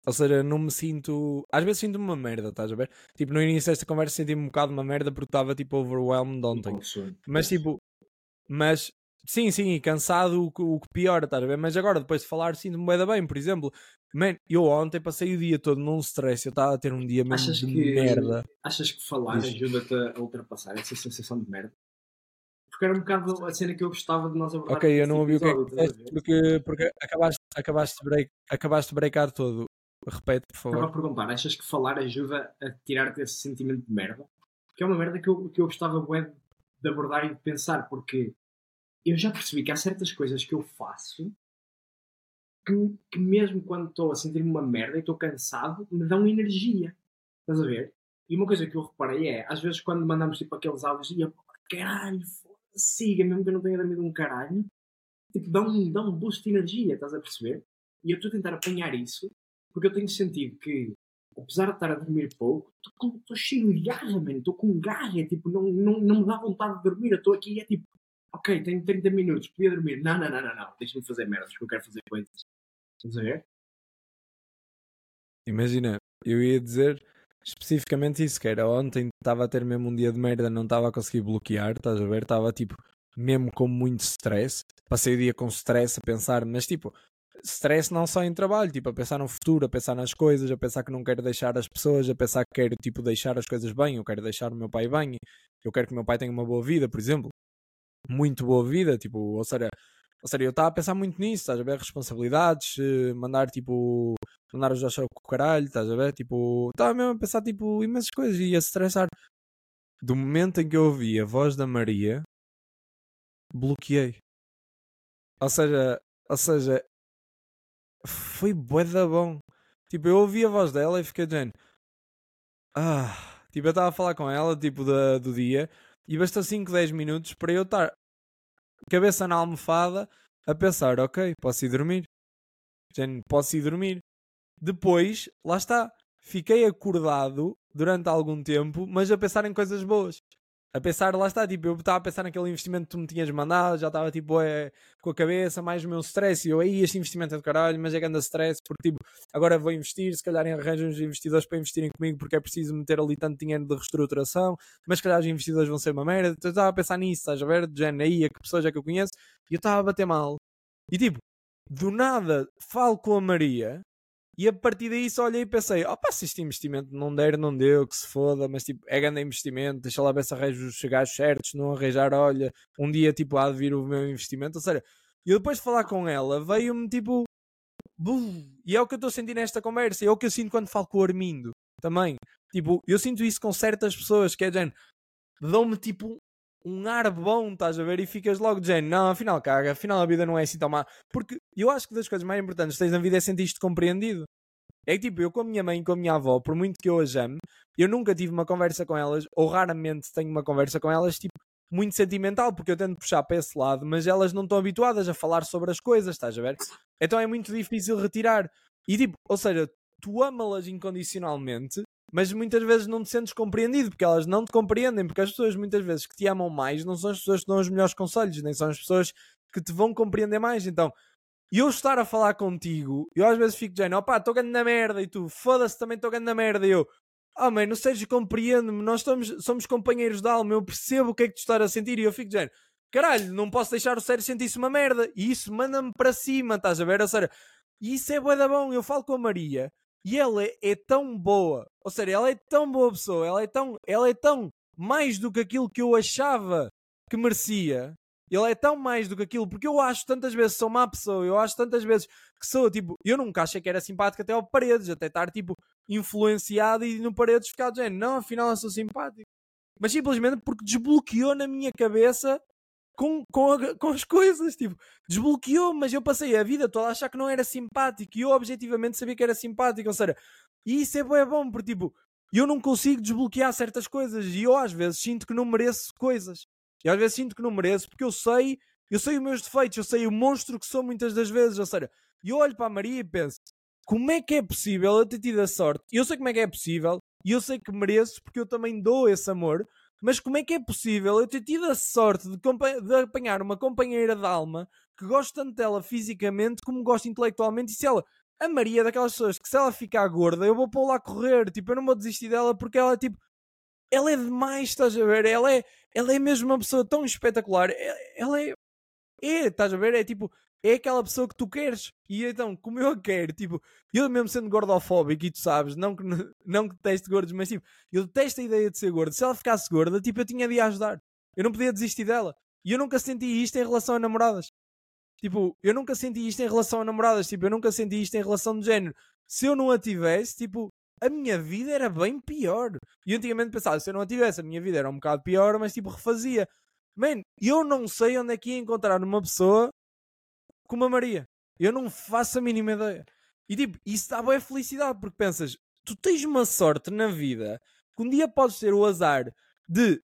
S1: Ou seja, não me sinto. Às vezes sinto-me uma merda, estás a ver? Tipo, no início desta conversa senti-me um bocado uma merda porque estava tipo overwhelmed ontem. Mas tipo. Mas sim, sim, cansado o que, o que piora, estás a ver? Mas agora, depois de falar, sinto-me bem, bem. Por exemplo, man, eu ontem passei o dia todo num stress, eu estava a ter um dia mesmo achas de que, merda.
S2: Achas que falar ajuda-te a ultrapassar essa sensação de merda? Porque era um bocado a cena que eu gostava de nós abordar.
S1: Ok, eu não ouvi o que é que porque, porque acabaste, acabaste, break, acabaste de breakar todo. Repete, por favor.
S2: Estava a perguntar, achas que falar ajuda a tirar-te esse sentimento de merda? Que é uma merda que eu, que eu gostava de abordar e de pensar, porque eu já percebi que há certas coisas que eu faço que, que mesmo quando estou a sentir-me uma merda e estou cansado, me dão energia. Estás a ver? E uma coisa que eu reparei é, às vezes quando mandamos tipo aqueles áudios e eu, caralho, siga, mesmo que eu não tenha dormido um caralho, tipo, dá um, dá um boost de energia, estás a perceber? E eu estou a tentar apanhar isso porque eu tenho sentido que, apesar de estar a dormir pouco, estou cheio de garra. Estou com garra. É, tipo, não, não, não me dá vontade de dormir. Eu estou aqui e é tipo, ok, tenho 30 minutos, podia dormir. Não, não, não, não, não. Deixa-me fazer merdas, que eu quero fazer coisas. Estás a ver?
S1: Imagina, eu ia dizer especificamente isso, que era ontem estava a ter mesmo um dia de merda, não estava a conseguir bloquear, estás a ver? Estava tipo, mesmo com muito stress. Passei o dia com stress a pensar, mas tipo, stress não só em trabalho, tipo, a pensar no futuro, a pensar nas coisas, a pensar que não quero deixar as pessoas, a pensar que quero, tipo, deixar as coisas bem, eu quero deixar o meu pai bem, eu quero que o meu pai tenha uma boa vida, por exemplo. Muito boa vida, tipo, ou seja, ou seja, eu estava a pensar muito nisso, estás a ver? Responsabilidades, eh, mandar tipo, mandar os dois ao caralho, estás a ver? Tipo, estava mesmo a pensar tipo imensas coisas e a estressar. Do momento em que eu ouvi a voz da Maria, bloqueei. Ou seja, ou seja, foi bué da bom. Tipo, eu ouvi a voz dela e fiquei dizendo, ah, tipo, eu estava a falar com ela, tipo, da, do dia, e bastou 5, 10 minutos para eu estar cabeça na almofada a pensar, ok, posso ir dormir. Dizendo, posso ir dormir. Depois, lá está, fiquei acordado durante algum tempo, mas a pensar em coisas boas a pensar, lá está, tipo, eu estava a pensar naquele investimento que tu me tinhas mandado, já estava tipo é, com a cabeça, mais o meu stress, e eu aí este investimento é do caralho, mas é grande stress, porque tipo, agora vou investir, se calhar arranjo uns investidores para investirem comigo porque é preciso meter ali tanto dinheiro de reestruturação, mas se calhar os investidores vão ser uma merda, então eu estava a pensar nisso, estás a ver, de género, aí, a que pessoas é que eu conheço, e eu estava a bater mal. E tipo, do nada falo com a Maria e a partir daí só olhei e pensei: opa, se este investimento não der, não deu, que se foda, mas tipo, é grande investimento, deixa lá ver se arranjo os chegados certos, não arranjar, olha, um dia tipo há de vir o meu investimento. Ou seja, e depois de falar com ela, veio-me tipo. E é o que eu estou sentindo nesta conversa, é o que eu sinto quando falo com o Armindo também. Tipo, eu sinto isso com certas pessoas que é gente, dão-me tipo um ar bom, estás a ver? E ficas logo dizendo, não, afinal caga, afinal a vida não é assim tão má. Porque eu acho que das coisas mais importantes que tens na vida é sentir-te compreendido. É que tipo, eu com a minha mãe e com a minha avó, por muito que eu as ame, eu nunca tive uma conversa com elas, ou raramente tenho uma conversa com elas, tipo, muito sentimental, porque eu tento puxar para esse lado, mas elas não estão habituadas a falar sobre as coisas, estás a ver? Então é muito difícil retirar. E tipo, ou seja, tu ama-las incondicionalmente, mas muitas vezes não te sentes compreendido porque elas não te compreendem, porque as pessoas muitas vezes que te amam mais não são as pessoas que dão os melhores conselhos, nem são as pessoas que te vão compreender mais. Então, eu estar a falar contigo, eu às vezes fico dizendo, opá, estou ganhando na merda, e tu, foda-se, também estou ganhando na merda, e eu, oh man, não sejas compreende-me, nós estamos, somos companheiros de alma, eu percebo o que é que tu estás a sentir, e eu fico dizendo, caralho, não posso deixar o sério sentir-se uma merda, e isso manda-me para cima, estás a ver? Ou seja, e isso é bué da bom, eu falo com a Maria, e ela é, é tão boa, ou seja, ela é tão boa pessoa, ela é tão, ela é tão mais do que aquilo que eu achava que merecia. Ele é tão mais do que aquilo, porque eu acho tantas vezes que sou má pessoa, eu acho tantas vezes que sou tipo, eu nunca achei que era simpático até ao Paredes, até estar tipo influenciado e no Paredes ficar dizendo, não, afinal eu sou simpático. Mas simplesmente porque desbloqueou na minha cabeça com, com, com as coisas, tipo, desbloqueou, mas eu passei a vida toda a achar que não era simpático e eu objetivamente sabia que era simpático, ou seja, e isso é bem bom, porque tipo, eu não consigo desbloquear certas coisas e eu às vezes sinto que não mereço coisas. E às vezes sinto que não mereço porque eu sei, eu sei os meus defeitos, eu sei o monstro que sou muitas das vezes, ou seja, eu olho para a Maria e penso, como é que é possível eu ter tido a sorte? Eu sei como é que é possível e eu sei que mereço porque eu também dou esse amor, mas como é que é possível eu ter tido a sorte de, de apanhar uma companheira de alma que gosto tanto dela fisicamente como gosto intelectualmente e se ela a Maria é daquelas pessoas que se ela ficar gorda eu vou pôr lá a correr, tipo, eu não vou desistir dela porque ela tipo ela é demais, estás a ver? Ela é, ela é mesmo uma pessoa tão espetacular. Ela é, é, estás a ver? É tipo, é aquela pessoa que tu queres. E então, como eu a quero, tipo, eu mesmo sendo gordofóbico, e tu sabes, não que, não que detesto gordos, mas tipo, eu detesto a ideia de ser gordo. Se ela ficasse gorda, tipo, eu tinha de a ajudar. Eu não podia desistir dela. E eu nunca senti isto em relação a namoradas. Tipo, eu nunca senti isto em relação a namoradas. Tipo, eu nunca senti isto em relação de género. Se eu não a tivesse, tipo, a minha vida era bem pior. E antigamente pensava, se eu não a tivesse, a minha vida era um bocado pior, mas tipo, refazia. Man, eu não sei onde é que ia encontrar uma pessoa como a Maria. Eu não faço a mínima ideia. E tipo, isso dá boa felicidade, porque pensas, tu tens uma sorte na vida que um dia podes ter o azar de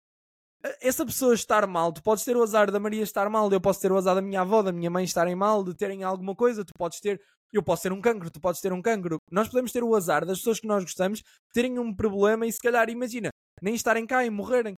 S1: eh, essa pessoa estar mal, tu podes ter o azar da Maria estar mal, eu posso ter o azar da minha avó, da minha mãe estarem mal, de terem alguma coisa, tu podes ter eu posso ter um cancro, tu podes ter um cancro. Nós podemos ter o azar das pessoas que nós gostamos terem um problema e se calhar, imagina, nem estarem cá e morrerem.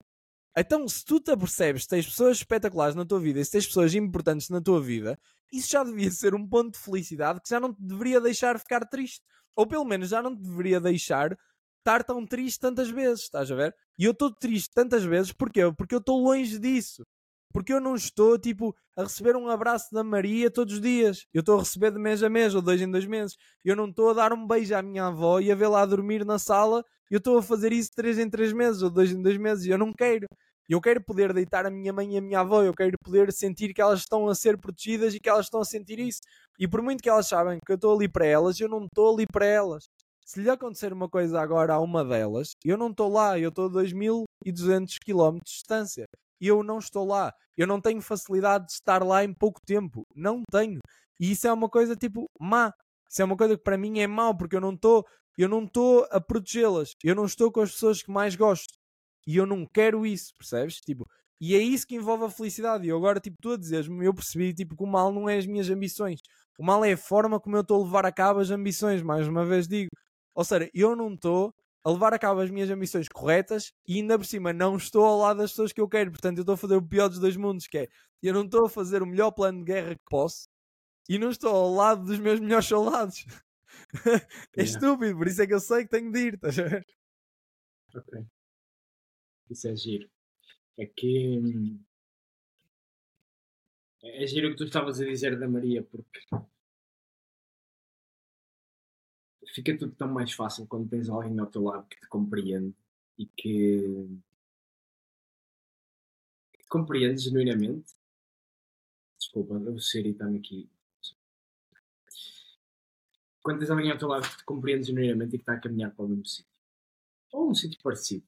S1: Então, se tu te apercebes que tens pessoas espetaculares na tua vida se tens pessoas importantes na tua vida, isso já devia ser um ponto de felicidade que já não te deveria deixar ficar triste. Ou pelo menos já não te deveria deixar estar tão triste tantas vezes, estás a ver? E eu estou triste tantas vezes, porquê? Porque eu estou longe disso. Porque eu não estou, tipo, a receber um abraço da Maria todos os dias. Eu estou a receber de mês a mês ou dois em dois meses. Eu não estou a dar um beijo à minha avó e a vê-la dormir na sala. Eu estou a fazer isso três em três meses ou dois em dois meses. E eu não quero. Eu quero poder deitar a minha mãe e a minha avó. Eu quero poder sentir que elas estão a ser protegidas e que elas estão a sentir isso. E por muito que elas sabem que eu estou ali para elas, eu não estou ali para elas. Se lhe acontecer uma coisa agora a uma delas, eu não estou lá. Eu estou a 2200 km de distância e eu não estou lá. Eu não tenho facilidade de estar lá em pouco tempo. Não tenho. E isso é uma coisa tipo má. Isso é uma coisa que para mim é mau, porque eu não estou eu não estou a protegê-las. Eu não estou com as pessoas que mais gosto. E eu não quero isso, percebes? Tipo, e é isso que envolve a felicidade. E eu agora, tipo, tu a dizeres-me, eu percebi tipo, que o mal não é as minhas ambições. O mal é a forma como eu estou a levar a cabo as ambições, mais uma vez digo. Ou seja, eu não estou a levar a cabo as minhas ambições corretas e ainda por cima não estou ao lado das pessoas que eu quero. Portanto, eu estou a fazer o pior dos dois mundos, que é eu não estou a fazer o melhor plano de guerra que posso e não estou ao lado dos meus melhores soldados. é yeah. estúpido, por isso é que eu sei que tenho de ir, estás a ver?
S2: Ok. Isso é giro. É que. Hum, é giro o que tu estavas a dizer da Maria, porque fica tudo tão mais fácil quando tens alguém ao teu lado que te compreende e que, que te compreende genuinamente. Desculpa, o Siri está-me aqui. Quando tens alguém ao teu lado que te compreende genuinamente e que está a caminhar para o mesmo sítio. Ou um sítio parecido.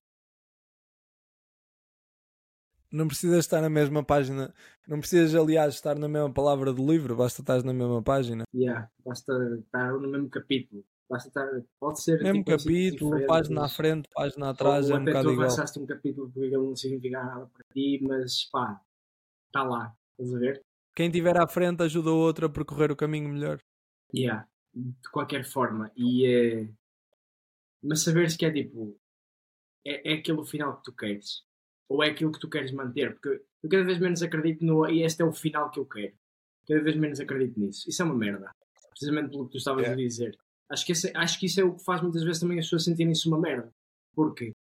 S1: Não precisas estar na mesma página. Não precisas, aliás, estar na mesma palavra do livro, basta estar na mesma página.
S2: Yeah, basta estar no mesmo capítulo. Basta estar, pode ser.
S1: Mesmo tipo, capítulo, página à frente, página atrás,
S2: ou
S1: é um bocado
S2: tu
S1: igual.
S2: avançaste um capítulo porque ele não significa nada para ti, mas pá, está lá, estás a ver?
S1: Quem estiver à frente ajuda o outro a percorrer o caminho melhor.
S2: Yeah, de qualquer forma. E, é mas saberes que é tipo, é, é aquele final que tu queres, ou é aquilo que tu queres manter, porque eu cada vez menos acredito no e este é o final que eu quero. Cada vez menos acredito nisso. Isso é uma merda. Precisamente pelo que tu estavas yeah. a dizer. Acho que, esse, acho que isso é o que faz muitas vezes também as pessoas sentirem isso uma merda. Porque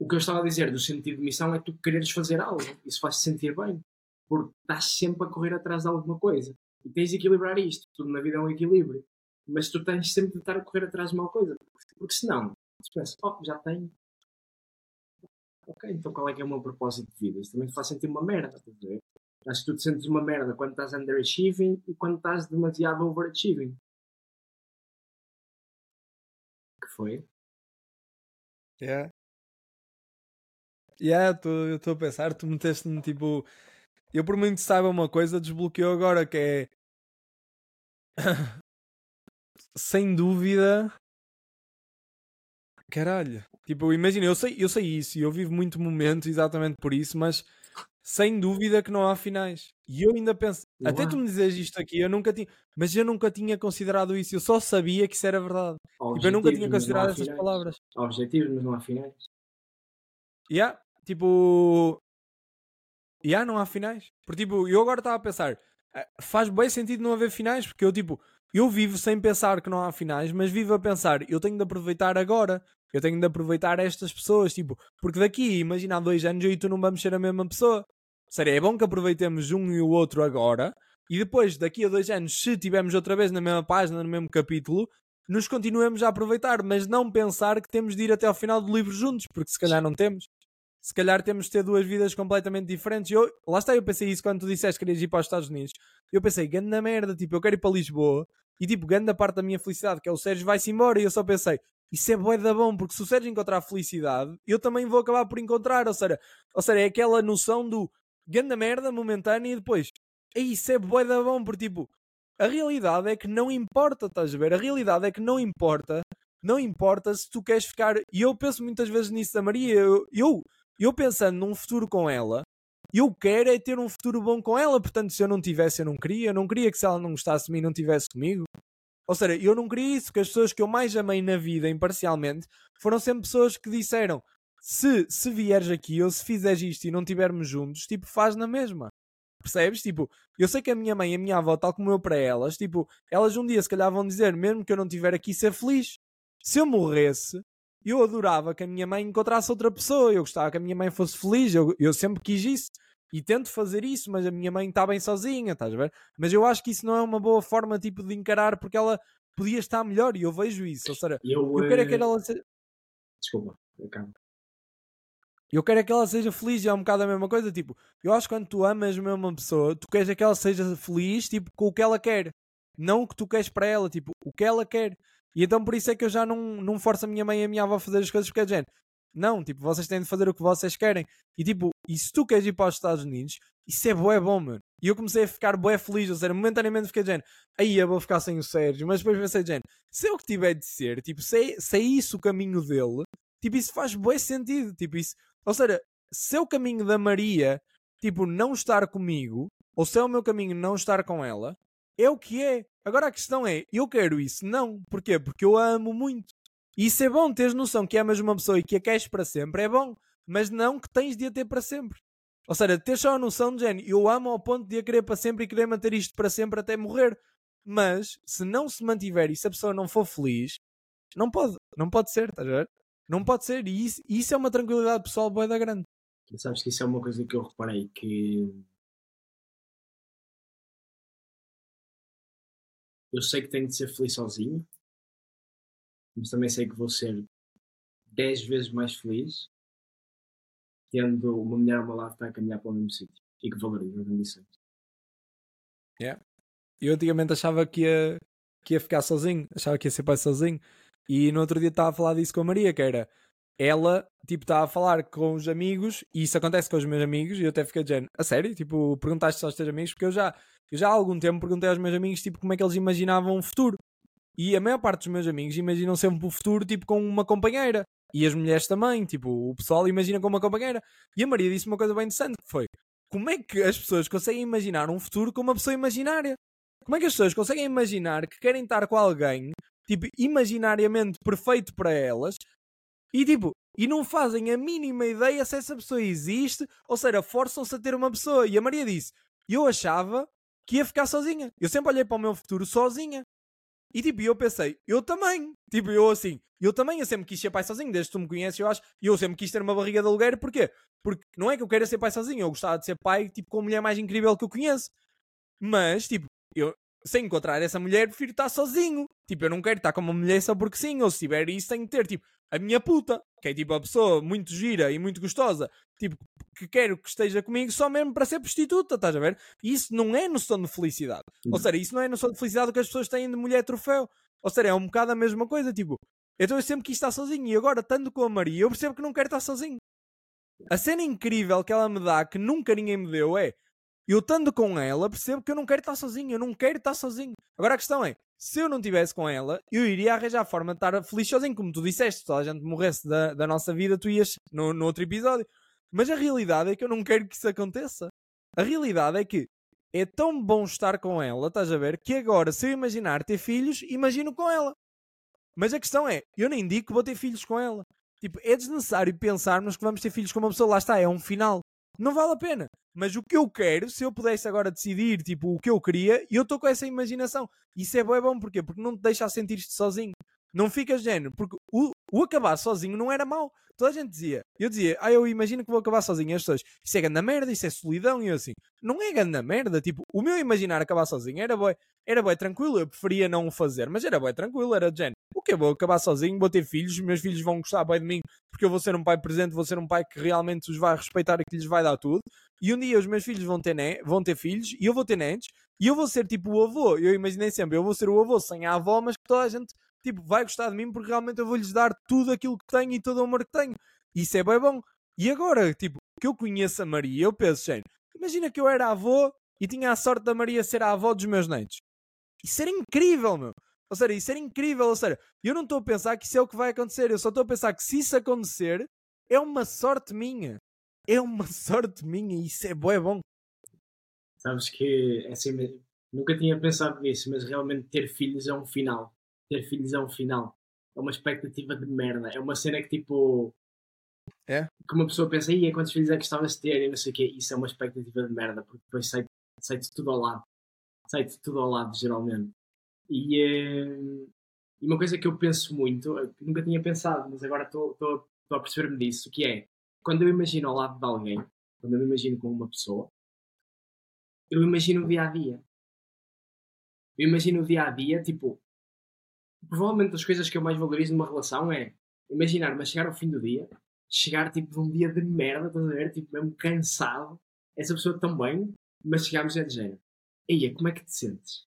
S2: o que eu estava a dizer do sentido de missão é tu quereres fazer algo. Isso faz-te sentir bem. Porque estás sempre a correr atrás de alguma coisa. E tens de equilibrar isto. Tudo na vida é um equilíbrio. Mas tu tens sempre de estar a correr atrás de uma coisa. Porque senão, tu pensas, oh, já tenho. Ok, então qual é que é o meu propósito de vida? Isso também te faz sentir uma merda. Estás a ver? Acho que tu te sentes uma merda quando estás underachieving e quando estás demasiado overachieving. foi?
S1: Yeah. Yeah, tô, eu estou a pensar, tu meteste-me tipo. Eu por muito saiba uma coisa, desbloqueou agora que é. Sem dúvida. Caralho. Tipo, imagina, eu sei, eu sei isso e eu vivo muito momento exatamente por isso, mas sem dúvida que não há finais. E eu ainda penso, não até tu me dizes isto aqui, eu nunca tinha, mas eu nunca tinha considerado isso, eu só sabia que isso era verdade. Tipo, eu nunca tinha considerado essas finais. palavras.
S2: Objetivos, mas não há finais.
S1: Yeah, tipo, yeah, não há finais. Porque tipo, eu agora estava a pensar, eh, faz bem sentido não haver finais, porque eu tipo, eu vivo sem pensar que não há finais, mas vivo a pensar, eu tenho de aproveitar agora. Eu tenho de aproveitar estas pessoas, tipo, porque daqui, imagina há dois anos eu e tu não vamos ser a mesma pessoa. Seria é bom que aproveitemos um e o outro agora e depois, daqui a dois anos, se tivermos outra vez na mesma página, no mesmo capítulo, nos continuemos a aproveitar, mas não pensar que temos de ir até ao final do livro juntos, porque se calhar não temos. Se calhar temos de ter duas vidas completamente diferentes. Eu, lá está, eu pensei isso quando tu disseste que querias ir para os Estados Unidos. Eu pensei, grande merda, tipo, eu quero ir para Lisboa e tipo, grande parte da minha felicidade, que é o Sérgio vai-se embora. E eu só pensei, isso é bué da bom, porque se o Sérgio encontrar felicidade, eu também vou acabar por encontrar. Ou seja, ou seja é aquela noção do ganda merda momentânea e depois, é isso é bué da bom, porque tipo, a realidade é que não importa, estás a ver? A realidade é que não importa, não importa se tu queres ficar. E eu penso muitas vezes nisso da Maria, eu, eu, eu pensando num futuro com ela, eu quero é ter um futuro bom com ela, portanto, se eu não tivesse, eu não queria. Eu não queria que se ela não gostasse de mim, não tivesse comigo. Ou seja, eu não queria isso, que as pessoas que eu mais amei na vida, imparcialmente, foram sempre pessoas que disseram se, se vieres aqui ou se fizeres isto e não estivermos juntos, tipo, faz na mesma. Percebes? Tipo, eu sei que a minha mãe e a minha avó, tal como eu para elas, tipo, elas um dia se calhar vão dizer, mesmo que eu não estiver aqui, ser feliz. Se eu morresse, eu adorava que a minha mãe encontrasse outra pessoa. Eu gostava que a minha mãe fosse feliz. Eu, eu sempre quis isso. E tento fazer isso, mas a minha mãe está bem sozinha, estás a ver? Mas eu acho que isso não é uma boa forma tipo, de encarar porque ela podia estar melhor e eu vejo isso. Ou seja, eu, eu quero é que eh, ela seja.
S2: Desculpa, acabo.
S1: Eu quero é que ela seja feliz e é um bocado a mesma coisa. Tipo, eu acho que quando tu amas mesmo uma pessoa, tu queres é que ela seja feliz tipo, com o que ela quer. Não o que tu queres para ela, tipo, o que ela quer. E então por isso é que eu já não, não forço a minha mãe e a minha avó a fazer as coisas porque é gente. Não, tipo, vocês têm de fazer o que vocês querem. E tipo, e se tu queres ir para os Estados Unidos, isso é bué bom, mano. E eu comecei a ficar bué feliz, ou seja, momentaneamente fiquei dizendo, aí eu vou ficar sem o Sérgio, mas depois pensei, gente, se é o que tiver de ser, tipo, se é, se é isso o caminho dele, tipo, isso faz bué sentido, tipo, isso, ou seja, se é o caminho da Maria, tipo, não estar comigo, ou se é o meu caminho não estar com ela, é o que é. Agora a questão é, eu quero isso? Não. Porquê? Porque eu a amo muito. E isso é bom, teres noção que amas uma pessoa e que a queres para sempre, é bom. Mas não que tens de a ter para sempre. Ou seja, ter só a noção de género, eu amo ao ponto de a querer para sempre e querer manter isto para sempre até morrer. Mas, se não se mantiver e se a pessoa não for feliz, não pode. Não pode ser, estás a ver? Não pode ser. E isso, isso é uma tranquilidade pessoal boa da grande.
S2: Sabes que isso é uma coisa que eu reparei que eu sei que tenho de ser feliz sozinho, mas também sei que vou ser 10 vezes mais feliz tendo uma mulher ao meu lado que a caminhar para o mesmo sítio e que valoriza as ambições.
S1: Yeah. Eu antigamente achava que ia, que ia ficar sozinho, achava que ia ser pai sozinho, e no outro dia estava a falar disso com a Maria, que era ela, tipo, estava a falar com os amigos, e isso acontece com os meus amigos, e eu até fiquei dizendo, a sério? Tipo, perguntaste aos teus amigos, porque eu já, eu já há algum tempo perguntei aos meus amigos, tipo, como é que eles imaginavam o futuro. E a maior parte dos meus amigos imaginam sempre o futuro, tipo, com uma companheira. E as mulheres também, tipo, o pessoal imagina com uma companheira. E a Maria disse uma coisa bem interessante, que foi, como é que as pessoas conseguem imaginar um futuro com uma pessoa imaginária? Como é que as pessoas conseguem imaginar que querem estar com alguém, tipo, imaginariamente perfeito para elas, e tipo, e não fazem a mínima ideia se essa pessoa existe, ou seja, forçam-se a ter uma pessoa. E a Maria disse: Eu achava que ia ficar sozinha. Eu sempre olhei para o meu futuro sozinha. E tipo, eu pensei, eu também. Tipo, eu assim, eu também, eu sempre quis ser pai sozinho, desde que tu me conheces, eu acho. E eu sempre quis ter uma barriga de aluguer, porquê? Porque não é que eu queira ser pai sozinho, eu gostava de ser pai, tipo, com a mulher mais incrível que eu conheço. Mas, tipo, eu, sem encontrar essa mulher, prefiro estar sozinho. Tipo, eu não quero estar com uma mulher só porque sim, ou se tiver isso, tenho que ter, tipo, a minha puta, que é tipo a pessoa muito gira e muito gostosa, tipo, que quero que esteja comigo só mesmo para ser prostituta, estás a ver? E isso não é noção de felicidade. Ou seja, isso não é noção de felicidade que as pessoas têm de mulher troféu. Ou seja, é um bocado a mesma coisa, tipo, então eu sempre quis estar sozinho e agora, estando com a Maria, eu percebo que não quero estar sozinho. A cena incrível que ela me dá, que nunca ninguém me deu, é eu estando com ela, percebo que eu não quero estar sozinho, eu não quero estar sozinho. Agora a questão é, se eu não estivesse com ela, eu iria arranjar a forma de estar feliz sozinho, como tu disseste, se a gente morresse da, da nossa vida, tu ias no, no outro episódio. Mas a realidade é que eu não quero que isso aconteça. A realidade é que é tão bom estar com ela, estás a ver, que agora, se eu imaginar ter filhos, imagino com ela. Mas a questão é, eu nem digo que vou ter filhos com ela. Tipo, é desnecessário pensarmos que vamos ter filhos com uma pessoa, lá está, é um final. Não vale a pena. Mas o que eu quero, se eu pudesse agora decidir, tipo, o que eu queria, eu estou com essa imaginação. Isso é bom, é bom porquê? Porque não te deixa sentir-te sozinho. Não ficas género, porque o, o acabar sozinho não era mau. Toda a gente dizia, eu dizia, ah, eu imagino que vou acabar sozinho. As pessoas, isso é grande merda, isso é solidão. E eu assim, não é grande merda. Tipo, o meu imaginar acabar sozinho era boi, era boi tranquilo. Eu preferia não o fazer, mas era boi tranquilo. Era de género, o que vou acabar sozinho, vou ter filhos, meus filhos vão gostar bem de mim porque eu vou ser um pai presente, vou ser um pai que realmente os vai respeitar e que lhes vai dar tudo. E um dia os meus filhos vão ter, ne vão ter filhos e eu vou ter netos e eu vou ser tipo o avô. Eu imaginei sempre, eu vou ser o avô sem a avó, mas que toda a gente tipo, vai gostar de mim porque realmente eu vou-lhes dar tudo aquilo que tenho e todo o amor que tenho. Isso é bem bom. E agora, tipo, que eu conheço a Maria, eu penso, gente, imagina que eu era avô e tinha a sorte da Maria ser a avó dos meus netos. Isso era incrível, meu. Ou seja, isso era incrível. Ou seja, eu não estou a pensar que isso é o que vai acontecer. Eu só estou a pensar que se isso acontecer, é uma sorte minha. É uma sorte minha e isso é bom, é bom.
S2: Sabes que, assim, nunca tinha pensado nisso, mas realmente ter filhos é um final. Ter filhos é um final. É uma expectativa de merda. É uma cena que, tipo,
S1: É?
S2: Que uma pessoa pensa, e quantos filhos é que gostavas de ter e não sei o quê. Isso é uma expectativa de merda, porque depois sai-te tudo ao lado. Sai-te tudo ao lado, geralmente. E, uh, e uma coisa que eu penso muito, que nunca tinha pensado, mas agora estou a perceber-me disso, que é, quando eu imagino ao lado de alguém, quando eu me imagino com uma pessoa, eu imagino o dia a dia. Eu imagino o dia a dia, tipo, provavelmente das coisas que eu mais valorizo numa relação é imaginar-me chegar ao fim do dia, chegar tipo de um dia de merda, estás a ver? Tipo, mesmo cansado, essa pessoa também, mas chegámos a de género. Eia, como é que te sentes?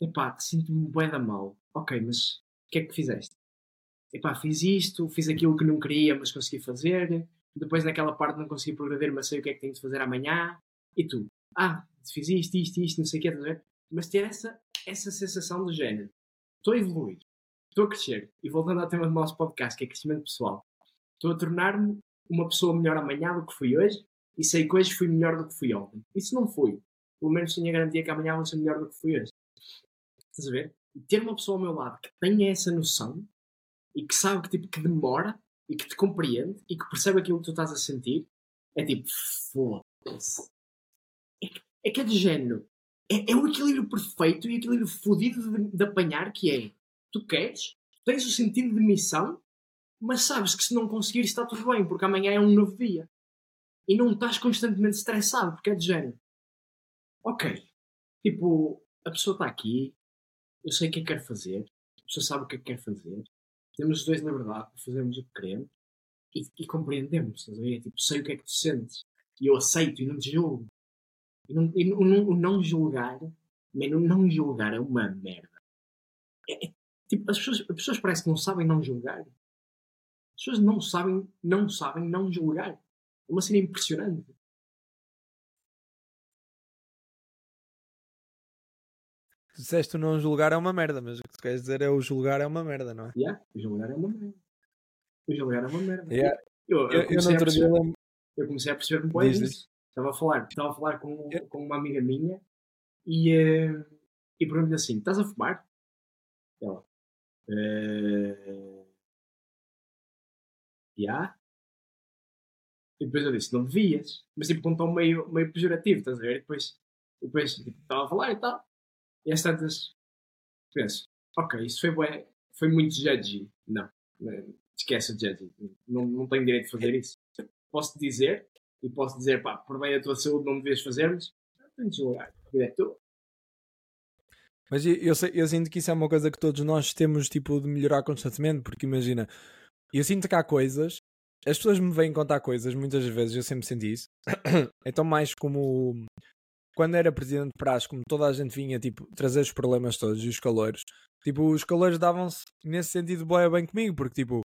S2: Epá, sinto-me bué da mal. Ok, mas o que é que fizeste? Epá, fiz isto, fiz aquilo que não queria, mas consegui fazer. Depois naquela parte não consegui progredir, mas sei o que é que tenho de fazer amanhã. E tu? Ah, fiz isto, isto, isto, não sei o que, estás a ver? Mas ter essa, essa sensação do género. Estou a evoluir. Estou a crescer. E voltando ao tema do nosso podcast, que é crescimento pessoal. Estou a tornar-me uma pessoa melhor amanhã do que fui hoje e sei que hoje fui melhor do que fui ontem. Isso não fui. Pelo menos tenho a garantia que amanhã vou ser melhor do que fui hoje. Estás a ver? E ter uma pessoa ao meu lado que tenha essa noção e que sabe que, tipo, que demora e que te compreende e que percebe aquilo que tu estás a sentir, é tipo, foda-se. É, é, que é de género. É, é o equilíbrio perfeito e o equilíbrio fodido de, de apanhar que é, tu queres, tens o sentido de missão, mas sabes que se não conseguires está tudo bem, porque amanhã é um novo dia. E não estás constantemente estressado, porque é de género. Ok. Tipo, a pessoa está aqui, eu sei o que é que quero fazer, a pessoa sabe o que é que quer fazer, temos os dois na verdade para fazermos o que queremos e, e compreendemos, estás a ver? Tipo, sei o que é que tu sentes e eu aceito e não te julgo. E não, e não, não, julgar, mano, não julgar é uma merda. É, é, tipo, as pessoas, as pessoas parecem que não sabem não julgar. As pessoas não sabem, não sabem não julgar. É uma cena impressionante.
S1: Tu disseste o não julgar é uma merda, mas o que tu queres dizer é o julgar é uma merda, não é?
S2: Yeah, o julgar é uma merda. O julgar é uma merda.
S1: Yeah.
S2: Eu, eu,
S1: eu, eu, perceber,
S2: eu, comecei a perceber um pouco isso. Estava a falar, estava a falar com, com uma amiga minha e, uh, e perguntei assim: estás a fumar? Ela. Uh, yeah. E depois eu disse: não devias. Mas tipo, com um tom meio, meio pejorativo, estás a ver? E depois, depois tipo, estava a falar e tal. E às tantas penso, ok, isso foi, bué, foi muito judgy. Não, esquece o judgy. Não, não tenho direito de fazer isso. Posso dizer, e posso dizer, pá, por bem da tua saúde não me devias fazer, mas tenho de julgar.
S1: Mas eu, eu, eu, sinto que isso é uma coisa que todos nós temos tipo de melhorar constantemente, porque imagina, eu sinto que há coisas, as pessoas me vêm contar coisas, muitas vezes eu sempre senti isso. então mais como quando era presidente de praxe, como toda a gente vinha tipo, trazer os problemas todos e os calores, tipo, os calores davam-se nesse sentido boia bem comigo, porque tipo,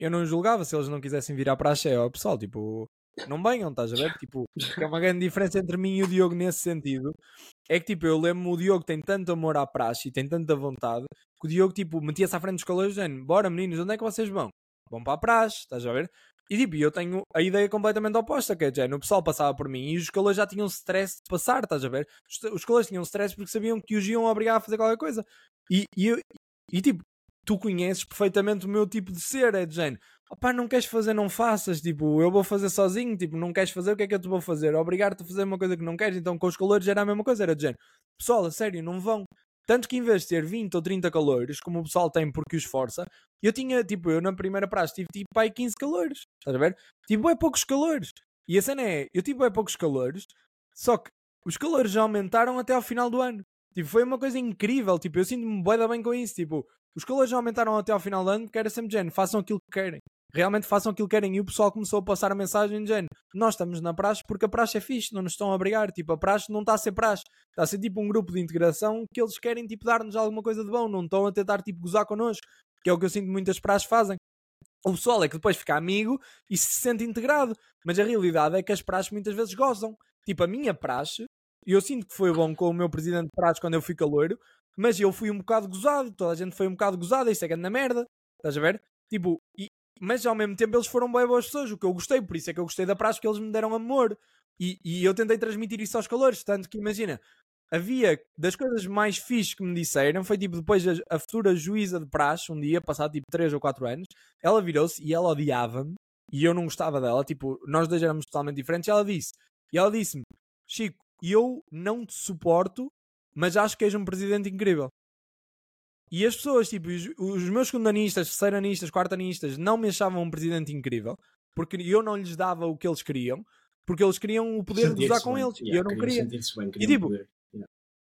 S1: eu não julgava se eles não quisessem vir à praxe, é ó pessoal, tipo, não venham, estás a ver? Tipo, é uma grande diferença entre mim e o Diogo nesse sentido. É que tipo, eu lembro-me o Diogo tem tanto amor à praxe e tem tanta vontade que o Diogo tipo, metia-se à frente dos calores dizendo, bora meninos, onde é que vocês vão? Vão para a praxe, estás a ver? E tipo, eu tenho a ideia completamente oposta, que é, o pessoal passava por mim e os calores já tinham stress de passar, estás a ver? Os calores tinham stress porque sabiam que os iam obrigar a fazer qualquer coisa. E, e, e tipo, tu conheces perfeitamente o meu tipo de ser, é de género. Opá, não queres fazer, não faças. Tipo, eu vou fazer sozinho. Tipo, não queres fazer, o que é que eu te vou fazer? Obrigar-te a fazer uma coisa que não queres. Então, com os calores era a mesma coisa. Era de género. Pessoal, a sério, não vão. Tanto que em vez de ter 20 ou 30 calores, como o pessoal tem porque os força, eu tinha, tipo, eu na primeira praça tive tipo aí 15 calores. Estás a ver? Tipo, é poucos calores. E a cena é, eu tive é poucos calores, só que os calores já aumentaram até ao final do ano. Tipo, foi uma coisa incrível. Tipo, eu sinto-me bem, bem com isso. Tipo, os calores já aumentaram até ao final do ano porque era sempre género, façam aquilo que querem realmente façam aquilo que querem. E o pessoal começou a passar a mensagem de género: Nós estamos na praxe porque a praxe é fixe, não nos estão a obrigar. Tipo, a praxe não está a ser praxe, está a ser tipo um grupo de integração que eles querem tipo dar-nos alguma coisa de bom, não estão a tentar tipo gozar connosco, que é o que eu sinto que muitas praxes fazem. O pessoal é que depois fica amigo e se sente integrado, mas a realidade é que as praxes muitas vezes gozam. Tipo, a minha praxe, e eu sinto que foi bom com o meu presidente de praxe quando eu fui caloiro, mas eu fui um bocado gozado, toda a gente foi um bocado gozada, isso é grande merda, estás a ver? Tipo, e, mas ao mesmo tempo eles foram bem boas pessoas, o que eu gostei, por isso é que eu gostei da praxe, que eles me deram amor. E, e eu tentei transmitir isso aos calores, tanto que imagina, havia das coisas mais fixes que me disseram foi tipo depois a, a futura juíza de praxe, um dia, passado tipo 3 ou 4 anos, ela virou-se e ela odiava-me. e eu não gostava dela, tipo, nós dois éramos totalmente diferentes, e ela disse, e ela disse-me, Chico, eu não te suporto, mas acho que és um presidente incrível. E as pessoas, tipo, os, os meus segundanistas, terceiranistas, quartanistas, não me achavam um presidente incrível, porque eu não lhes dava o que eles queriam, porque eles queriam o poder de usar com
S2: bem.
S1: eles,
S2: Yeah,
S1: e eu não queria.
S2: bem,
S1: E tipo,
S2: poder.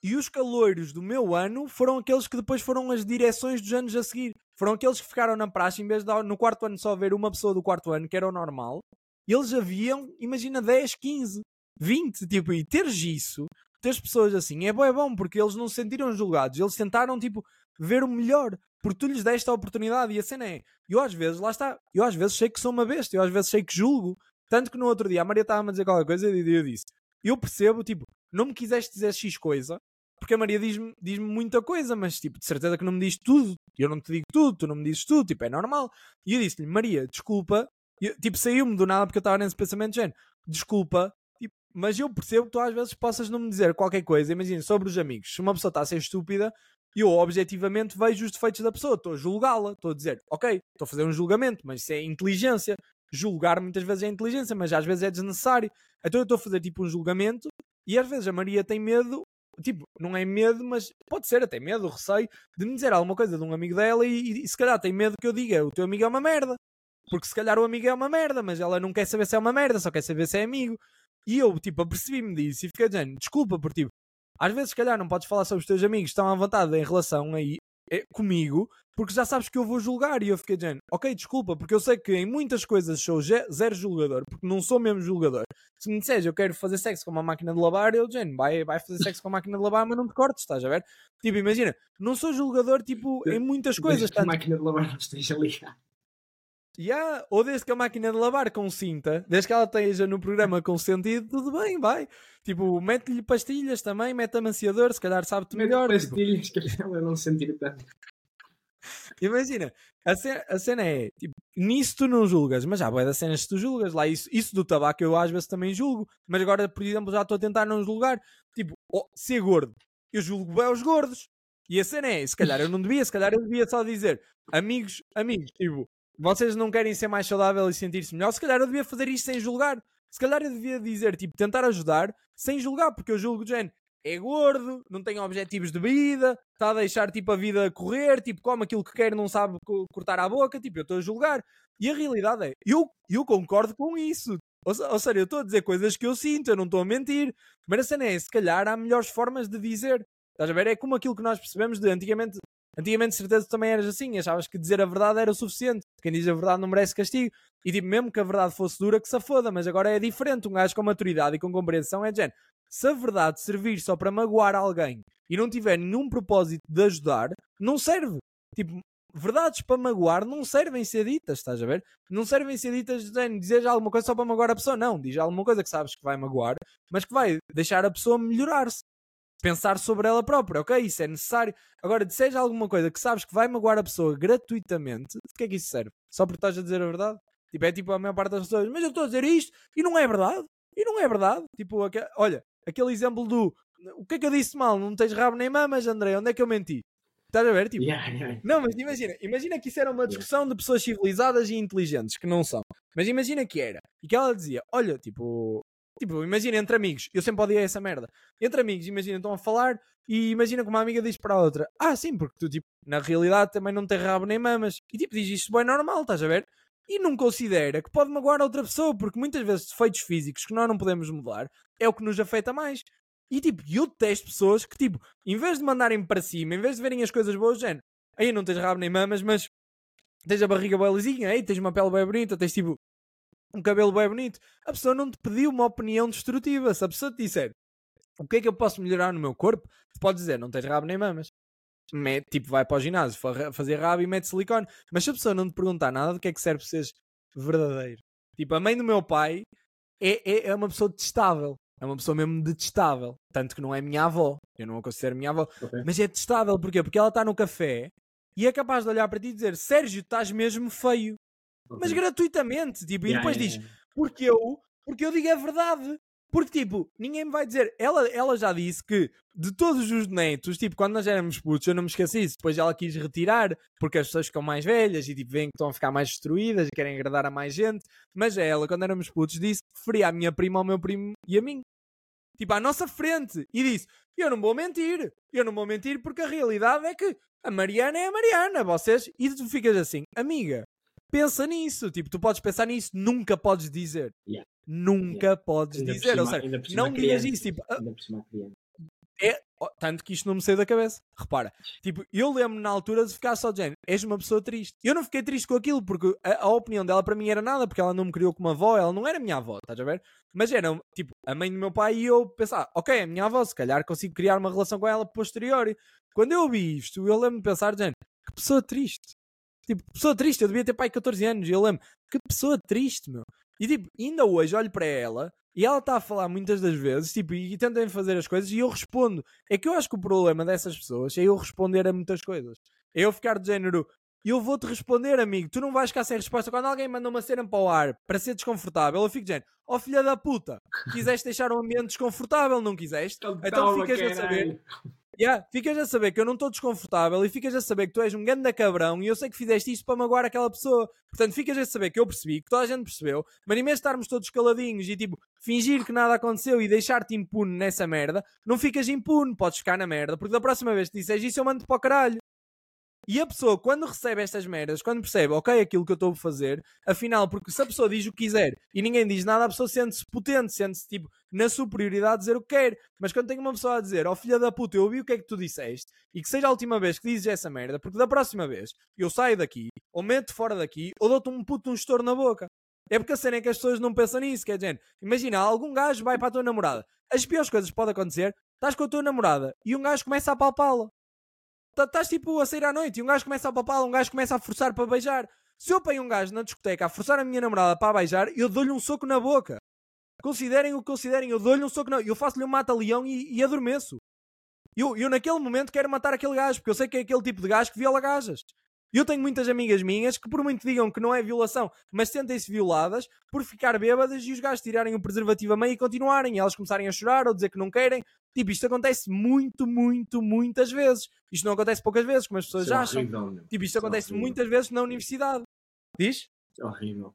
S1: E os caloiros do meu ano foram aqueles que depois foram as direções dos anos a seguir. Foram aqueles que ficaram na praxe, em vez de no quarto ano só haver uma pessoa do quarto ano, que era o normal, eles haviam, imagina, 10, 15, 20, tipo, e teres isso, teres pessoas assim, é bom, é bom, porque eles não se sentiram julgados, eles tentaram, tipo, ver o melhor, porque tu lhes deste a oportunidade, e a cena é, eu às vezes, lá está, eu às vezes sei que sou uma besta, eu às vezes sei que julgo, tanto que no outro dia a Maria estava a dizer qualquer coisa e eu disse, eu percebo, tipo, não me quiseste dizer X coisa, porque a Maria diz-me diz muita coisa, mas tipo, de certeza que não me diz tudo. Eu não te digo tudo, tu não me dizes tudo, tipo, é normal. E eu disse-lhe, Maria, desculpa, eu, tipo, saiu-me do nada porque eu estava nesse pensamento de género, desculpa, tipo, mas eu percebo que tu às vezes possas não me dizer qualquer coisa, imagina, sobre os amigos. Se uma pessoa está a ser estúpida, eu objetivamente vejo os defeitos da pessoa, estou a julgá-la, estou a dizer, ok, estou a fazer um julgamento, mas isso é inteligência. Julgar muitas vezes é inteligência, mas às vezes é desnecessário. Então eu estou a fazer tipo um julgamento e às vezes a Maria tem medo, tipo, não é medo, mas pode ser até medo, receio, de me dizer alguma coisa de um amigo dela e, e, e se calhar tem medo que eu diga o teu amigo é uma merda. Porque se calhar o amigo é uma merda, mas ela não quer saber se é uma merda, só quer saber se é amigo. E eu, tipo, apercebi-me disso e fiquei dizendo, desculpa por tipo, às vezes se calhar não podes falar sobre os teus amigos estão à vontade em relação aí é, comigo, porque já sabes que eu vou julgar. E eu fiquei dizendo, ok, desculpa, porque eu sei que em muitas coisas sou zero julgador, porque não sou mesmo julgador. Se me disseres eu quero fazer sexo com uma máquina de lavar, eu dizendo, vai, vai fazer sexo com a máquina de lavar, mas não te cortes, estás a ver? Tipo, imagina, não sou julgador, tipo, em muitas coisas.
S2: Que a
S1: tanto-
S2: máquina de lavar não esteja ligada.
S1: Yeah, ou desde que a máquina de lavar com cinta, desde que ela esteja no programa com sentido, tudo bem, vai. Tipo, mete-lhe pastilhas também, mete amaciador, se calhar sabe-te melhor. tipo,
S2: pastilhas que ela não sentir tanto.
S1: imagina, a cena, a cena é, tipo, nisso tu não julgas, mas já vai das cenas que tu julgas. Lá, isso, isso do tabaco eu às vezes também julgo, mas agora, por exemplo, já estou a tentar não julgar. Tipo, oh, ser gordo, eu julgo bem os gordos. E a cena é, se calhar eu não devia, se calhar eu devia só dizer, amigos, amigos, tipo, vocês não querem ser mais saudável e sentir-se melhor, se calhar eu devia fazer isto sem julgar. Se calhar eu devia dizer, tipo, tentar ajudar sem julgar, porque eu julgo, Jen, é gordo, não tem objetivos de vida, está a deixar, tipo, a vida correr, tipo, come aquilo que quer, não sabe co- cortar a boca, tipo, eu estou a julgar. E a realidade é, eu, eu concordo com isso. Ou, ou seja, eu estou a dizer coisas que eu sinto, eu não estou a mentir. Mas a cena é, se calhar há melhores formas de dizer. Estás a ver? É como aquilo que nós percebemos de antigamente. Antigamente, de certeza, também eras assim. Achavas que dizer a verdade era o suficiente. Quem diz a verdade não merece castigo. E tipo, mesmo que a verdade fosse dura, que se foda. Mas agora é diferente. Um gajo com maturidade e com compreensão é de género. Se a verdade servir só para magoar alguém e não tiver nenhum propósito de ajudar, não serve. Tipo, verdades para magoar não servem ser ditas, estás a ver? Não servem ser ditas de dizer alguma coisa só para magoar a pessoa. Não, diz alguma coisa que sabes que vai magoar, mas que vai deixar a pessoa melhorar-se pensar sobre ela própria, ok? Isso é necessário. Agora, disseres alguma coisa que sabes que vai magoar a pessoa gratuitamente, de que é que isso serve? Só porque estás a dizer a verdade? Tipo, é tipo a maior parte das pessoas, mas eu estou a dizer isto e não é verdade. E não é verdade. Tipo, aque- olha, aquele exemplo do o que é que eu disse mal? Não tens rabo nem mamas, André, onde é que eu menti? Estás a ver? Tipo,
S2: Yeah, yeah.
S1: não, mas imagina, imagina que isso era uma discussão de pessoas civilizadas e inteligentes, que não são. Mas imagina que era. E que ela dizia, olha, tipo, tipo, imagina entre amigos, eu sempre odiei essa merda. Entre amigos, imagina, estão a falar e imagina que uma amiga diz para a outra, ah, sim, porque tu, tipo, na realidade também não tens rabo nem mamas. E tipo, diz isto bem normal, estás a ver? E não considera que pode magoar a outra pessoa, porque muitas vezes defeitos físicos que nós não podemos mudar é o que nos afeta mais. E tipo, eu detesto pessoas que, tipo, em vez de mandarem para cima, em vez de verem as coisas boas, género, aí não tens rabo nem mamas, mas tens a barriga bem lisinha, aí tens uma pele bem bonita, tens tipo um cabelo bem bonito. A pessoa não te pediu uma opinião destrutiva. Se a pessoa te disser o que é que eu posso melhorar no meu corpo, tu podes dizer não tens rabo nem mamas. Mete, tipo, vai para o ginásio fa- fazer rabo e mete silicone. Mas se a pessoa não te perguntar nada, do que é que serve seres verdadeiro? Tipo, a mãe do meu pai é, é, é uma pessoa detestável. É uma pessoa mesmo detestável. Tanto que não é minha avó. Eu não a considero minha avó.
S2: Ok.
S1: Mas é detestável, porquê? Porque ela está no café e é capaz de olhar para ti e dizer Sérgio, estás mesmo feio. Mas gratuitamente, tipo, e
S2: Yeah,
S1: depois
S2: yeah,
S1: diz
S2: yeah.
S1: porque eu, porque eu digo a verdade. Porque, tipo, ninguém me vai dizer. Ela, ela já disse que de todos os netos, tipo, quando nós éramos putos, eu não me esqueci isso. Depois ela quis retirar porque as pessoas ficam mais velhas e, tipo, veem que estão a ficar mais destruídas e querem agradar a mais gente. Mas ela, quando éramos putos, disse que preferia a minha prima ao meu primo e a mim. Tipo, à nossa frente. E disse: Eu não vou mentir. Eu não vou mentir porque a realidade é que a Mariana é a Mariana. Vocês. E tu ficas assim, amiga, pensa nisso. Tipo, tu podes pensar nisso, nunca podes dizer.
S2: Yeah.
S1: Nunca
S2: Yeah.
S1: podes
S2: Ainda
S1: dizer. Ou
S2: cima-
S1: seja,
S2: por cima
S1: não digas isso. Tipo, ah, é, tanto que isto não me saiu da cabeça. Repara, tipo, eu lembro na altura de ficar só de género, és uma pessoa triste. Eu não fiquei triste com aquilo porque a, a opinião dela para mim era nada, porque ela não me criou como avó, ela não era minha avó, estás a ver? Mas era, tipo, a mãe do meu pai e eu pensar, ok, é minha avó, se calhar consigo criar uma relação com ela posterior. Quando eu vi isto, eu lembro de pensar, de género, que pessoa triste. Tipo, pessoa triste, eu devia ter pai 14 anos e eu lembro, que pessoa triste, meu. E tipo, ainda hoje olho para ela e ela está a falar muitas das vezes, tipo, e, e tentem fazer as coisas e eu respondo. É que eu acho que o problema dessas pessoas é eu responder a muitas coisas. É eu ficar de género, eu vou-te responder, amigo, tu não vais ficar sem resposta. Quando alguém manda uma cena para o ar para ser desconfortável, eu fico de género, ó filha da puta, quiseste deixar um ambiente desconfortável, não quiseste? Então
S2: Toma,
S1: ficas a saber. Yeah, ficas a saber que eu não estou desconfortável e ficas a saber que tu és um ganda cabrão e eu sei que fizeste isto para magoar aquela pessoa. Portanto, ficas a saber que eu percebi, que toda a gente percebeu, mas em vez de estarmos todos caladinhos e tipo fingir que nada aconteceu e deixar-te impune nessa merda, não ficas impune, podes ficar na merda, porque da próxima vez que disseres isso eu mando para o caralho. E a pessoa, quando recebe estas merdas, quando percebe, ok, aquilo que eu estou a fazer, afinal, porque se a pessoa diz o que quiser e ninguém diz nada, a pessoa sente-se potente, sente-se tipo na superioridade de dizer o que quer. Mas quando tem uma pessoa a dizer, oh filha da puta, eu ouvi o que é que tu disseste e que seja a última vez que dizes essa merda, porque da próxima vez eu saio daqui, ou meto fora daqui, ou dou-te um puto um estouro na boca. É porque a cena é que as pessoas não pensam nisso, quer dizer, imagina, algum gajo vai para a tua namorada. As piores coisas que podem acontecer, estás com a tua namorada e um gajo começa a palpá-la. Tá- Estás tipo a sair à noite e um gajo começa a papá um gajo começa a forçar para beijar. Se eu apanho um gajo na discoteca a forçar a minha namorada para beijar, eu dou-lhe um soco na boca. Considerem o que considerem, eu dou-lhe um soco na Eu faço-lhe um mata-leão e, e adormeço. Eu, eu naquele momento quero matar aquele gajo, porque eu sei que é aquele tipo de gajo que viola gajas. Eu tenho muitas amigas minhas que, por muito digam que não é violação, mas sentem-se violadas por ficar bêbadas e os gajos tirarem o preservativo a meio e continuarem, e elas começarem a chorar ou dizer que não querem. Tipo, isto acontece muito, muito, muitas vezes. Isto não acontece poucas vezes, como as pessoas
S2: é
S1: acham.
S2: horrível.
S1: Tipo, isto
S2: é
S1: acontece
S2: horrível.
S1: muitas vezes na universidade. Diz?
S2: É horrível.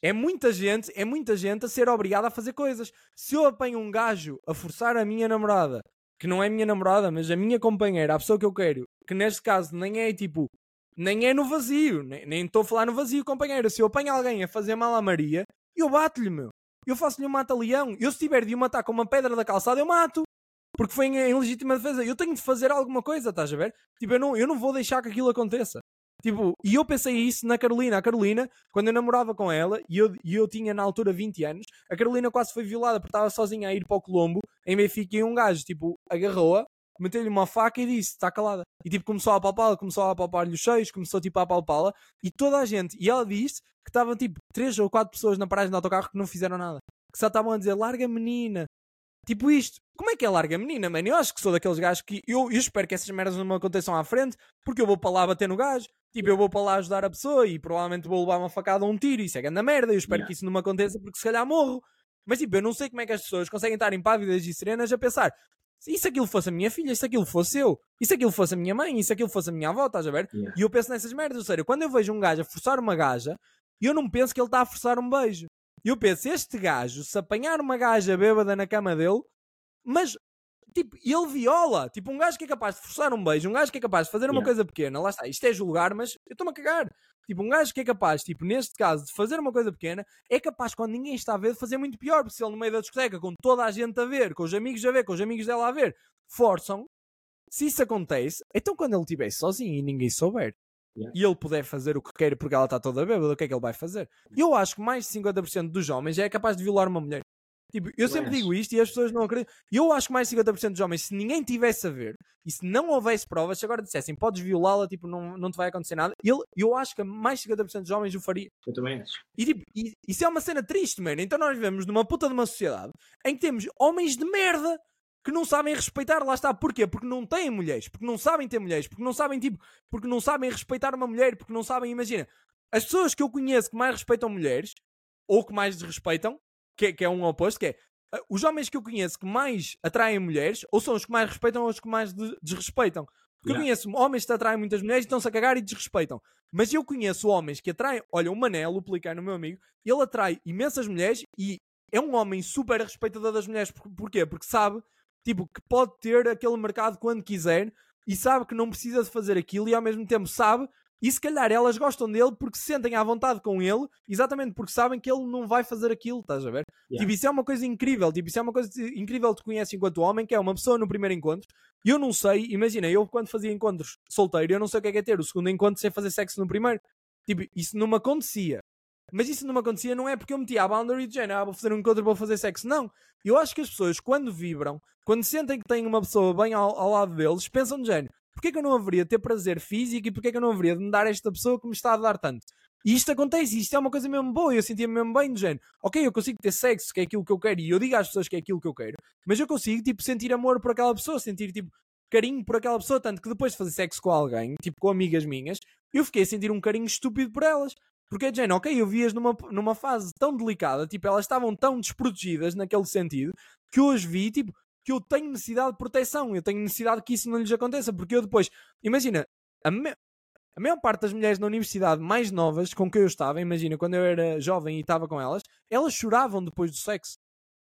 S1: É muita gente, é muita gente a ser obrigada a fazer coisas. Se eu apanho um gajo a forçar a minha namorada, que não é minha namorada, mas a minha companheira, a pessoa que eu quero, que neste caso nem é tipo, nem é no vazio, nem nem estou a falar no vazio, companheira. Se eu apanho alguém a fazer mal à Maria, eu bato-lhe, meu. Eu faço-lhe um mata-leão. Eu, se tiver de o matar com uma pedra da calçada, eu mato. Porque foi em, legítima defesa. Eu tenho de fazer alguma coisa, estás a ver? Tipo, eu não, eu não vou deixar que aquilo aconteça. Tipo, e eu pensei isso na Carolina. A Carolina, quando eu namorava com ela, e eu, e eu tinha na altura 20 anos, a Carolina quase foi violada porque estava sozinha a ir para o Colombo, em Benfica, e um gajo, tipo, agarrou-a, meteu-lhe uma faca e disse, está calada. E tipo, começou a apalpá-la, começou a apalpar-lhe os cheios, começou tipo a apalpá-la, e toda a gente, e ela disse que estavam tipo, três ou quatro pessoas na paragem de autocarro que não fizeram nada. Que só estavam a dizer, larga a menina. Tipo isto. Como é que é larga a menina, mano? Eu acho que sou daqueles gajos que eu, eu espero que essas merdas não me aconteçam à frente, porque eu vou para lá bater no gajo. Tipo, eu vou para lá ajudar a pessoa e provavelmente vou levar uma facada ou um tiro. Isso é grande merda. Eu espero
S2: Yeah.
S1: que isso não me aconteça porque se calhar morro. Mas tipo, eu não sei como é que as pessoas conseguem estar impávidas e serenas a pensar e se aquilo fosse a minha filha, e se aquilo fosse eu, e se aquilo fosse a minha mãe, e se aquilo fosse a minha avó, estás a ver?
S2: Yeah.
S1: E eu penso nessas merdas. Ou seja, quando eu vejo um gajo a forçar uma gaja, eu não penso que ele está a forçar um beijo. Eu penso, este gajo, se apanhar uma gaja bêbada na cama dele, mas tipo, ele viola. Tipo, um gajo que é capaz de forçar um beijo, um gajo que é capaz de fazer uma
S2: Yeah.
S1: coisa pequena, lá está, isto é julgar, mas eu estou-me a cagar. Tipo, um gajo que é capaz, tipo, neste caso, de fazer uma coisa pequena, é capaz, quando ninguém está a ver, de fazer muito pior. Porque se ele no meio da discoteca, com toda a gente a ver, com os amigos a ver, com os amigos dela a ver, forçam, se isso acontece, então quando ele estiver sozinho e ninguém souber,
S2: Yeah.
S1: e ele puder fazer o que quer porque ela está toda bêbada, o que é que ele vai fazer? Eu acho que mais de 50% dos homens é capaz de violar uma mulher. Tipo, eu sempre digo isto e as pessoas não acreditam. Eu acho que mais de 50% dos homens, se ninguém tivesse a ver e se não houvesse provas, se agora dissessem podes violá-la, tipo, não, não te vai acontecer nada, ele, eu acho que mais de 50% dos homens o faria.
S2: Eu também acho.
S1: E tipo, e- isso é uma cena triste, mano. Então nós vivemos numa puta de uma sociedade em que temos homens de merda que não sabem respeitar, lá está, porquê? Porque não têm mulheres, porque não sabem ter mulheres, porque não sabem, tipo, porque não sabem respeitar uma mulher, porque não sabem, imagina, as pessoas que eu conheço que mais respeitam mulheres, ou que mais desrespeitam, que, é- que é um oposto, que é ah, os homens que eu conheço que mais atraem mulheres, ou são os que mais respeitam ou os que mais de- desrespeitam. Porque eu
S2: Yeah.
S1: conheço homens que atraem muitas mulheres e estão-se a cagar e desrespeitam. Mas eu conheço homens que atraem. Olha, o Manel, o Pelicano, o meu amigo, ele atrai imensas mulheres e é um homem super respeitador das mulheres. Por- Porquê? Porque sabe, tipo, que pode ter aquele mercado quando quiser e sabe que não precisa de fazer aquilo e ao mesmo tempo sabe. E se calhar elas gostam dele porque se sentem à vontade com ele, exatamente porque sabem que ele não vai fazer aquilo, estás a ver?
S2: Yeah.
S1: Tipo, isso é uma coisa incrível. Tipo, isso é uma coisa incrível que tu conheces enquanto homem, que é uma pessoa no primeiro encontro. E eu não sei, imagina, eu quando fazia encontros solteiro, eu não sei o que é, que é ter o segundo encontro sem fazer sexo no primeiro. Tipo, isso não me acontecia. Mas isso não me acontecia não é porque eu metia a boundary de género, ah, vou fazer um encontro, vou fazer sexo. Não. Eu acho que as pessoas, quando vibram, quando sentem que têm uma pessoa bem ao, ao lado deles, pensam de género, porquê que eu não haveria de ter prazer físico e porquê que eu não haveria de me dar esta pessoa que me está a dar tanto? E isto acontece, isto é uma coisa mesmo boa, eu sentia-me mesmo bem do género. Ok, eu consigo ter sexo, que é aquilo que eu quero, e eu digo às pessoas que é aquilo que eu quero, mas eu consigo, tipo, sentir amor por aquela pessoa, sentir, tipo, carinho por aquela pessoa, tanto que depois de fazer sexo com alguém, tipo, com amigas minhas, eu fiquei a sentir um carinho estúpido por elas. Porque é género, ok, eu vi-as numa, numa fase tão delicada, tipo, elas estavam tão desprotegidas naquele sentido, que as vi, tipo, que eu tenho necessidade de proteção, eu tenho necessidade que isso não lhes aconteça, porque eu depois, imagina, a, me- a maior parte das mulheres na universidade mais novas com quem eu estava, imagina, quando eu era jovem e estava com elas, elas choravam depois do sexo.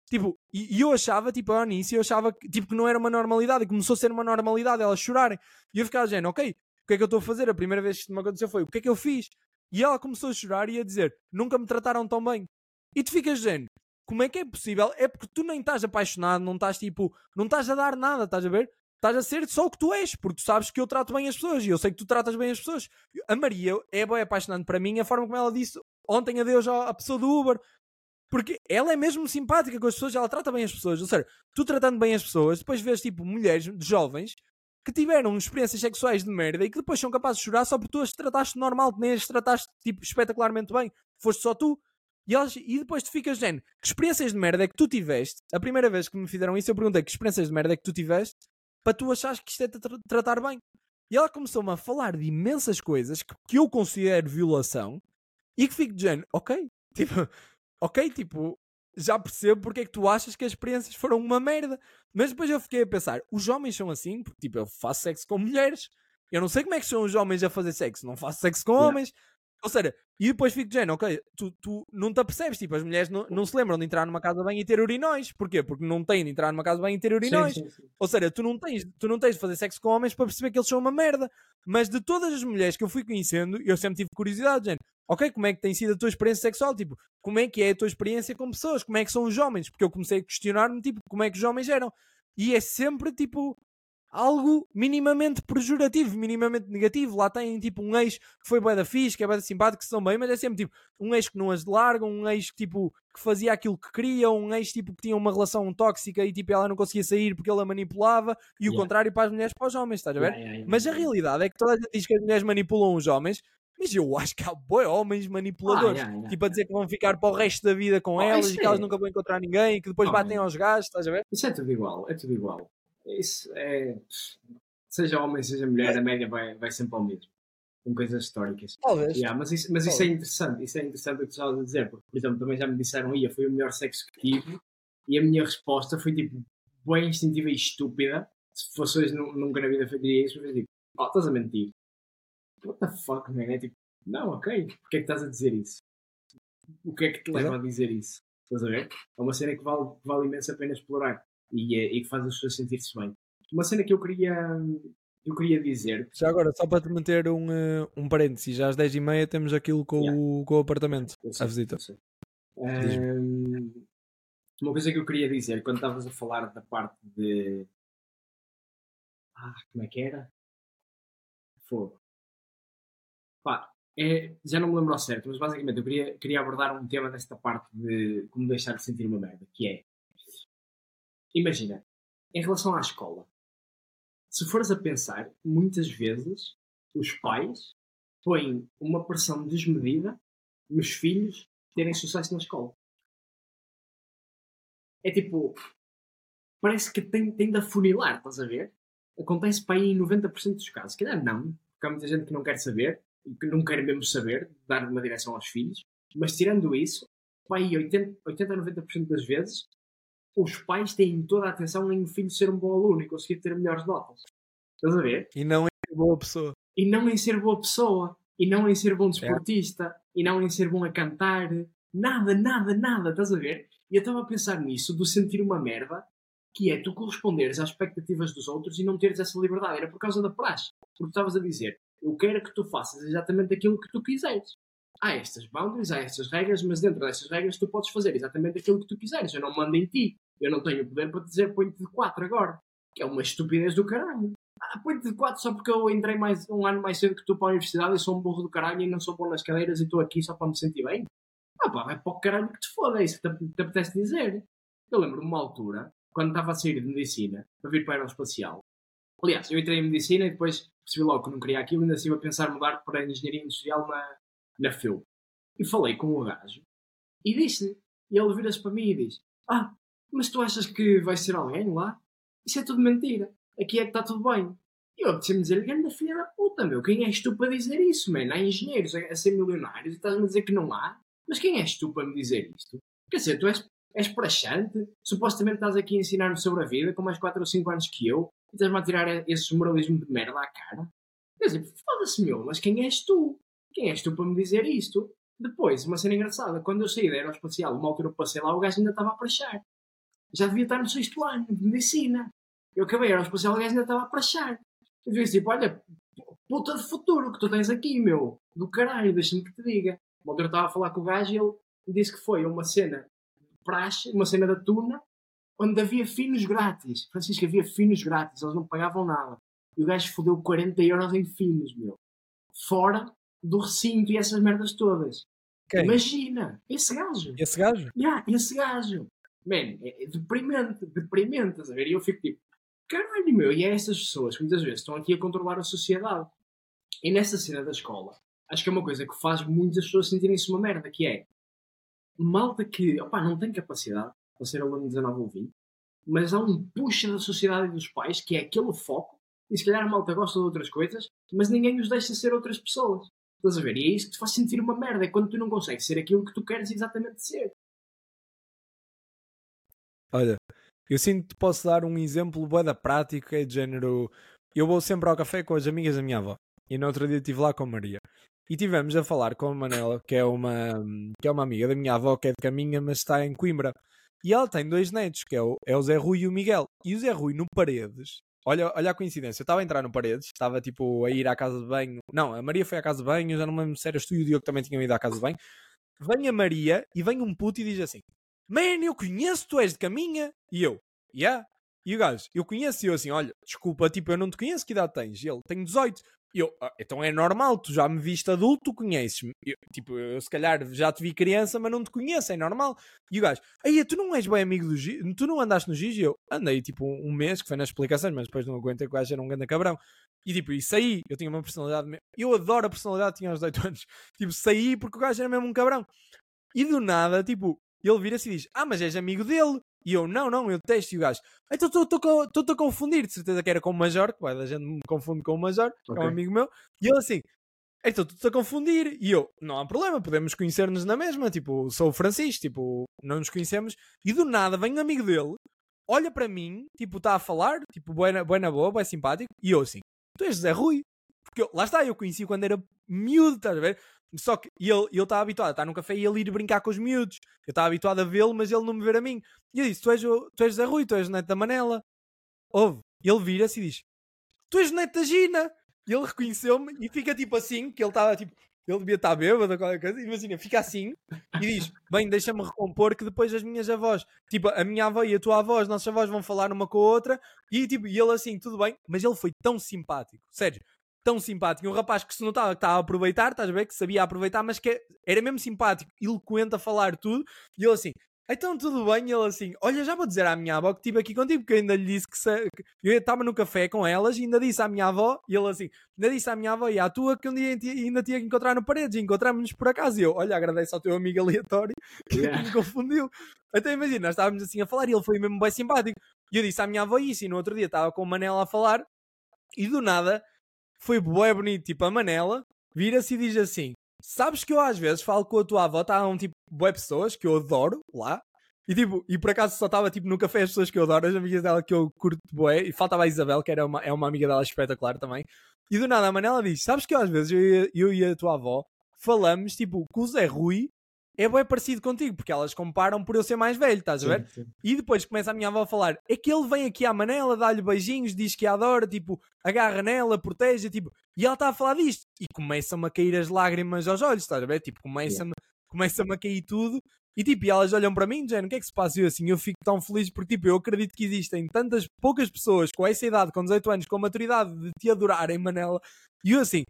S1: Tipo, e, e eu achava, tipo, ao início, eu achava que, tipo, que não era uma normalidade, e começou a ser uma normalidade elas chorarem. E eu ficava dizendo, ok, o que é que eu estou a fazer? A primeira vez que isto me aconteceu foi, o que é que eu fiz? E ela começou a chorar e a dizer, nunca me trataram tão bem. E tu ficas dizendo, como é que é possível? É porque tu nem estás apaixonado, não estás tipo, não estás a dar nada, estás a ver? Estás a ser só o que tu és, porque tu sabes que eu trato bem as pessoas e eu sei que tu tratas bem as pessoas. A Maria é bem apaixonante para mim, a forma como ela disse ontem adeus à pessoa do Uber. Porque ela é mesmo simpática com as pessoas, ela trata bem as pessoas. Ou seja, tu tratando bem as pessoas, depois vês tipo mulheres jovens que tiveram experiências sexuais de merda e que depois são capazes de chorar só porque tu as trataste normal, nem as trataste tipo, espetacularmente bem. Foste só tu. E, elas, e depois tu ficas, género, que experiências de merda é que tu tiveste? A primeira vez que me fizeram isso, eu perguntei que experiências de merda é que tu tiveste para tu achares que isto é te tra- tratar bem. E ela começou-me a falar de imensas coisas que, que eu considero violação e que fico de género, ok, tipo, ok, tipo, já percebo porque é que tu achas que as experiências foram uma merda. Mas depois eu fiquei a pensar, os homens são assim, porque tipo, eu faço sexo com mulheres. Eu não sei como é que são os homens a fazer sexo, não faço sexo com homens. Ou seja, e depois fico de género, ok, tu, tu não te apercebes, tipo, as mulheres não, não se lembram de entrar numa casa de banho e ter urinóis. Porquê? Porque não têm de entrar numa casa de banho e ter urinóis.
S2: Sim, sim, sim.
S1: Ou seja, tu não, tens, tu não tens de fazer sexo com homens para perceber que eles são uma merda. Mas de todas as mulheres que eu fui conhecendo, eu sempre tive curiosidade, gente. Ok, como é que tem sido a tua experiência sexual? Tipo, como é que é a tua experiência com pessoas? Como é que são os homens? Porque eu comecei a questionar-me, tipo, como é que os homens eram? E é sempre, tipo, algo minimamente pejorativo, minimamente negativo. Lá tem, tipo, um ex que foi bué da fixe, que é bué da simpático, que se dão bem, mas é sempre, tipo, um ex que não as largam, um ex que, tipo, que fazia aquilo que queria, um ex, tipo, que tinha uma relação tóxica e, tipo, ela não conseguia sair porque ele a manipulava, e o
S2: Yeah.
S1: contrário para as mulheres, para os homens, estás a ver?
S2: Yeah, yeah.
S1: Mas a realidade é que toda a gente diz que as mulheres manipulam os homens, mas eu acho que há boi homens manipuladores.
S2: Ah, yeah, yeah.
S1: Tipo a dizer que vão ficar para o resto da vida com
S2: Oh,
S1: elas e que elas
S2: é-
S1: nunca vão encontrar ninguém e que depois
S2: Oh,
S1: batem
S2: man.
S1: aos gajos, estás a ver?
S2: Isso é tudo igual, é tudo igual. Isso é. Seja homem, seja mulher, a média vai, vai sempre ao mesmo. Com coisas históricas.
S1: Talvez.
S2: Yeah, mas isso, mas isso é interessante, isso é interessante o que tu estavas a dizer, porque, por exemplo, também já me disseram, ia, foi o melhor sexo que tive, e a minha resposta foi tipo, bem instintiva e estúpida. Se fosse hoje, nu- nunca na vida faria isso, mas digo, oh, estás a mentir. What the fuck, man? É tipo, não, ok, porque é que estás a dizer isso? O que é que te leva a dizer isso? Estás a ver? É uma cena que vale, que vale imenso a pena explorar e, e que faz as pessoas sentir-se bem. Uma cena que eu queria, eu queria dizer,
S1: Já agora, só para te meter um, eh, um parênteses, já às 10h30 temos aquilo com,
S2: Yeah.
S1: o, com o apartamento,
S2: Eu
S1: a
S2: sei,
S1: visita.
S2: sei. Ahm, uma coisa que eu queria dizer, quando estavas a falar da parte de. Ah, como é que era? Fogo. Pá, é, já não me lembro ao certo, mas basicamente eu queria, queria abordar um tema desta parte de como deixar de sentir uma merda, que é. Imagina, em relação à escola, se fores a pensar, muitas vezes os pais põem uma pressão desmedida nos filhos terem sucesso na escola. É tipo, parece que tem, tem de afunilar, estás a ver? Acontece para aí em 90% dos casos. Se calhar não, porque há muita gente que não quer saber e que não quer mesmo saber, dar uma direção aos filhos. Mas tirando isso, pai, 80, 80 a 90% das vezes, os pais têm toda a atenção em o filho ser um bom aluno e conseguir ter melhores notas. Estás a ver?
S1: E não é boa pessoa.
S2: E não em ser boa pessoa. E não em ser bom desportista. É. E não em ser bom a cantar. Nada, nada, nada. Estás a ver? E eu estava a pensar nisso, do sentir uma merda, que é tu corresponderes às expectativas dos outros e não teres essa liberdade. Era por causa da praxe. Porque estavas a dizer, eu quero que tu faças exatamente aquilo que tu quiseres. Há estas boundaries, há estas regras, mas dentro dessas regras tu podes fazer exatamente aquilo que tu quiseres. Eu não mando em ti. Eu não tenho poder para te dizer põe-te de 4 agora. Que é uma estupidez do caralho. Ah, põe-te de 4 só porque eu entrei mais, um ano mais cedo que tu para a universidade e sou um burro do caralho e não sou bom nas cadeiras e estou aqui só para me sentir bem. Ah pá, vai para o caralho que te foda, é isso que te, te apetece dizer. Eu lembro de uma altura, quando estava a sair de medicina, para vir para o aeroespacial. Aliás, eu entrei em medicina e depois percebi logo que não queria aquilo e ainda estive a pensar mudar para a engenharia industrial na, na FEU. E falei com o gajo e disse-lhe, e ele vira-se para mim e diz: Ah, mas tu achas que vai ser alguém lá? Isso é tudo mentira. Aqui é que está tudo bem. E eu apeteci-me dizer, grande filha da puta, meu, quem és tu para dizer isso, man? Há engenheiros a, ser milionários e estás-me a dizer que não há? Mas quem és tu para me dizer isto? Quer dizer, tu és, és praxante, supostamente estás aqui a ensinar-me sobre a vida com mais 4 ou 5 anos que eu e estás-me a tirar esse moralismo de merda à cara? Quer dizer, foda-se, meu, mas quem és tu? Quem és tu para me dizer isto? Depois, uma cena engraçada, quando eu saí da aeroespacial, uma altura passei lá, o gajo ainda estava a praxar. Já devia estar no sexto ano de medicina. Eu acabei aeroespacial, gajo ainda estava a praxar. Eu disse tipo, olha, puta de futuro que tu tens aqui, meu. Do caralho, deixa-me que te diga. Uma altura estava a falar com o gajo e ele disse que foi uma cena de praxe, uma cena da tuna, onde havia finos grátis. Francisco, havia finos grátis, eles não pagavam nada. E o gajo fodeu 40 euros em finos, meu. Fora do recinto e essas merdas todas. Quem? Imagina, esse gajo.
S1: Esse gajo?
S2: Yeah, esse gajo. Man, é deprimente, deprimente, estás a ver? E eu fico tipo, caralho, meu, e é essas pessoas que muitas vezes estão aqui a controlar a sociedade. E nessa cena da escola, acho que é uma coisa que faz muitas pessoas sentirem-se uma merda, que é malta que, opá, não tem capacidade para ser aluno de 19 ou 20, mas há um puxa da sociedade e dos pais que é aquele foco, e se calhar a malta gosta de outras coisas, mas ninguém os deixa ser outras pessoas. Estás a ver? E é isso que te faz sentir uma merda, é quando tu não consegues ser aquilo que tu queres exatamente ser.
S1: Olha, eu sinto que posso dar um exemplo bem da prática, é de género. Eu vou sempre ao café com as amigas da minha avó. E no outro dia estive lá com a Maria. E tivemos a falar com a Manela, que é uma, que é uma amiga da minha avó, que é de Caminha, mas está em Coimbra. E ela tem dois netos, que é o, é o Zé Rui e o Miguel. E o Zé Rui, no Paredes, olha, olha a coincidência, eu estava a entrar no Paredes, estava tipo a ir à casa de banho. Não, a Maria foi à casa de banho, eu já não me lembro se era tu e o Diogo também tinham ido à casa de banho. Vem a Maria e vem um puto e diz assim: Man, eu conheço, tu és de caminha. E eu, yeah. E o gajo, eu conheço, e eu assim, olha, desculpa, tipo, eu não te conheço, que idade tens? E ele, tenho 18. E eu, ah, então é normal, tu já me viste adulto, tu conheces-me. Tipo, eu se calhar já te vi criança, mas não te conheço, é normal. E o gajo, aí tu não és bem amigo do Giz, tu não andaste no Giz? E eu, andei tipo um mês, que foi nas explicações, mas depois não aguentei que o gajo era um grande cabrão. E tipo, e saí, eu tinha uma personalidade, eu adoro a personalidade, tinha aos 18 anos. Tipo, saí porque o gajo era mesmo um cabrão. E do nada, tipo, ele vira-se e diz: Ah, mas és amigo dele. E eu: Não, não, eu testo. E o gajo: Então estou-te a confundir. De certeza que era com o Major, que a gente me confunde com o Major, okay. que é um amigo meu. E ele assim: Então estou-te a confundir. E eu: Não há problema, podemos conhecer-nos na mesma. Tipo, sou o Francisco, tipo, não nos conhecemos. E do nada vem um amigo dele, olha para mim, tipo, está a falar, tipo, boa na, boa boa, simpático. E eu assim: Tu és Zé Rui. Porque eu, lá está, eu conheci quando era miúdo, estás a ver? Só que ele estava habituado a estar num café e ele ir brincar com os miúdos. Eu estava habituado a vê-lo, mas ele não me ver a mim. E eu disse: Tu és, tu és Zé Rui, tu és neto da Manela. Ouve. Ele vira-se e diz: Tu és neto da Gina. E ele reconheceu-me e fica tipo assim, que ele estava tipo. Ele devia estar bêbado ou qualquer coisa. Imagina, fica assim e diz: Bem, deixa-me recompor que depois as minhas avós, tipo, a minha avó e a tua avó, as nossas avós vão falar uma com a outra. E tipo, e ele assim, tudo bem. Mas ele foi tão simpático. Sério, tão simpático. Um rapaz que se notava que estava a aproveitar, estás a ver? Que sabia aproveitar, mas que era mesmo simpático, eloquente a falar tudo. E ele assim, então tudo bem? E ele assim, olha, já vou dizer à minha avó que estive aqui contigo, porque eu ainda lhe disse que, se... eu estava no café com elas e ainda disse à minha avó, e ele assim, ainda disse à minha avó e à tua que um dia ainda tinha que encontrar no paredes, e encontramos-nos por acaso. E eu, olha, agradeço ao teu amigo aleatório que yeah. me confundiu. Então imagina, nós estávamos assim a falar e ele foi mesmo bem simpático. E eu disse à minha avó isso, e no outro dia estava com o Manela a falar, e do nada foi bué bonito, tipo, a Manela vira-se e diz assim: Sabes que eu às vezes falo com a tua avó, estavam tipo boé pessoas que eu adoro lá. E tipo, e por acaso só estava tipo no café as pessoas que eu adoro, as amigas dela que eu curto boé, e faltava a Isabel, que era uma, é uma amiga dela espetacular também. E do nada a Manela diz: Sabes que eu, às vezes eu, eu e a tua avó falamos tipo que o Zé Rui é bem parecido contigo, porque elas comparam por eu ser mais velho, estás a ver?
S2: Sim, sim.
S1: E depois começa a minha avó a falar: é que ele vem aqui à Manela, dá-lhe beijinhos, diz que a adora, tipo, agarra nela, protege, tipo, e ela está a falar disto. E começam-me a cair as lágrimas aos olhos, estás a ver? Tipo, começa-me começa a cair tudo. E tipo, e elas olham para mim, Jane, o que é que se passa? E eu assim, eu fico tão feliz porque tipo, eu acredito que existem tantas poucas pessoas com essa idade, com 18 anos, com maturidade de te adorarem, Manela. E eu assim,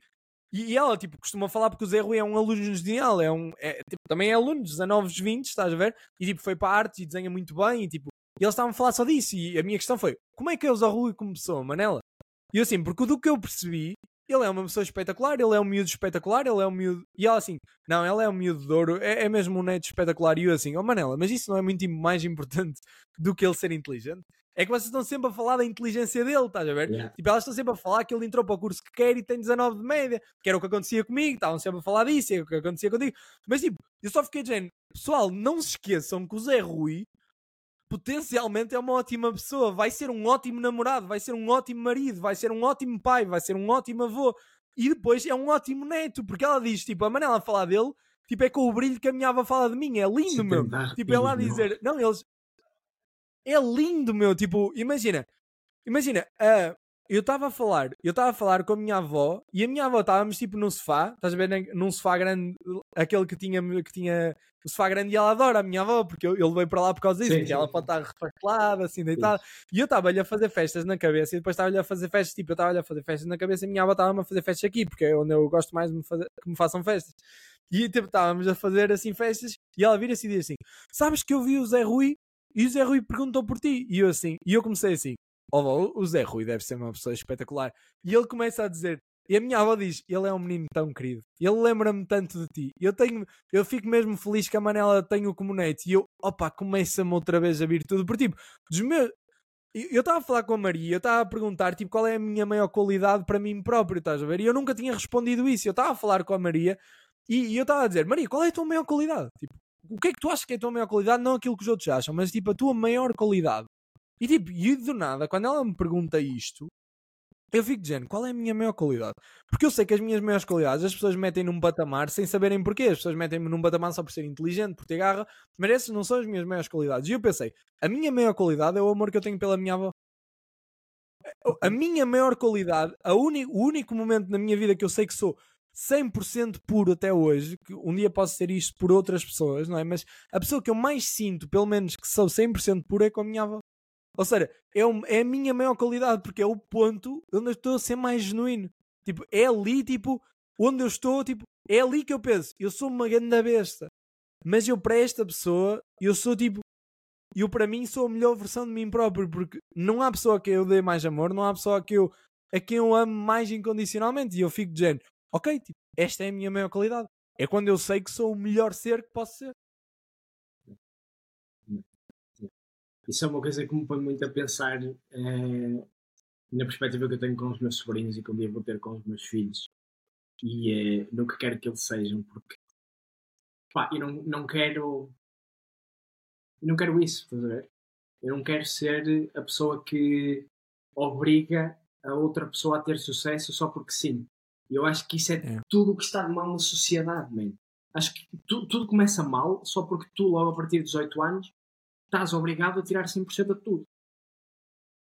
S1: e, ela, tipo, costuma falar porque o Zé Rui é um aluno genial, é um, é, tipo, também é aluno, 19, 20, estás a ver? E tipo, foi para a arte e desenha muito bem, e tipo, e eles estavam a falar só disso. E a minha questão foi: como é que é o Zé Rui como pessoa, Manela? E eu assim, porque do que eu percebi, ele é uma pessoa espetacular, ele é um miúdo espetacular, ele é um miúdo. E ela assim, não, ele é um miúdo de ouro, é, é mesmo um neto espetacular. E eu assim, oh Manela, mas isso não é muito mais importante do que ele ser inteligente? É que vocês estão sempre a falar da inteligência dele, estás a ver?
S2: Yeah.
S1: Tipo, elas estão sempre a falar que ele entrou para o curso que quer e tem 19 de média, que era o que acontecia comigo, estavam sempre a falar disso, é o que acontecia contigo. Mas tipo, eu só fiquei dizendo, pessoal, não se esqueçam que o Zé Rui potencialmente é uma ótima pessoa, vai ser um ótimo namorado, vai ser um ótimo marido, vai ser um ótimo pai, vai ser um ótimo avô e depois é um ótimo neto, porque ela diz, tipo, a maneira de falar dele, tipo, é com o brilho que a minha avó fala de mim, é lindo,
S2: Sim,
S1: meu. Tipo, ela a dizer, não, eles. É lindo, meu. Tipo, imagina, imagina, ah, eu estava a falar, eu estava a falar com a minha avó e a minha avó estávamos tipo num sofá, estás a ver, né, num sofá grande, aquele que tinha, que tinha o sofá grande e ela adora a minha avó, porque eu, ele veio para lá por causa disso,
S2: Sim,
S1: porque
S2: sim,
S1: ela pode estar refastelada, assim, deitada. E eu estava-lhe a fazer festas na cabeça e depois estava-lhe a fazer festas, tipo, eu estava-lhe a fazer festas na cabeça e a minha avó estava-me a fazer festas aqui, porque é onde eu gosto mais de me fazer, que me façam festas. E tipo, estávamos a fazer assim festas e ela vira-se e diz assim: Sabes que eu vi o Zé Rui e o Zé Rui perguntou por ti. E eu assim, e eu comecei assim: Vó, o Zé Rui deve ser uma pessoa espetacular. E ele começa a dizer, e a minha avó diz: Ele é um menino tão querido, ele lembra-me tanto de ti. Eu tenho, eu fico mesmo feliz que a Manela tenha como neto. E eu, opa, começa-me outra vez a vir tudo. Porque tipo, dos meus. Eu eu estava a falar com a Maria, eu estava a perguntar tipo, qual é a minha maior qualidade para mim próprio, estás a ver? E eu nunca tinha respondido isso. Eu estava a falar com a Maria e, e eu estava a dizer, Maria, qual é a tua maior qualidade? Tipo, o que é que tu achas que é a tua maior qualidade? Não aquilo que os outros acham, mas tipo, a tua maior qualidade. E tipo, e do nada, quando ela me pergunta isto, eu fico dizendo, qual é a minha maior qualidade? Porque eu sei que as minhas maiores qualidades as pessoas metem num patamar sem saberem porquê. As pessoas metem-me num patamar só por ser inteligente, por ter garra, mas essas não são as minhas maiores qualidades. E eu pensei, a minha maior qualidade é o amor que eu tenho pela minha avó. A minha maior qualidade, a uni- o único momento na minha vida que eu sei que sou 100% puro até hoje, que um dia posso ser isto por outras pessoas, não é? Mas a pessoa que eu mais sinto, pelo menos que sou 100% puro, é com a minha avó. Ou seja, é, é a minha maior qualidade, porque é o ponto onde eu estou a ser mais genuíno. Tipo, é ali, tipo, onde eu estou, tipo, é ali que eu penso, eu sou uma grande besta. Mas eu para esta pessoa, eu sou tipo, eu para mim sou a melhor versão de mim próprio, porque não há pessoa a quem eu dê mais amor, não há pessoa a quem eu, a quem eu amo mais incondicionalmente. E eu fico dizendo, ok, tipo, esta é a minha maior qualidade. É quando eu sei que sou o melhor ser que posso ser.
S2: Isso é uma coisa que me põe muito a pensar eh, na perspectiva que eu tenho com os meus sobrinhos e que um dia vou ter com os meus filhos. E eh, no que quero que eles sejam, porque pá, eu não, não quero. Eu não quero isso, estás a ver? Eu não quero ser a pessoa que obriga a outra pessoa a ter sucesso só porque sim. Eu acho que isso é,
S1: É.
S2: tudo o que está de mal na sociedade, man. Acho que tu- tudo começa mal só porque tu, logo a partir dos 18 anos, estás obrigado a tirar 100% de tudo.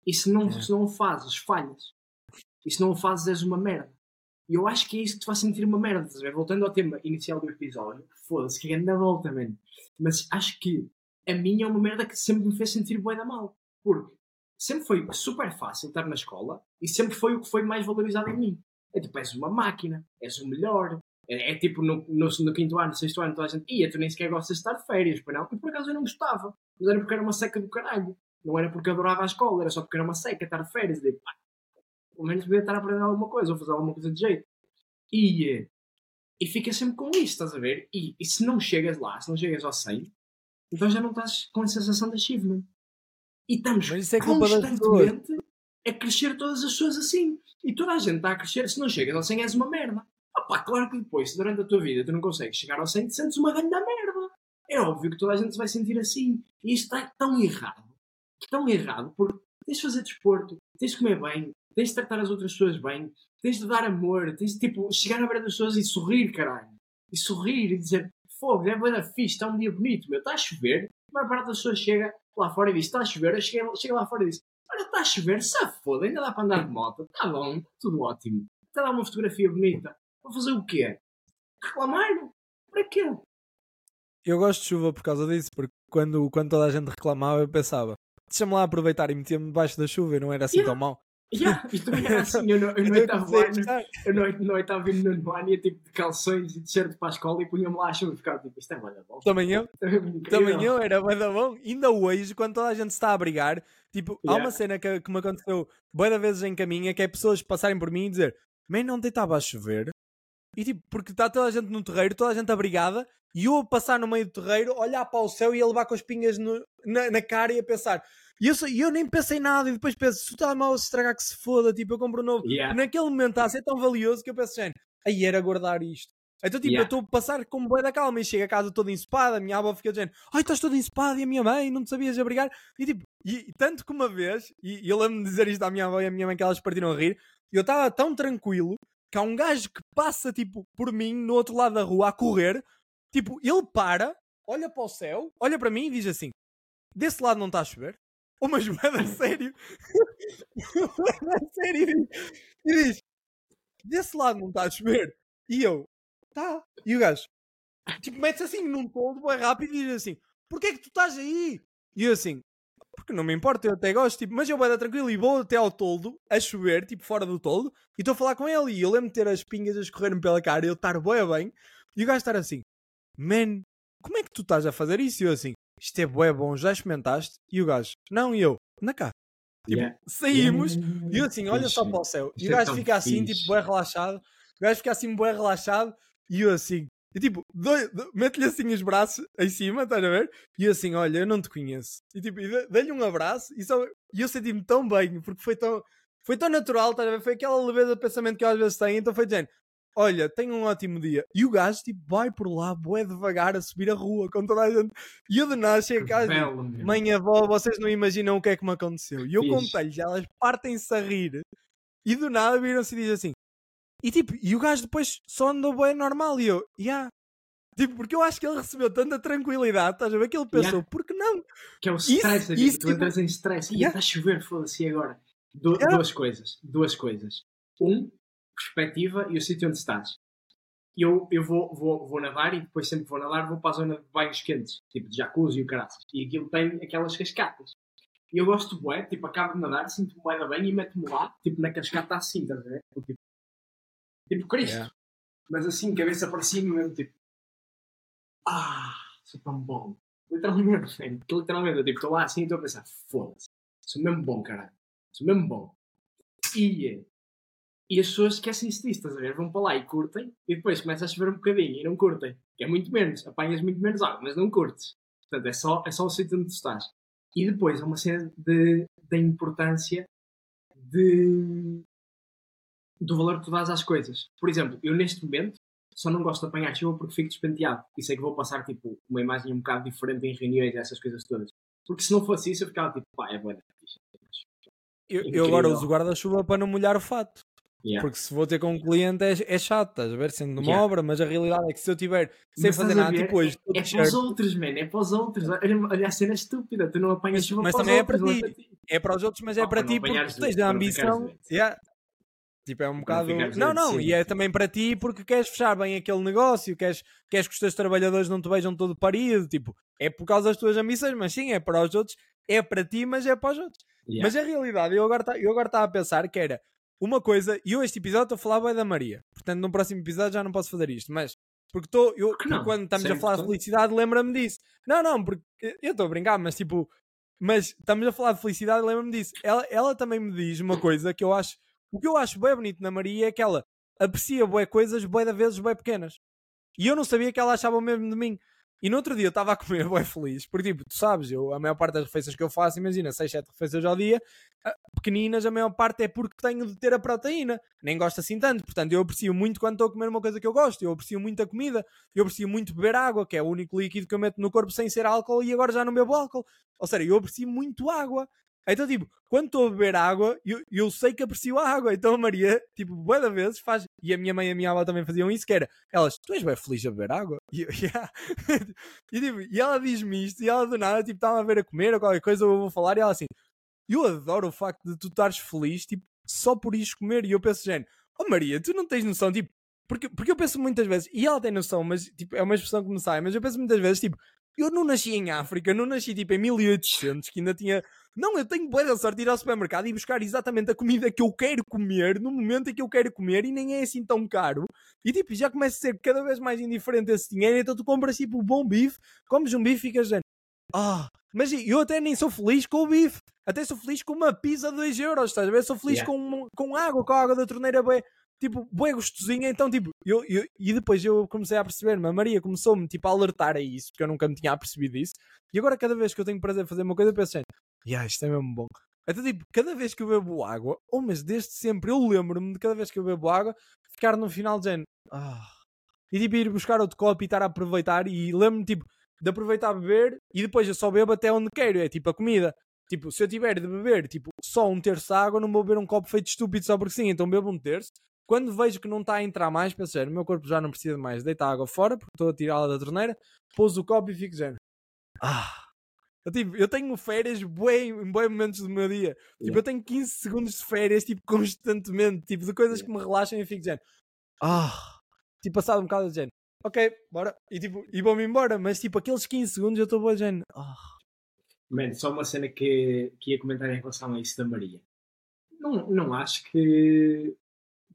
S2: E se não,
S1: É.
S2: se não o fazes, falhas. E se não o fazes, és uma merda. E eu acho que é isso que te faz sentir uma merda. Voltando ao tema inicial do episódio, foda-se, que anda volta, man. Mas acho que a minha é uma merda que sempre me fez sentir bué da mal. Porque sempre foi super fácil estar na escola e sempre foi o que foi mais valorizado em mim. É tipo, és uma máquina, és o melhor. É, é tipo no, no, no quinto ano, sexto ano, toda a gente, ia, tu nem sequer gostas de estar de férias, pois não? E por acaso eu não gostava. Mas era porque era uma seca do caralho. Não era porque adorava a escola, era só porque era uma seca estar de férias. E pá, pelo menos devia estar a aprender alguma coisa ou fazer alguma coisa de jeito. E, eh, e fica sempre com isso, estás a ver? E, e se não chegas lá, se não chegas ao 100, então já não estás com a sensação de achievement. E estamos
S1: é
S2: constantemente a crescer todas as pessoas assim. E toda a gente está a crescer, se não chegas ao 100 és uma merda. Pá, claro que depois, se durante a tua vida tu não consegues chegar ao 100, te sentes uma grande merda. É óbvio que toda a gente se vai sentir assim. E isto está tão errado. Tão errado, porque tens de fazer desporto, tens de comer bem, tens de tratar as outras pessoas bem, tens de dar amor, tens de tipo, chegar à beira das pessoas e sorrir, caralho. E sorrir e dizer, fogo, é boa fixe, está um dia bonito, meu, está a chover. A maior parte das pessoas chega lá fora e diz, está a chover, eu chego lá fora e diz, olha, está a chover, se foda, ainda dá para andar de moto, está bom, está tudo ótimo. Está a dar uma fotografia bonita. Vou fazer o quê? Reclamar? Para quê?
S1: Eu gosto de chuva por causa disso, porque quando, quando toda a gente reclamava, eu pensava, deixa-me lá aproveitar e meter-me debaixo da chuva e não era assim
S2: Yeah.
S1: tão mal.
S2: Yeah, isto também era assim, eu não, eu não
S1: Eu
S2: estava
S1: comecei a
S2: lá,
S1: gostar.
S2: eu no nono ano, ia tipo de calções e t-shirt para a escola e punha-me lá a chuva e ficava tipo, isto é bué da bom.
S1: Também eu,
S2: é
S1: também eu, era bué da bom. Ainda hoje, quando toda a gente se está a brigar, tipo, há
S2: Yeah.
S1: uma cena que, que me aconteceu da vezes em caminho, que é pessoas passarem por mim e dizer, man, não estava a chover? E tipo, porque está toda a gente no terreiro, toda a gente abrigada, e eu a passar no meio do terreiro, olhar para o céu e a levar com as pingas no- na, na cara e a pensar. E eu, eu nem pensei nada, e depois penso, se o telemóvel se estragar que se foda, tipo, eu compro um novo.
S2: Yeah.
S1: E naquele momento está a ser tão valioso que eu penso, gente, aí era guardar isto. Então, tipo,
S2: Yeah.
S1: eu estou a passar com boa da calma e chego a casa toda ensopada, a minha avó fica dizendo, ai, estás toda ensopada e a minha mãe, não te sabias abrigar. E tipo, e, e tanto que uma vez, e, e eu lembro-me de dizer isto à minha avó e à minha mãe que elas partiram a rir, eu estava tão tranquilo que há um gajo que passa, tipo, por mim, no outro lado da rua, a correr, tipo, ele para, olha para o céu, olha para mim e diz assim, desse lado não está a chover? Oh, mas a sério? Da sério? E diz, desse lado não está a chover? E eu, tá. E o gajo, tipo, mete-se assim num toldo bem rápido e diz assim, porquê é que tu estás aí? E eu assim, não me importa, eu até gosto, tipo, mas eu vou dar tranquilo e vou até ao toldo, a chover, tipo, fora do toldo, e estou a falar com ele, e eu lembro de ter as pingas a escorrer-me pela cara, e ele estar bué bem, e o gajo estar assim, man, como é que tu estás a fazer isso? E eu assim, isto é bué bom, já experimentaste? E o gajo, não, e eu, na cá. Tipo,
S2: Yeah.
S1: saímos,
S2: Yeah.
S1: e eu assim, olha só para o céu. E o
S2: é
S1: gajo fica assim, tipo, bem relaxado. O gajo fica assim, bem relaxado. E eu assim, e tipo, mete-lhe assim os braços em cima, estás a ver? E eu assim, olha, eu não te conheço. E tipo, dei- dei-lhe um abraço e, só, e eu senti-me tão bem, porque foi tão, foi tão natural, estás a ver? Foi aquela leveza de pensamento que eu às vezes tenho. Então foi dizendo, olha, tenho um ótimo dia. E o gajo, tipo, vai por lá, bué devagar, a subir a rua com toda a gente. E eu de nada chego a casa e. Mãe, avó, vocês não imaginam o que é que me aconteceu. E eu contei-lhes, elas partem-se a rir. E do nada viram-se e dizem assim. E tipo, e o gajo depois só andou bem normal. E eu, yeah. Tipo, porque eu acho que ele recebeu tanta tranquilidade, estás a ver? Que ele pensou,
S2: Yeah.
S1: por que não?
S2: Que é o
S1: Isso-
S2: stress aqui.
S1: isso,
S2: tu
S1: tipo-
S2: entras em stress.
S1: Yeah.
S2: está a chover, foda-se, agora? Du-
S1: Yeah.
S2: Duas coisas. Duas coisas. Um, perspectiva e o sítio onde estás. Eu, eu vou, vou, vou nadar e depois sempre vou nadar vou para a zona de banhos quentes, tipo de jacuzzi e o caraças. E aquilo tem aquelas cascatas. E eu gosto de bué, tipo, acabo de nadar, sinto-me bué da bem e meto-me lá, tipo, na cascata assim, estás a ver? Tipo, tipo Cristo.
S1: Yeah.
S2: Mas assim, cabeça para cima mesmo, tipo... Ah, sou tão bom. Literalmente, man. literalmente, eu tipo, estou lá assim e estou a pensar, foda-se, sou mesmo bom, caralho. Sou mesmo bom. E, e as pessoas esquecem-se disso, estás a ver? Vão para lá e curtem, e depois começa a chover um bocadinho e não curtem. Que é muito menos, apanhas muito menos água, mas não curtes. Portanto, é só, é só o sítio onde tu estás. E depois, é uma cena de, da importância de, do valor que tu dás às coisas. Por exemplo, eu neste momento só não gosto de apanhar chuva porque fico despenteado. E sei que vou passar tipo, uma imagem um bocado diferente em reuniões e essas coisas todas. Porque se não fosse isso, eu ficava tipo, pá, é boa.
S1: Eu, eu agora uso guarda-chuva para não molhar o fato.
S2: Yeah.
S1: Porque se vou ter com um cliente é, é chato, estás a ver? Sendo uma
S2: Yeah.
S1: obra, mas a realidade é que se eu tiver sem
S2: Mas
S1: fazer nada, tipo hoje,
S2: É para os outros, man, é para os outros. Olha, a cena estúpida, tu não apanhas
S1: Mas-
S2: chuva
S1: mas
S2: os
S1: também é
S2: outros,
S1: para ti.
S2: para ti.
S1: é para os outros, mas é
S2: Oh,
S1: para ti porque tu tens a ambição. Yeah. Tipo, é um bocado. Não, não, e é também para ti porque queres fechar bem aquele negócio, queres, queres que os teus trabalhadores não te vejam todo parido. Tipo, é por causa das tuas ambições, mas sim, é para os outros, é para ti, mas é para os outros.
S2: Yeah.
S1: Mas a realidade, eu agora tá- estava a pensar que era uma coisa, e eu este episódio estou a falar bem da Maria, portanto no próximo episódio já não posso fazer isto, mas porque estou, eu,
S2: não?
S1: quando estamos a falar de
S2: importante.
S1: felicidade, lembra-me disso. Não, não, porque eu estou a brincar, mas tipo, mas estamos a falar de felicidade, lembra-me disso. Ela, ela também me diz uma coisa que eu acho, o que eu acho bem bonito na Maria é que ela aprecia bué coisas bué de vezes bué pequenas. E eu não sabia que ela achava o mesmo de mim. E no outro dia eu estava a comer bem feliz, porque tipo, tu sabes, eu, a maior parte das refeições que eu faço, imagina, 6, 7 refeições ao dia, ah, pequeninas, a maior parte é porque tenho de ter a proteína. Nem gosto assim tanto, portanto eu aprecio muito quando estou a comer uma coisa que eu gosto, eu aprecio muito a comida, eu aprecio muito beber água, que é o único líquido que eu meto no corpo sem ser álcool e agora já não bebo álcool. Ou seja, eu aprecio muito água. Então, tipo, quando estou a beber água, eu, eu sei que aprecio a água. Então a Maria, tipo, boa vezes faz. E a minha mãe e a minha avó também faziam isso, que era elas, tu és bem feliz a beber água? E, eu, yeah. e, tipo, e ela diz-me isto, e ela do nada, tipo, estava a ver a comer ou qualquer coisa, eu vou falar, e ela assim, eu adoro o facto de tu estares feliz, tipo, só por isto comer. E eu penso, gente, oh Maria, tu não tens noção, tipo, porque, porque eu penso muitas vezes, e ela tem noção, mas tipo, é uma expressão que me sai, mas eu penso muitas vezes, tipo, eu não nasci em África, não nasci tipo em 1800, que ainda tinha. Não, eu tenho boa sorte de ir ao supermercado e buscar exatamente a comida que eu quero comer no momento em que eu quero comer e nem é assim tão caro. E tipo, já começa a ser cada vez mais indiferente esse dinheiro, então tu compras tipo um bom bife, comes um bife e ficas dizendo, ah, mas eu até nem sou feliz com o bife, até sou feliz com uma pizza de 2 euros, estás a ver? Sou feliz yeah. com, com água, com a água da torneira bem tipo, bem gostosinha, então, tipo, eu, eu, e depois eu comecei a perceber-me, a Maria começou-me, tipo, a alertar a isso, porque eu nunca me tinha percebido isso, e agora cada vez que eu tenho prazer em fazer uma coisa, eu penso, assim, yeah, isto é mesmo bom. Então, tipo, cada vez que eu bebo água, ou oh, mas desde sempre, eu lembro-me de cada vez que eu bebo água, ficar no final dizendo, ah, e tipo, ir buscar outro copo e estar a aproveitar, e lembro-me, tipo, de aproveitar a beber, e depois eu só bebo até onde quero, é tipo a comida. Tipo, se eu tiver de beber, tipo, só um terço de água, não vou beber um copo feito estúpido só porque sim, então bebo um terço, quando vejo que não está a entrar mais, penso, o meu corpo já não precisa mais deitar água fora, porque estou a tirá-la da torneira, pôs o copo e fico dizendo, ah. Eu, tipo, eu tenho férias bem, em bons momentos do meu dia. Tipo, yeah. eu tenho 15 segundos de férias, tipo, constantemente, tipo, de coisas yeah. que me relaxam e fico dizendo, ah. Tipo, passado um bocado dizendo, ok, bora. E tipo, e vou-me embora, mas tipo, aqueles 15 segundos eu estou dizendo, ah.
S2: Mano, só uma cena que, que ia comentar em relação a isso da Maria. Não, não acho que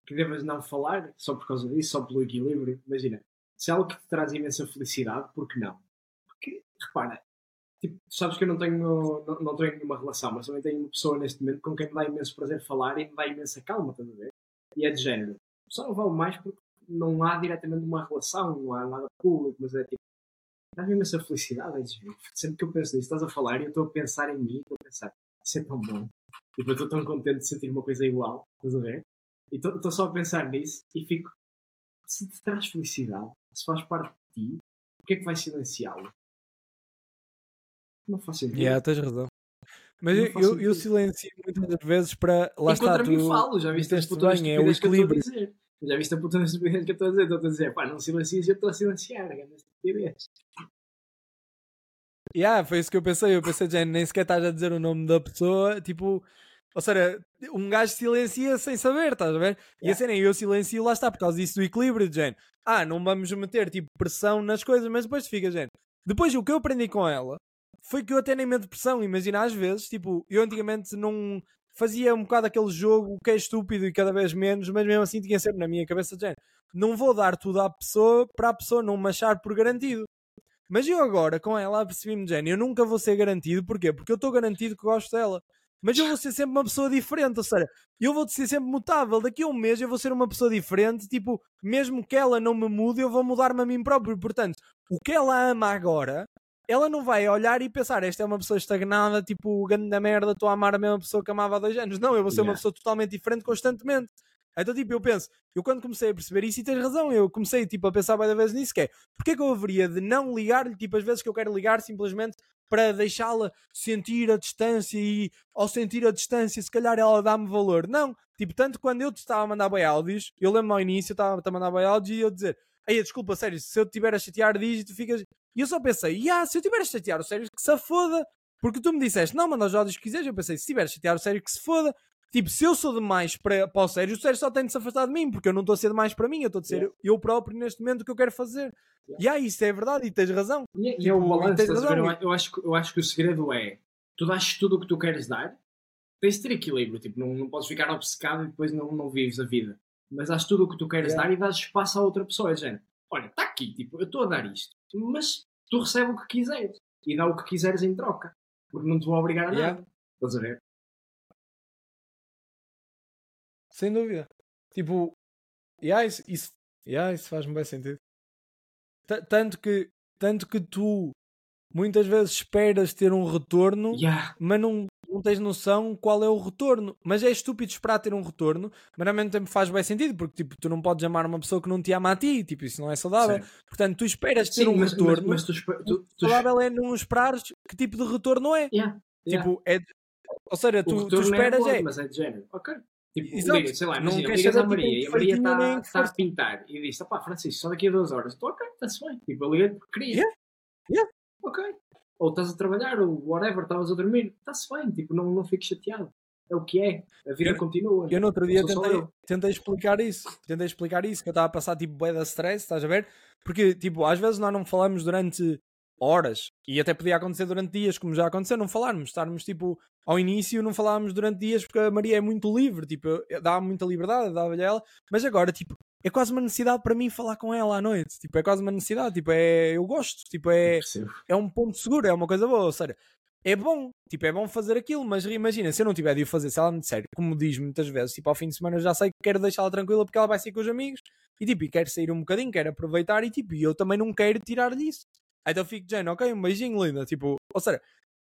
S2: que devas não falar só por causa disso, só pelo equilíbrio. Imagina, se é algo que te traz imensa felicidade, por que não? Porque, repara, tipo, sabes que eu não tenho, não, não tenho nenhuma relação, mas também tenho uma pessoa neste momento com quem me dá imenso prazer falar e me dá imensa calma, estás a ver? E é de género. Só não vale mais porque não há diretamente uma relação, não há nada público, mas é tipo, dá-me imensa felicidade. É Sempre que eu penso nisso, estás a falar e eu estou a pensar em mim, estou a pensar, isso é tão bom. Tipo, eu estou tão contente de sentir uma coisa igual, estás a ver? E estou só a pensar nisso e fico. Se te traz felicidade, se faz parte de ti, o que é que vai silenciá-lo? Não faz sentido.
S1: Yeah, tens razão. Mas eu, eu, eu, silencio muitas vezes para. Lá
S2: e contra mim falo, já viste as putas é o equilíbrio. Já viste a puta estupidez que eu estou a dizer? Estou a dizer, pá, não silencies, eu estou a silenciar.
S1: Yeah, foi isso que eu pensei. Eu pensei, Jane, nem sequer estás a dizer o nome da pessoa. Tipo, ou seja, um gajo silencia sem saber, estás a ver? E a cena é eu silencio, lá está, por causa disso do equilíbrio, de gente. Ah, não vamos meter tipo pressão nas coisas, mas depois fica, gente. Depois o que eu aprendi com ela foi que eu até nem meto pressão. Imagina, às vezes, tipo, eu antigamente não fazia um bocado aquele jogo que é estúpido e cada vez menos, mas mesmo assim tinha sempre na minha cabeça, gente, não vou dar tudo à pessoa para a pessoa não me achar por garantido. Mas eu agora, com ela, percebi-me, Jenny, eu nunca vou ser garantido. Porquê? Porque eu estou garantido que gosto dela mas eu vou ser sempre uma pessoa diferente, ou seja, eu vou ser sempre mutável. Daqui a um mês eu vou ser uma pessoa diferente, tipo, mesmo que ela não me mude, eu vou mudar-me a mim próprio. Portanto, o que ela ama agora, ela não vai olhar e pensar, esta é uma pessoa estagnada, tipo, grande da merda, estou a amar a mesma pessoa que amava há dois anos. Não, eu vou ser yeah. uma pessoa totalmente diferente constantemente. Então, tipo, eu penso, eu quando comecei a perceber isso, e tens razão, eu comecei, tipo, a pensar várias vezes nisso, que é, porque é que eu haveria de não ligar-lhe, tipo, as vezes que eu quero ligar, simplesmente para deixá-la sentir a distância e ao sentir a distância se calhar ela dá-me valor. Não, tipo, tanto quando eu te estava a mandar bem áudios, eu lembro ao início, eu estava a mandar bem áudios e eu dizer, aí desculpa, sério, se eu te estiver a chatear, diz e tu ficas... E eu só pensei, ah, se eu estiver a chatear o sério, que se foda. Porque tu me disseste, não, manda os áudios que quiseres. Eu pensei, se estiver a chatear o sério, que se foda. Tipo, se eu sou demais para, para o Sérgio, o Sérgio só tem de se afastar de mim, porque eu não estou a ser demais para mim, eu estou a ser yeah. eu próprio neste momento o que eu quero fazer. Yeah. E aí, isso é verdade, e tens razão.
S2: E, é, e é o tipo, balanço, eu, eu, acho, eu acho que o segredo é, tu dás tudo o que tu queres dar, tens de ter equilíbrio, tipo, não, não podes ficar obcecado e depois não, não vives a vida. Mas dás tudo o que tu queres yeah. dar e dás espaço a outra pessoa, é gente. Olha, está aqui, tipo, eu estou a dar isto, mas tu recebes o que quiseres e dá o que quiseres em troca, porque não te vou obrigar a nada. Estás a ver?
S1: Sem dúvida. Tipo, yeah, isso, isso, yeah, isso faz-me bem sentido. T tanto que tanto que tu muitas vezes esperas ter um retorno,
S2: Yeah.
S1: mas não, não tens noção qual é o retorno. Mas é estúpido esperar ter um retorno, mas ao mesmo tempo faz bem sentido, porque tipo, tu não podes amar uma pessoa que não te ama a ti, tipo, isso não é saudável.
S2: Certo.
S1: Portanto, tu esperas ter
S2: Sim,
S1: um
S2: mas, mas,
S1: retorno,
S2: mas tu, espe- tu, tu,
S1: saudável é não esperares que tipo de retorno é.
S2: Yeah.
S1: Tipo, é. Ou seja, tu, tu
S2: retorno
S1: esperas
S2: é,
S1: é.
S2: amor, mas é de género. Ok. Tipo, liga, sei lá,
S1: Não
S2: imagina, ligas à
S1: saber, tipo,
S2: Maria e a Maria está tá a pintar e diz: pá, Francisco, só daqui a duas horas. Estou ok, está-se bem. Tipo, eu liguei porque queria.
S1: Yeah, yeah.
S2: Ok. Ou estás a trabalhar, ou whatever, estavas a dormir. Está-se bem, tipo, não, não fiques chateado. É o que é. A vida
S1: Eu-
S2: continua.
S1: Eu no outro dia tentei, tentei explicar isso. Tentei explicar isso, que eu estava a passar tipo bué da stress, estás a ver? Porque, tipo, às vezes nós não falamos durante horas e até podia acontecer durante dias, como já aconteceu, não falarmos, estarmos tipo ao início não falávamos durante dias porque a Maria é muito livre, tipo, dá muita liberdade, dava-lhe ela, mas agora, tipo, é quase uma necessidade para mim falar com ela à noite, tipo, é quase uma necessidade, tipo, é, eu gosto, tipo, é, é um ponto seguro, é uma coisa boa. Ou seja, é bom, tipo, é bom fazer aquilo, mas imagina, se eu não tiver de o fazer, se ela me disser, como diz muitas vezes, tipo, ao fim de semana eu já sei que quero deixá-la tranquila porque ela vai sair com os amigos e tipo, e quero sair um bocadinho, quero aproveitar e tipo, e eu também não quero tirar disso. Então eu fico dizendo, ok, um beijinho, linda, tipo, ou seja,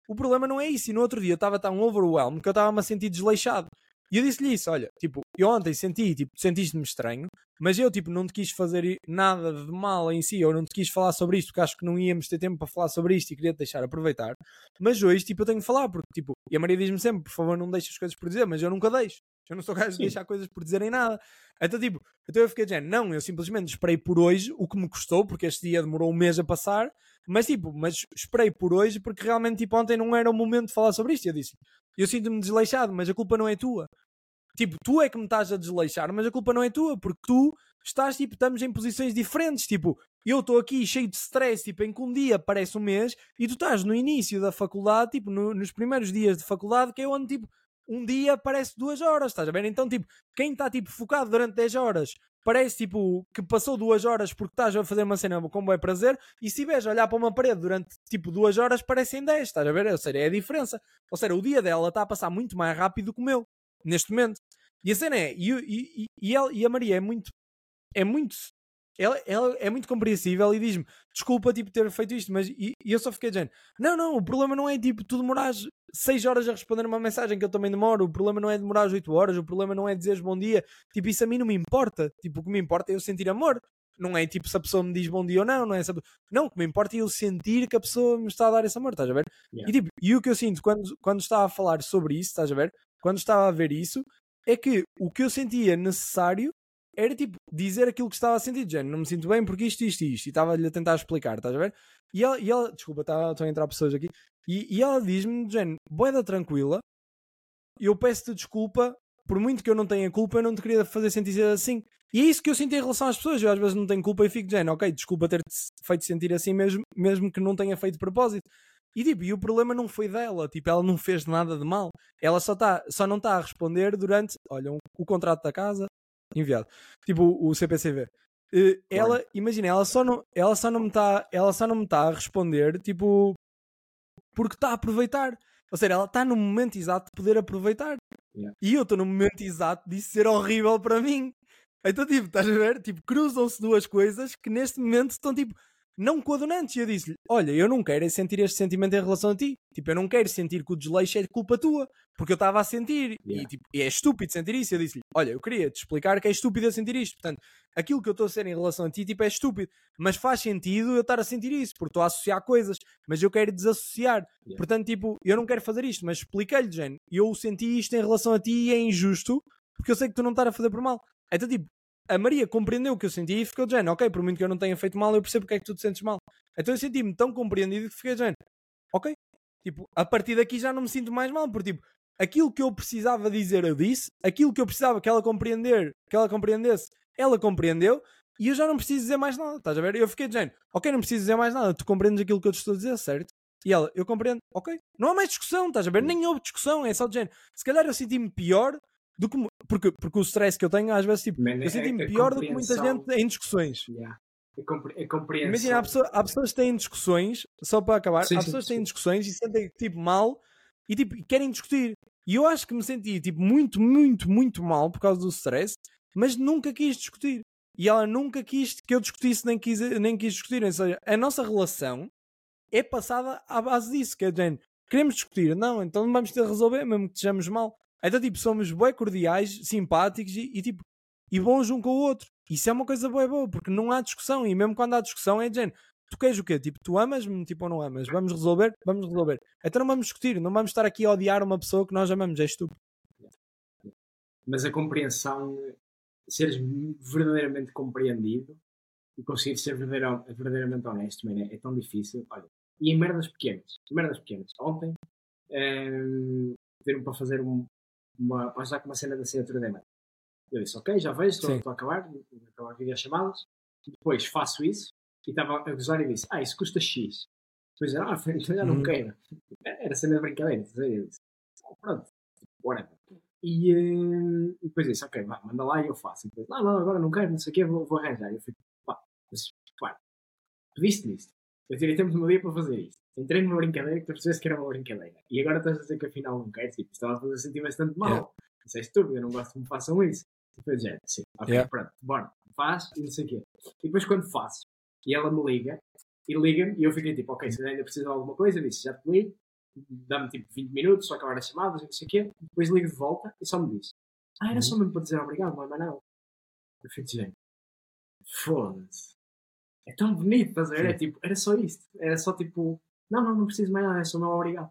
S1: o problema não é isso. E no outro dia eu estava tão overwhelmed que eu estava-me a sentir desleixado. E eu disse-lhe isso, olha, tipo, eu ontem senti, tipo, sentiste-me estranho, mas eu, tipo, não te quis fazer nada de mal em si, ou não te quis falar sobre isto, porque acho que não íamos ter tempo para falar sobre isto e queria te deixar aproveitar. Mas hoje, tipo, eu tenho que falar, porque, tipo, e a Maria diz-me sempre, por favor, não deixes as coisas por dizer, mas eu nunca deixo. Eu não sou gajo de deixar coisas por dizerem nada. Então, tipo, então eu fiquei dizendo, não, eu simplesmente esperei por hoje, o que me custou, porque este dia demorou um mês a passar, mas, tipo, mas esperei por hoje, porque realmente, tipo, ontem não era o momento de falar sobre isto. Eu disse, eu sinto-me desleixado, mas a culpa não é tua. Tipo, tu é que me estás a desleixar, mas a culpa não é tua, porque tu estás, tipo, estamos em posições diferentes. Tipo, eu estou aqui cheio de stress, tipo, em que um dia parece um mês, e tu estás no início da faculdade, tipo, no- nos primeiros dias de faculdade, que é onde, tipo, um dia parece duas horas, estás a ver? Então, tipo, quem está, tipo, focado durante 10 horas, parece, tipo, que passou duas horas porque estás a fazer uma cena com bom prazer, e se a olhar para uma parede durante, tipo, duas horas, parecem 10, estás a ver? Ou seja, é a diferença. Ou seja, o dia dela está a passar muito mais rápido que o meu, neste momento. E a cena é, e, e, e, e a Maria é muito, é muito, ela, ela é muito compreensível e diz-me, desculpa, tipo, ter feito isto, mas, e, e eu só fiquei dizendo, não, não, o problema não é, tipo, tu demorares 6 horas a responder uma mensagem que eu também demoro, o problema não é demorar 8 horas, o problema não é dizeres bom dia, tipo, isso a mim não me importa, tipo, o que me importa é eu sentir amor. Não é tipo se a pessoa me diz bom dia ou não, não é essa... Não, o que me importa é eu sentir que a pessoa me está a dar esse amor, estás a ver?
S2: Yeah.
S1: E, tipo, e o que eu sinto quando, quando estava a falar sobre isso, estás a ver? Quando estava a ver isso, é que o que eu sentia necessário era tipo dizer aquilo que estava a sentir, género, não me sinto bem porque isto, isto isto, e estava-lhe a tentar explicar, estás a ver? E ela, e ela desculpa, está- estão a entrar pessoas aqui, e, e ela diz-me, género, boeda tranquila, eu peço-te desculpa, por muito que eu não tenha culpa, eu não te queria fazer sentir assim. E é isso que eu sinto em relação às pessoas, eu às vezes não tenho culpa e fico género, ok, desculpa ter-te feito sentir assim mesmo, mesmo que não tenha feito propósito. E tipo, e o problema não foi dela, tipo, ela não fez nada de mal. Ela só, tá, só não está a responder durante, olha, um- o contrato da casa, enviado. Tipo, o, CPCV. Eh, ela, imagina, ela só não, ela só não me está, ela só não me está a responder, tipo, porque está a aproveitar. Ou seja, ela está no momento exato de poder aproveitar.
S2: Yeah.
S1: E eu estou no momento exato disso ser horrível para mim. Então, tipo, estás a ver? Tipo, cruzam-se duas coisas que neste momento estão, tipo, não coadunantes. E eu disse-lhe: Olha, eu não quero é sentir este sentimento em relação a ti. Tipo, eu não quero sentir que o desleixo é culpa tua. Porque eu estava a sentir. E,
S2: Yeah.
S1: tipo, e é estúpido sentir isso. Eu disse-lhe: Olha, eu queria te explicar que é estúpido eu sentir isto. Portanto, aquilo que eu estou a ser em relação a ti, tipo, é estúpido. Mas faz sentido eu estar a sentir isso. Porque estou a associar coisas. Mas eu quero desassociar.
S2: Yeah.
S1: Portanto, tipo, eu não quero fazer isto. Mas expliquei-lhe, Jane. Eu senti isto em relação a ti e é injusto. Porque eu sei que tu não estás a fazer por mal. Então, tipo, a Maria compreendeu o que eu senti e ficou de género, ok, por muito que eu não tenha feito mal, eu percebo porque é que tu te sentes mal. Então eu senti-me tão compreendido que fiquei de género, ok, tipo, a partir daqui já não me sinto mais mal, porque tipo, aquilo que eu precisava dizer eu disse, aquilo que eu precisava que ela compreender, que ela compreendesse, ela compreendeu, e eu já não preciso dizer mais nada, estás a ver? Eu fiquei de género, ok, não preciso dizer mais nada, tu compreendes aquilo que eu te estou a dizer, certo? E ela, eu compreendo, ok, não há mais discussão, estás a ver? Nem houve discussão, é só de género. Se calhar eu senti-me pior do que. Porque, porque o stress que eu tenho, às vezes, tipo,
S2: Man,
S1: eu
S2: é-
S1: senti-me
S2: é
S1: pior do que muita gente em discussões.
S2: Yeah. É, é compreensão.
S1: Imagina, há, pessoa- há pessoas que têm discussões, só para acabar,
S2: Sim,
S1: há
S2: sim,
S1: pessoas que têm discussões e sentem tipo mal e tipo querem discutir. E eu acho que me senti tipo muito, muito, muito mal por causa do stress, mas nunca quis discutir. e ela nunca quis que eu discutisse nem quis, nem quis discutir. Ou seja, a nossa relação é passada à base disso, que é de queremos discutir, não, então vamos ter de resolver, mesmo que estejamos mal. Então, tipo, somos bem cordiais, simpáticos e, e, tipo, e bons um com o outro. Isso é uma coisa boa boa, porque não há discussão, e mesmo quando há discussão é de género, tu queres o quê? Tipo, tu amas-me, tipo, ou não amas? Vamos resolver? Vamos resolver. Então não vamos discutir, não vamos estar aqui a odiar uma pessoa que nós amamos, é estúpido.
S2: Mas a compreensão, seres verdadeiramente compreendido e conseguir ser verdadeiramente honesto, man, é, é tão difícil. Olha, e em merdas pequenas, merdas pequenas. Ontem, um, ehm, viram para fazer um, uma, para ajudar com uma cena da assinatura da e-mail. Eu disse, ok, já vejo, estou, estou a acabar, vou acabar videochamadas. Depois faço isso e estava a gozar e disse, ah, isso custa X. Depois era, ah, então já não uhum. quero. Era cena de brincadeira. Eu disse, ah, pronto, whatever. E, uh, e depois disse, ok, vá, manda lá e eu faço. E depois, não, não, agora não quero, não sei o quê, vou, vou arranjar. E eu fico, pá, mas, pediste-me isto. Eu tirei tempo do meu dia para fazer isto. Entrei numa brincadeira que tu percebeste que era uma brincadeira. E agora estás a dizer que afinal não queres. Tipo, estava a fazer sentir bastante mal. Yeah. Isso é estúpido, eu não gosto que me façam isso. E depois é, sim, ok, yeah. pronto, bora, faz e não sei o quê. E depois quando faço, e ela me liga, e liga-me, e eu fiquei tipo, ok, se ainda precisa de alguma coisa, eu disse, já te ligo, dá-me tipo 20 minutos, só acabar as chamadas e não sei o quê. Depois ligo de volta e só me disse, ah, era só uhum. mesmo para dizer obrigado, não é mais nada. Eu fico dizendo, foda-se. É tão bonito, estás a ver? É tipo, era só isto. Era só tipo, não, não, não preciso mais nada, é só meu obrigado.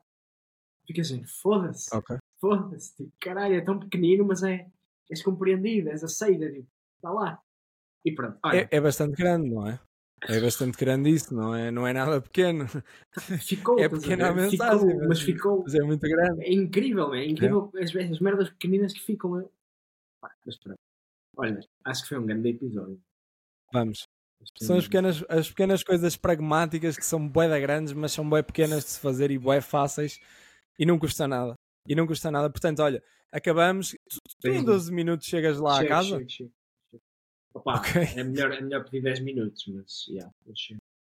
S2: Fica assim, foda-se.
S1: Okay.
S2: Foda-se. Tipo, caralho, é tão pequenino, mas é, és compreendido, és aceita, tipo, está lá. E pronto.
S1: É, é, bastante grande, não é? É bastante grande isso, não é, não é nada pequeno.
S2: Ficou,
S1: é pequena a mensagem,
S2: ficou, mas ficou.
S1: Mas é muito grande.
S2: É incrível, é incrível é. As, as merdas pequeninas que ficam. É... Mas pronto. Olha, acho que foi um grande episódio.
S1: Vamos. São as pequenas, as pequenas coisas pragmáticas que são bué da grandes, mas são bué pequenas de se fazer e bué fáceis e não custa nada. E não custa nada. Portanto, olha, acabamos. Tu, tu em 12 minutos chegas lá chego, à casa?
S2: Chego, chego, Opa, okay. é, melhor, é melhor pedir 10 minutos, mas yeah,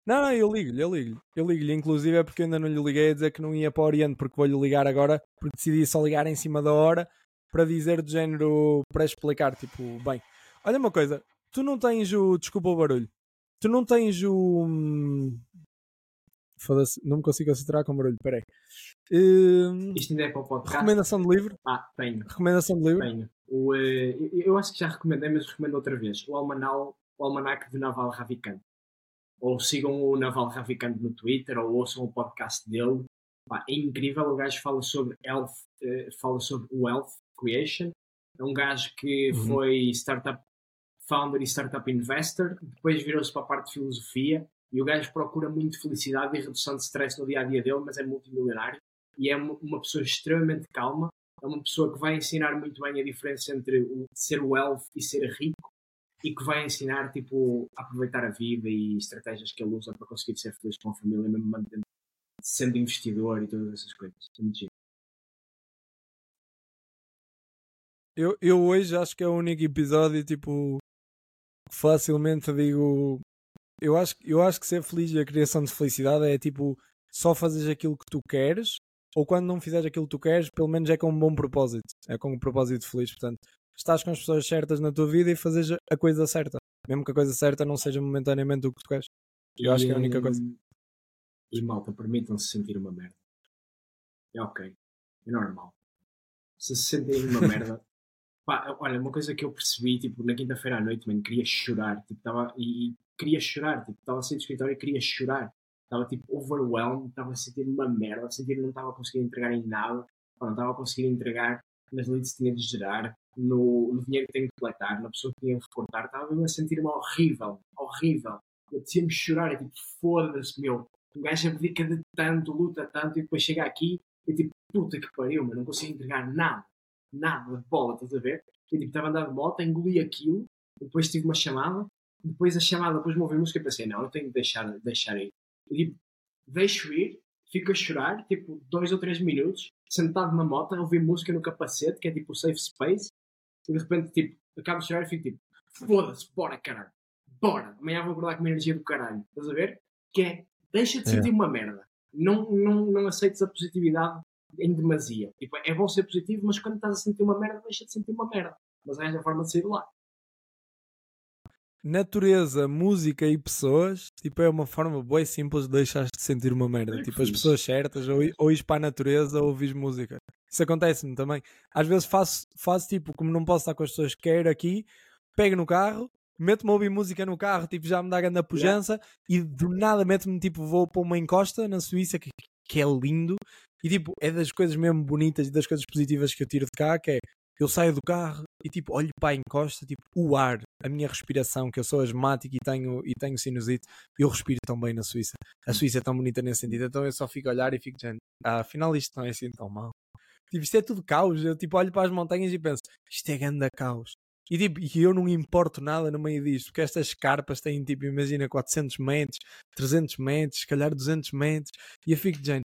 S1: Não, não, eu ligo-lhe, eu ligo-lhe. Eu ligo-lhe, inclusive é porque ainda não lhe liguei a dizer que não ia para o Oriente, porque vou-lhe ligar agora, porque decidi só ligar em cima da hora para dizer do género, para explicar, tipo, bem. Olha uma coisa, tu não tens o. Desculpa o barulho. Tu não tens o. Hum, foda-se, não me consigo concentrar com barulho, peraí.
S2: Uh, Isto ainda é para o podcast.
S1: Recomendação de livro?
S2: Ah, tenho.
S1: Recomendação de livro?
S2: Tenho. O, uh, eu acho que já recomendei, mas recomendo outra vez. O Almanal, o Almanac de Naval Ravikant. Ou sigam o Naval Ravikant no Twitter, ou ouçam o podcast dele. Pá, é incrível, o gajo fala sobre health, uh, fala sobre wealth creation. É um gajo que uhum. foi startup founder e startup investor, depois virou-se para a parte de filosofia e o gajo procura muito felicidade e redução de stress no dia a dia dele, mas é multimilionário e é uma pessoa extremamente calma. É uma pessoa que vai ensinar muito bem a diferença entre o ser wealth e ser rico e que vai ensinar tipo, a aproveitar a vida e estratégias que ele usa para conseguir ser feliz com a família, mesmo mantendo, sendo investidor e todas essas coisas. É muito.
S1: Eu, eu hoje acho que é o único episódio tipo facilmente digo. Eu acho, eu acho que ser feliz e a criação de felicidade é tipo só fazes aquilo que tu queres, ou quando não fizeres aquilo que tu queres, pelo menos é com um bom propósito. É com um propósito feliz. Portanto, estás com as pessoas certas na tua vida e fazes a coisa certa. Mesmo que a coisa certa não seja momentaneamente o que tu queres. Eu e, acho que é a única coisa.
S2: E malta, permitam-se sentir uma merda. É ok. É normal. Se se sentirem uma merda, Pá, olha, uma coisa que eu percebi, tipo, na quinta-feira à noite, mano, queria chorar, tipo, tava, e, e queria chorar, tipo, estava a sair do escritório e queria chorar. Estava, tipo, overwhelmed, estava a sentir uma merda, a sentir que não estava a conseguir entregar em nada, não estava a conseguir entregar nas leads que tinha de gerar, no, no dinheiro que tenho de coletar, na pessoa que tinha de recortar, estava a sentir-me horrível, horrível. Eu tinha-me chorar, é tipo, foda-se, meu, um gajo abdica de tanto, luta tanto, e depois chega aqui e tipo, puta que pariu, mas não consigo entregar nada nada de bola, estás a ver? Eu tipo, estava a andar de moto, engoli aquilo, depois tive uma chamada, depois a chamada, depois me ouvi música e pensei, não, eu tenho que deixar, deixar ir. E tipo, deixo ir, fico a chorar, tipo, dois ou três minutos, sentado na moto, a ouvir música no capacete, que é tipo o safe space, e de repente, tipo, acabo de chorar e fico tipo, foda-se, bora caralho, bora, amanhã vou acordar com uma energia do caralho, estás a ver? Que é, deixa de sentir é. uma merda. Não, não, não aceites a positividade em demasia. Tipo, é bom ser positivo, mas quando estás a sentir uma merda, deixa de sentir uma merda. Mas arranja a forma de sair de lá.
S1: natureza, música e pessoas, tipo, é uma forma boa e simples de deixar de sentir uma merda.
S2: É
S1: tipo, as pessoas certas, ou, ou ires para a natureza ou ouvires música. Isso acontece-me também. Às vezes faço, faço tipo, como não posso estar com as pessoas que quero aqui, pego no carro, meto-me a ouvir música no carro, tipo, já me dá grande pujança e do nada meto-me, tipo, vou para uma encosta na Suíça que, que é lindo e tipo, é das coisas mesmo bonitas e das coisas positivas que eu tiro de cá, que é eu saio do carro e tipo, olho para a encosta, tipo, o ar, a minha respiração, que eu sou asmático e tenho, e tenho sinusite, eu respiro tão bem na Suíça. A Suíça é tão bonita nesse sentido, então eu só fico a olhar e fico dizendo, ah, afinal isto não é assim tão mal. Tipo, isto é tudo caos. Eu tipo, olho para as montanhas e penso, isto é grande caos. E tipo, e eu não importo nada no meio disto, porque estas carpas têm tipo, imagina 400 metros, 300 metros, se calhar 200 metros, e eu fico dizendo,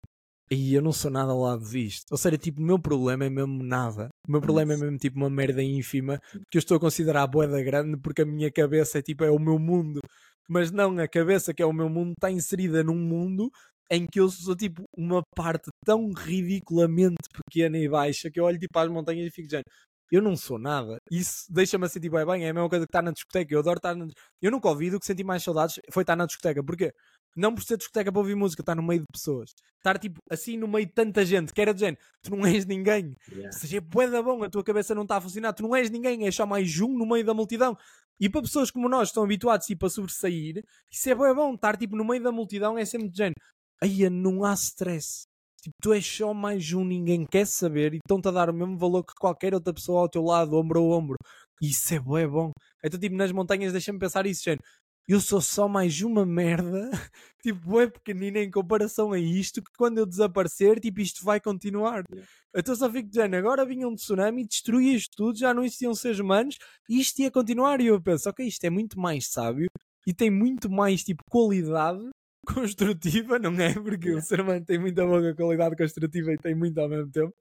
S1: e eu não sou nada ao lado disto. Ou seja, tipo, o meu problema é mesmo nada. O meu problema é mesmo tipo uma merda ínfima que eu estou a considerar a boeda grande porque a minha cabeça é tipo, é o meu mundo. Mas não, a cabeça que é o meu mundo está inserida num mundo em que eu sou tipo uma parte tão ridiculamente pequena e baixa que eu olho tipo às montanhas e fico dizendo, eu não sou nada. Isso deixa-me sentir bem bem. É a mesma coisa que estar na discoteca. Eu adoro estar na... Eu nunca ouvi do que senti mais saudades foi estar na discoteca. Porquê? Não por ser discoteca para ouvir música, estar no meio de pessoas. Estar tipo assim no meio de tanta gente, que era de género, tu não és ninguém.
S2: Yeah.
S1: Ou seja, é bué da bom, a tua cabeça não está a funcionar, tu não és ninguém, és só mais um no meio da multidão. E para pessoas como nós que estão habituados tipo, a sobressair, isso é bué bom, estar tipo no meio da multidão é sempre de género. Aí não há stress. Tipo, tu és só mais um, ninguém quer saber e estão-te a dar o mesmo valor que qualquer outra pessoa ao teu lado, ombro a ombro. Isso é bué bom. Então, tipo, nas montanhas deixa-me pensar isso, género. Eu sou só mais uma merda, tipo, é pequenina em comparação a isto, que quando eu desaparecer, tipo, isto vai continuar.
S2: Yeah.
S1: Então só fico dizendo, agora vinha um tsunami, destruía isto tudo, já não existiam seres humanos, e isto ia continuar. E eu penso, ok, isto é muito mais sábio e tem muito mais, tipo, qualidade construtiva, não é? Porque
S2: Yeah.
S1: o ser humano tem muita boa qualidade construtiva e tem muito ao mesmo tempo.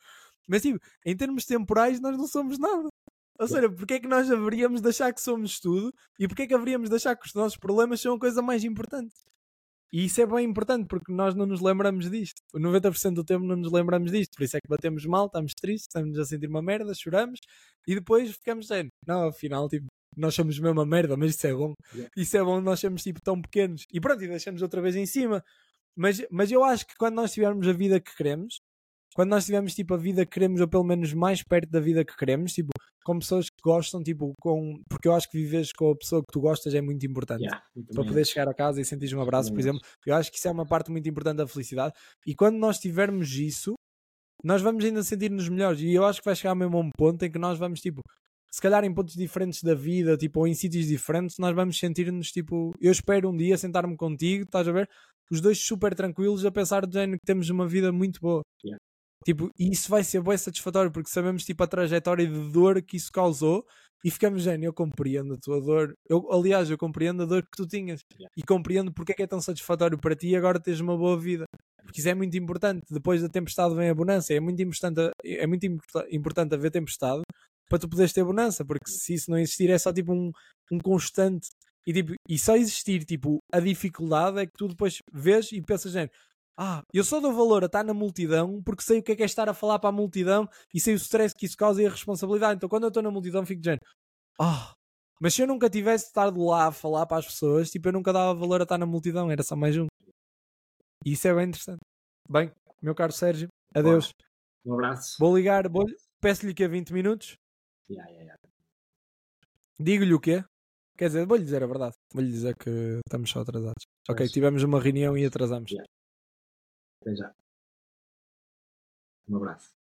S1: Mas, tipo, em termos temporais, nós não somos nada. Ou seja, porque é que nós haveríamos de achar que somos tudo e porque é que haveríamos de achar que os nossos problemas são a coisa mais importante? E isso é bem importante porque nós não nos lembramos disto. O 90% do tempo não nos lembramos disto. Por isso é que batemos mal, estamos tristes, estamos a sentir uma merda, choramos e depois ficamos dizendo: não, afinal, tipo, nós somos mesmo uma merda, mas isso é bom.
S2: Yeah.
S1: Isso é bom, nós somos tipo tão pequenos. E pronto, e deixamos outra vez em cima. Mas, mas eu acho que quando nós tivermos a vida que queremos, quando nós tivermos tipo a vida que queremos, ou pelo menos mais perto da vida que queremos, tipo, com pessoas que gostam, tipo, com. Porque eu acho que viveres com a pessoa que tu gostas é muito importante.
S2: Yeah,
S1: Para poder chegar a casa e sentir um abraço, por exemplo, eu acho que isso é uma parte muito importante da felicidade. E quando nós tivermos isso, nós vamos ainda sentir-nos melhores. E eu acho que vai chegar mesmo a um ponto em que nós vamos, tipo, se calhar em pontos diferentes da vida, tipo, ou em sítios diferentes, nós vamos sentir-nos, tipo, eu espero um dia sentar-me contigo, estás a ver? Os dois super tranquilos a pensar do género que temos uma vida muito boa.
S2: Yeah.
S1: Tipo, e isso vai ser bem satisfatório porque sabemos, tipo, a trajetória de dor que isso causou e ficamos, género, eu compreendo a tua dor. Eu, aliás, eu compreendo a dor que tu tinhas
S2: Yeah.
S1: e compreendo porque é que é tão satisfatório para ti agora teres uma boa vida. Porque isso é muito importante. Depois da tempestade vem a bonança. É muito importante, é muito importa- importante haver tempestade para tu poderes ter bonança, porque se isso não existir é só tipo um, um constante. E, tipo, e só existir tipo a dificuldade é que tu depois vês e pensas, género, ah, eu só dou valor a estar na multidão porque sei o que é que é estar a falar para a multidão e sei o stress que isso causa e a responsabilidade. Então quando eu estou na multidão fico dizendo, ah, mas se eu nunca tivesse estado lá a falar para as pessoas, tipo, eu nunca dava valor a estar na multidão, era só mais um. E isso é bem interessante. Bem, meu caro Sérgio, adeus.
S2: Um abraço.
S1: Vou ligar, vou, peço-lhe que a 20 minutos,
S2: Yeah, yeah, yeah.
S1: digo-lhe o quê? Quer dizer, vou-lhe dizer a verdade. Vou-lhe dizer que estamos só atrasados. Ok,
S2: Pois.
S1: tivemos uma reunião e atrasamos.
S2: Até já. Um abraço.